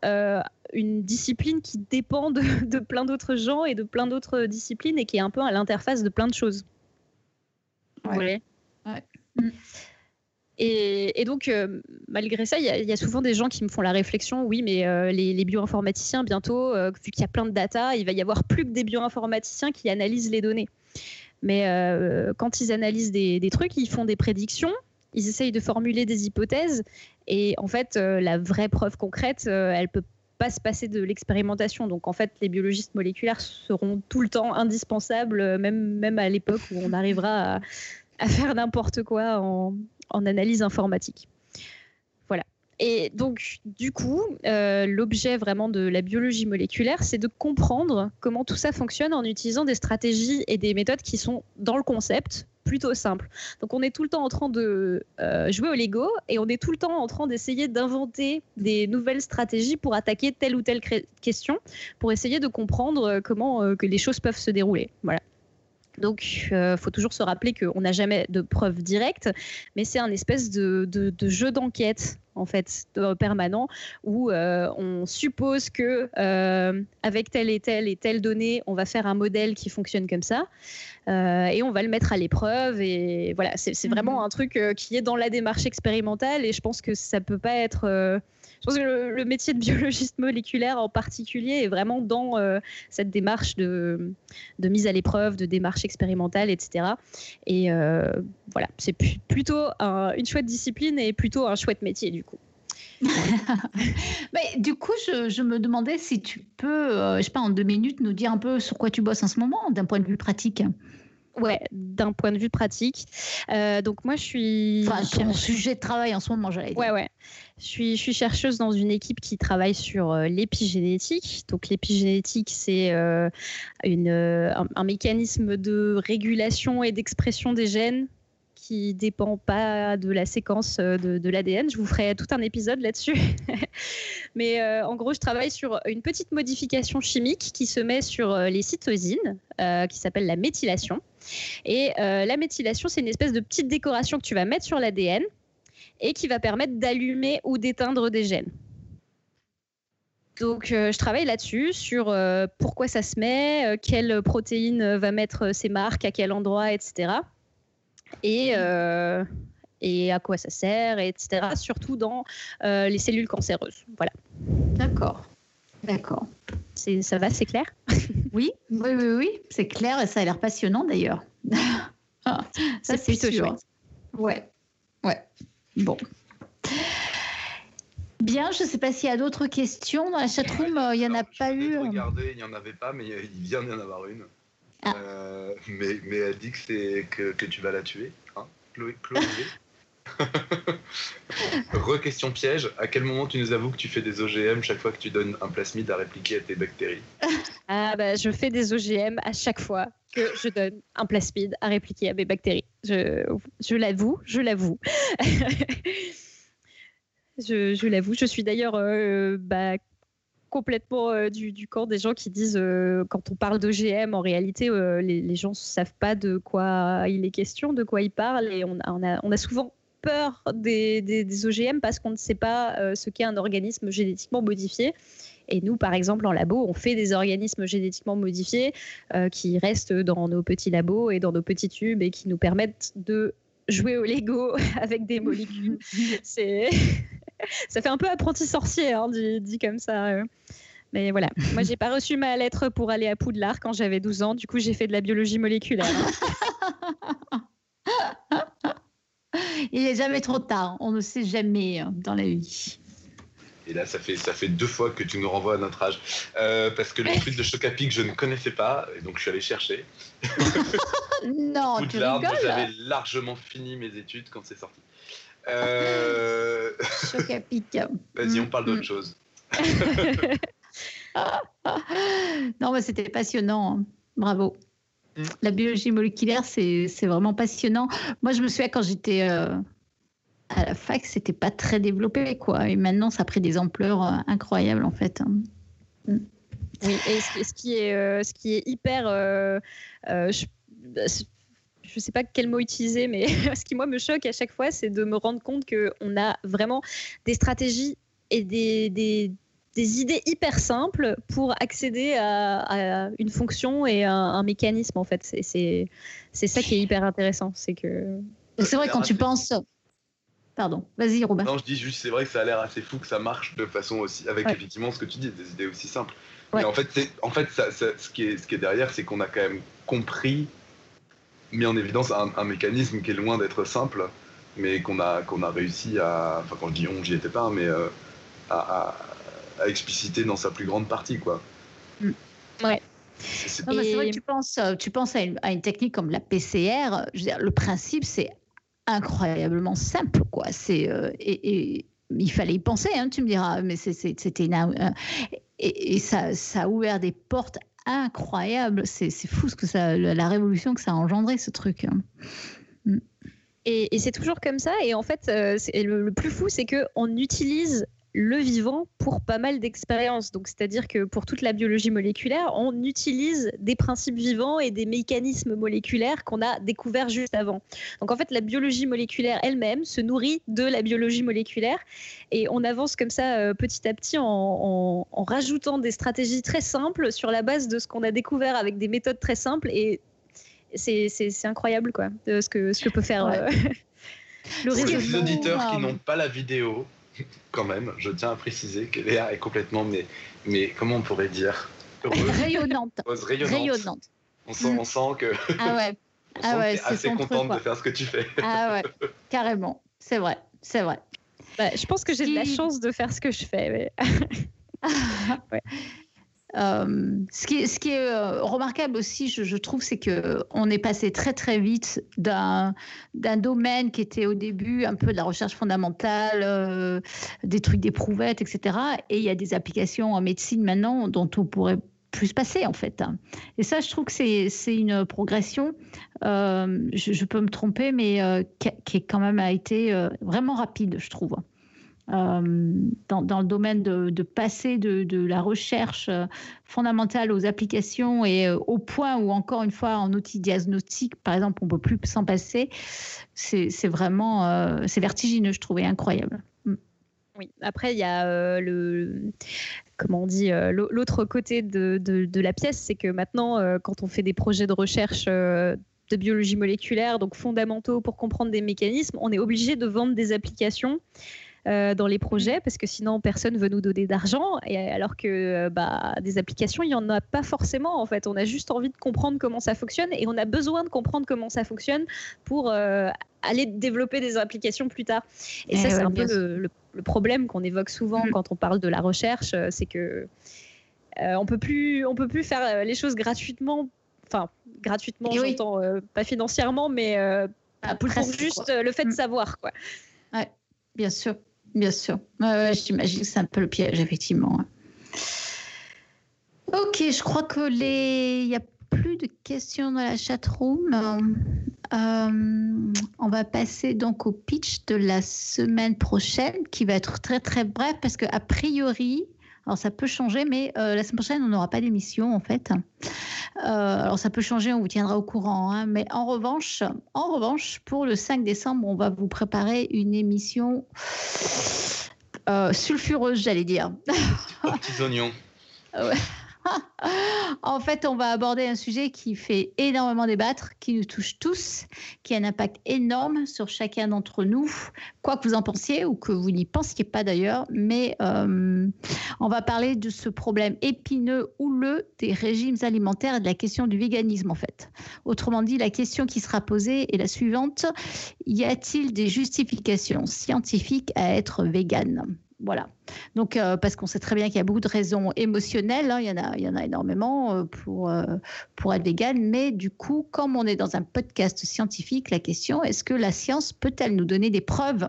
une discipline qui dépend de, plein d'autres gens et de plein d'autres disciplines et qui est un peu à l'interface de plein de choses. Ouais. Mm. Et, donc, euh, malgré ça, il y, a souvent des gens qui me font la réflexion, oui, mais euh, les, bioinformaticiens, bientôt, euh, vu qu'il y a plein de data, il va y avoir plus que des bioinformaticiens qui analysent les données. Mais quand ils analysent des, trucs, ils font des prédictions, ils essayent de formuler des hypothèses, et en fait, la vraie preuve concrète, elle peut pas se passer de l'expérimentation. Donc en fait, les biologistes moléculaires seront tout le temps indispensables, même, même à l'époque où on arrivera à, faire n'importe quoi en, analyse informatique. Et donc, du coup, euh, l'objet vraiment de la biologie moléculaire, c'est de comprendre comment tout ça fonctionne en utilisant des stratégies et des méthodes qui sont dans le concept, plutôt simple. Donc on est tout le temps en train de euh, jouer au Lego et on est tout le temps en train d'essayer d'inventer des nouvelles stratégies pour attaquer telle ou telle question, pour essayer de comprendre euh, comment que les choses peuvent se dérouler. Voilà. Donc, il faut toujours se rappeler qu'on n'a jamais de preuves directes, mais c'est un espèce de, de, de jeu d'enquête en fait permanent où on suppose que avec telle et telle et telle donnée, on va faire un modèle qui fonctionne comme ça. Euh, et on va le mettre à l'épreuve. Et voilà, c'est vraiment mhm. un truc euh, qui est dans la démarche expérimentale et je pense que ça peut pas être. Euh, je pense que le, métier de biologiste moléculaire en particulier est vraiment dans cette démarche de, de, mise à l'épreuve, de démarche expérimentale, etc. Et voilà, c'est plutôt une chouette discipline et plutôt un chouette métier du coup. (laughs) Mais du coup, je, je, me demandais si tu peux, je sais pas, en deux minutes, nous dire un peu sur quoi tu bosses en ce moment, d'un point de vue pratique. Ouais, d'un point de vue pratique. Euh, donc moi, je suis. Enfin, ton sujet de travail en ce moment, j'allais dire. Ouais, ouais. Je suis, chercheuse dans une équipe qui travaille sur euh, l'épigénétique. Donc l'épigénétique, c'est euh, une, un, mécanisme de régulation et d'expression des gènes qui dépend pas de la séquence euh, de, l'ADN. Je vous ferai tout un épisode là-dessus. (laughs) Mais euh, en gros, je travaille sur une petite modification chimique qui se met sur euh, les cytosines, qui s'appelle la méthylation. Et la méthylation, c'est une espèce de petite décoration que tu vas mettre sur l'ADN et qui va permettre d'allumer ou d'éteindre des gènes. Donc, je travaille là-dessus, sur pourquoi ça se met, quelle protéine va mettre ses marques, à quel endroit, etc et, euh, et à quoi ça sert, etc. Surtout dans euh, les cellules cancéreuses. Voilà. D'accord. D'accord. Ça va, c'est clair? (laughs) Oui, oui, oui, oui, c'est clair et ça a l'air passionnant d'ailleurs. (laughs) ça, c'est plutôt sûr. chouette. Ouais, ouais. Bon. Bien, je ne sais pas s'il y a d'autres questions. Dans la chatroom, il n'y en a pas eu. Regardez, il n'y en avait pas, mais il vient d'y en avoir une. Ah. Euh, mais, mais, elle dit que, c'est, que, que, tu vas la tuer, hein, Chloé, Chloé. (laughs) Re-question piège, à quel moment tu nous avoues que tu fais des OGM chaque fois que tu donnes un plasmide à répliquer à tes bactéries? Ah bah je fais des OGM à chaque fois que je donne un plasmide à répliquer à mes bactéries. Je, l'avoue, je l'avoue. (laughs) je, je l'avoue. Je suis d'ailleurs euh, bah, complètement euh, du, camp des gens qui disent euh, quand on parle d'OGM, en réalité, euh, les, gens ne savent pas de quoi il est question, de quoi ils parlent, et on a, on a, souvent peur des, des, OGM parce qu'on ne sait pas ce qu'est un organisme génétiquement modifié. Et nous, par exemple, en labo, on fait des organismes génétiquement modifiés qui restent dans nos petits labos et dans nos petits tubes et qui nous permettent de jouer au Lego (laughs) avec des molécules. (laughs) C'est (laughs) ça fait un peu apprenti sorcier, hein, dit, comme ça. Euh. Mais voilà, moi j'ai pas reçu ma lettre pour aller à Poudlard quand j'avais 12 ans, du coup j'ai fait de la biologie moléculaire. Il n'est jamais trop tard, on ne sait jamais hein, dans la vie. Et là, ça fait, ça fait deux fois que tu nous renvoies à notre âge. Euh, parce que le truc de choc à pic, je ne connaissais pas, et donc je suis allé chercher. (laughs) non, Poudlard, tu rigoles J'avais largement fini mes études quand c'est sorti. Euh... Choc à pic. (laughs) Vas-y, on parle d'autre chose. (laughs) non, mais c'était passionnant. Hein. Bravo. Mm. La biologie moléculaire, c'est vraiment passionnant. Moi, je me souviens quand j'étais euh, à la fac, c'était pas très développé, quoi. Et maintenant, ça a pris des ampleurs euh, incroyables, en fait. Hein. Oui, et ce, qui est, euh, ce qui est hyper. Je, je sais pas quel mot utiliser, mais (laughs) ce qui moi me choque à chaque fois, c'est de me rendre compte qu'on a vraiment des stratégies et des, des, des idées hyper simples pour accéder à, une fonction et un, mécanisme en fait. C'est ça qui est hyper intéressant, c'est que. C'est vrai quand tu penses. Pardon, vas-y Robert. Non, je dis juste, c'est vrai que ça a l'air assez fou que ça marche de façon aussi, avec effectivement ce que tu dis, des idées aussi simples. Mais en fait, en fait ça, ce, qui est, ce qui est derrière, c'est qu'on a quand même compris, mis en évidence un, mécanisme qui est loin d'être simple, mais qu'on a, qu'on a réussi à. Enfin, quand je dis on, j'y étais pas, mais euh, à, à, expliciter dans sa plus grande partie, quoi. Mm. Ouais. C'est vrai que tu penses, euh, tu penses à une, à une technique comme la PCR. Je veux dire, le principe, c'est incroyablement simple, quoi. C'est euh, et, il fallait y penser, hein, tu me diras, mais c'était une, et, ça, ça, a ouvert des portes incroyables. C'est fou ce que ça, la révolution que ça a engendré ce truc. Hein. Mm. Et, c'est toujours comme ça. Et en fait, euh, le, le, plus fou, c'est que on utilise le vivant pour pas mal d'expériences. Donc, c'est-à-dire que pour toute la biologie moléculaire, on utilise des principes vivants et des mécanismes moléculaires qu'on a découverts juste avant. Donc, en fait, la biologie moléculaire elle-même se nourrit de la biologie moléculaire et on avance comme ça euh, petit à petit en, rajoutant des stratégies très simples sur la base de ce qu'on a découvert avec des méthodes très simples et c'est incroyable quoi, de ce que, ce que peut faire. Euh, (laughs) le les auditeurs qui n'ont pas la vidéo, (laughs) quand même, je tiens à préciser que Léa est complètement, mais, mais comment on pourrait dire Rayonnante. rayonnante. On, sent, on sent que. Ah ouais. (laughs) on ah ouais, assez contente de faire ce que tu fais. Ah ouais, carrément. C'est vrai, c'est vrai. Bah, je pense que j'ai de la chance de faire ce que je fais. Mais... (laughs) ouais. Euh, ce, qui est, euh, remarquable aussi, je, trouve, c'est que on est passé très très vite d'un domaine qui était au début un peu de la recherche fondamentale, euh, des trucs d'éprouvettes, etc. Et il y a des applications en médecine maintenant dont on pourrait plus se passer en fait. Et ça, je trouve que c'est une progression. Je, je, peux me tromper, mais qui, qui, quand même a été vraiment rapide, je trouve. Euh, dans, le domaine de, passer de, la recherche euh, fondamentale aux applications et euh, au point où, encore une fois, en outil diagnostic, par exemple, on ne peut plus s'en passer, c'est vraiment vertigineux, je trouvais incroyable. Mm. Oui, après, il y a le. Comment on dit L'autre côté de, la pièce, c'est que maintenant, quand on fait des projets de recherche de biologie moléculaire, donc fondamentaux pour comprendre des mécanismes, on est obligé de vendre des applications euh, dans les projets parce que sinon personne veut nous donner d'argent. Et alors que euh, bah, des applications, il n'y en a pas forcément en fait. On a juste envie de comprendre comment ça fonctionne et on a besoin de comprendre comment ça fonctionne pour euh, aller développer des applications plus tard. Et, eh ça, c'est un peu le, problème qu'on évoque souvent mm. quand on parle de la recherche, c'est que on peut plus, on peut plus faire les choses gratuitement. Enfin, gratuitement, j'entends pas financièrement, mais ah, pour, juste le fait de mm. savoir, quoi. Ouais, bien sûr. Bien sûr. J'imagine que c'est un peu le piège, effectivement. Ok, je crois que les. Il n'y a plus de questions dans la chatroom. Euh, on va passer donc au pitch de la semaine prochaine, qui va être très très bref parce que a priori, alors ça peut changer, mais euh, la semaine prochaine, on n'aura pas d'émission en fait. Euh, alors ça peut changer, on vous tiendra au courant. Hein. mais en revanche, en revanche, pour le 5 décembre, on va vous préparer une émission euh, sulfureuse, j'allais dire. Petits oignons. (laughs) ouais. En fait, on va aborder un sujet qui fait énormément débattre, qui nous touche tous, qui a un impact énorme sur chacun d'entre nous, quoi que vous en pensiez ou que vous n'y pensiez pas d'ailleurs. Mais euh, on va parler de ce problème épineux, houleux des régimes alimentaires et de la question du véganisme en fait. Autrement dit, la question qui sera posée est la suivante y a-t-il des justifications scientifiques à être végane? Voilà. Donc, euh, parce qu'on sait très bien qu'il y a beaucoup de raisons émotionnelles, hein, il, y en a, il y en a énormément euh, pour, euh, pour être vegan, mais du coup, comme on est dans un podcast scientifique, la question est-ce que la science peut-elle nous donner des preuves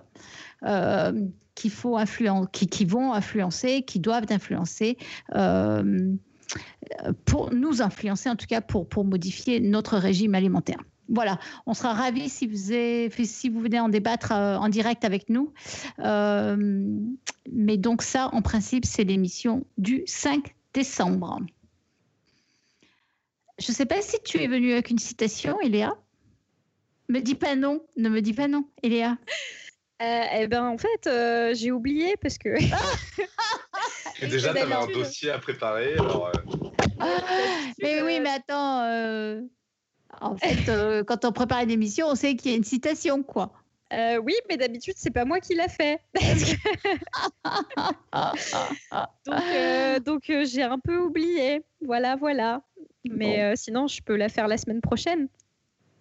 qui, qui, vont influencer, qui doivent influencer pour nous influencer, en tout cas pour, pour modifier notre régime alimentaire? Voilà, on sera ravis si vous, si vous venez en débattre euh, en direct avec nous. Euh, mais donc ça, en principe, c'est l'émission du 5 décembre. Je ne sais pas si tu es venu avec une citation, Eléa. Me dis pas non, ne me dis pas non, Eléa. Euh, eh ben en fait, euh, j'ai oublié parce que. Et déjà, tu avais un dossier à préparer. Alors, ah, mais oui, mais attends. En fait, quand on prépare une émission, on sait qu'il y a une citation, quoi. oui, mais d'habitude, c'est pas moi qui l'a fait. (laughs) donc, donc j'ai un peu oublié. Voilà, voilà. Mais sinon, je peux la faire la semaine prochaine.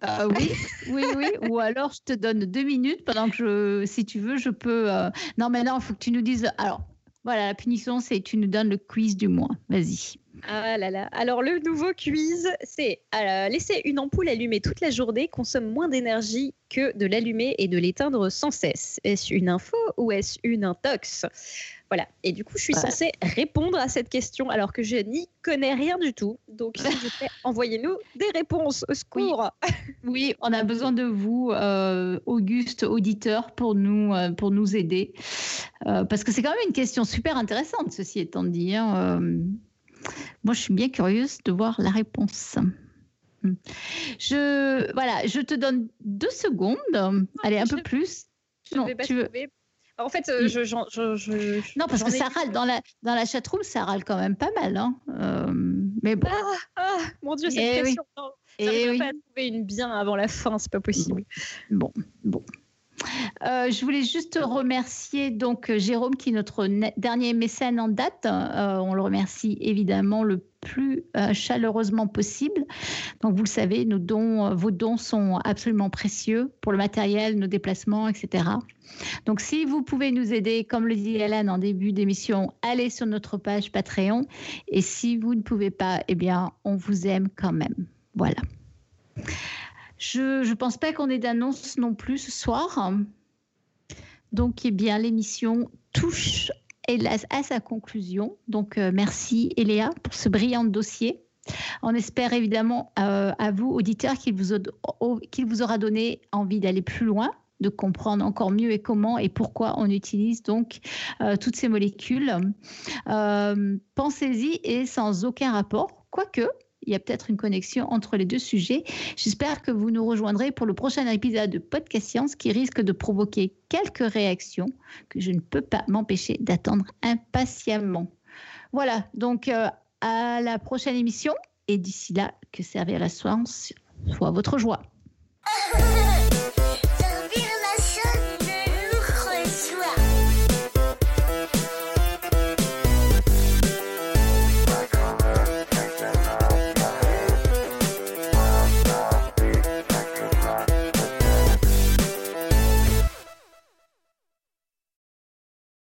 Oui, oui, oui. Ou alors je te donne deux minutes pendant que je, si tu veux, je peux. Euh, non, mais non, il faut que tu nous dises. Alors, voilà, la punition, c'est tu nous donnes le quiz du mois. Vas-y. Ah là là. Alors le nouveau quiz, c'est euh, laisser une ampoule allumée toute la journée consomme moins d'énergie que de l'allumer et de l'éteindre sans cesse. Est-ce une info ou est-ce une intox? Voilà. Et du coup, je suis censée répondre à cette question alors que je n'y connais rien du tout. Donc, (laughs) envoyez-nous des réponses. Au secours. Oui, on a besoin de vous, euh, Auguste, auditeur, pour nous, euh, pour nous aider. Euh, parce que c'est quand même une question super intéressante, ceci étant dit. Hein. Moi, je suis bien curieuse de voir la réponse. Hmm. Je, voilà, je te donne deux secondes. Allez, un peu plus. Je non, tu veux... En fait, euh, je, Non, parce que ça râle. Dans la, dans la chatroom, ça râle quand même pas mal. Hein. Euh, mais bon. Ah, ah, mon Dieu, c'est eh pression. Oui. Et eh pas à trouver une bien avant la fin, c'est pas possible. Bon, bon. Euh, je voulais juste remercier donc Jérôme qui est notre dernier mécène en date. Euh, on le remercie évidemment le plus euh, chaleureusement possible. Donc vous le savez, nos dons, vos dons sont absolument précieux pour le matériel, nos déplacements, etc. Donc si vous pouvez nous aider, comme le dit Hélène en début d'émission, allez sur notre page Patreon. Et si vous ne pouvez pas, eh bien on vous aime quand même. Voilà. Je ne pense pas qu'on ait d'annonce non plus ce soir. Donc, eh bien, l'émission touche à sa conclusion. Donc, euh, merci Eléa pour ce brillant dossier. On espère évidemment euh, à vous, auditeurs, qu'il vous, vous, aura donné envie d'aller plus loin, de comprendre encore mieux et comment et pourquoi on utilise donc euh, toutes ces molécules. Pensez-y et sans aucun rapport, quoique il y a peut-être une connexion entre les deux sujets. J'espère que vous nous rejoindrez pour le prochain épisode de Podcast Science qui risque de provoquer quelques réactions que je ne peux pas m'empêcher d'attendre impatiemment. Voilà, donc euh, à la prochaine émission et d'ici là, que servir la science soit votre joie.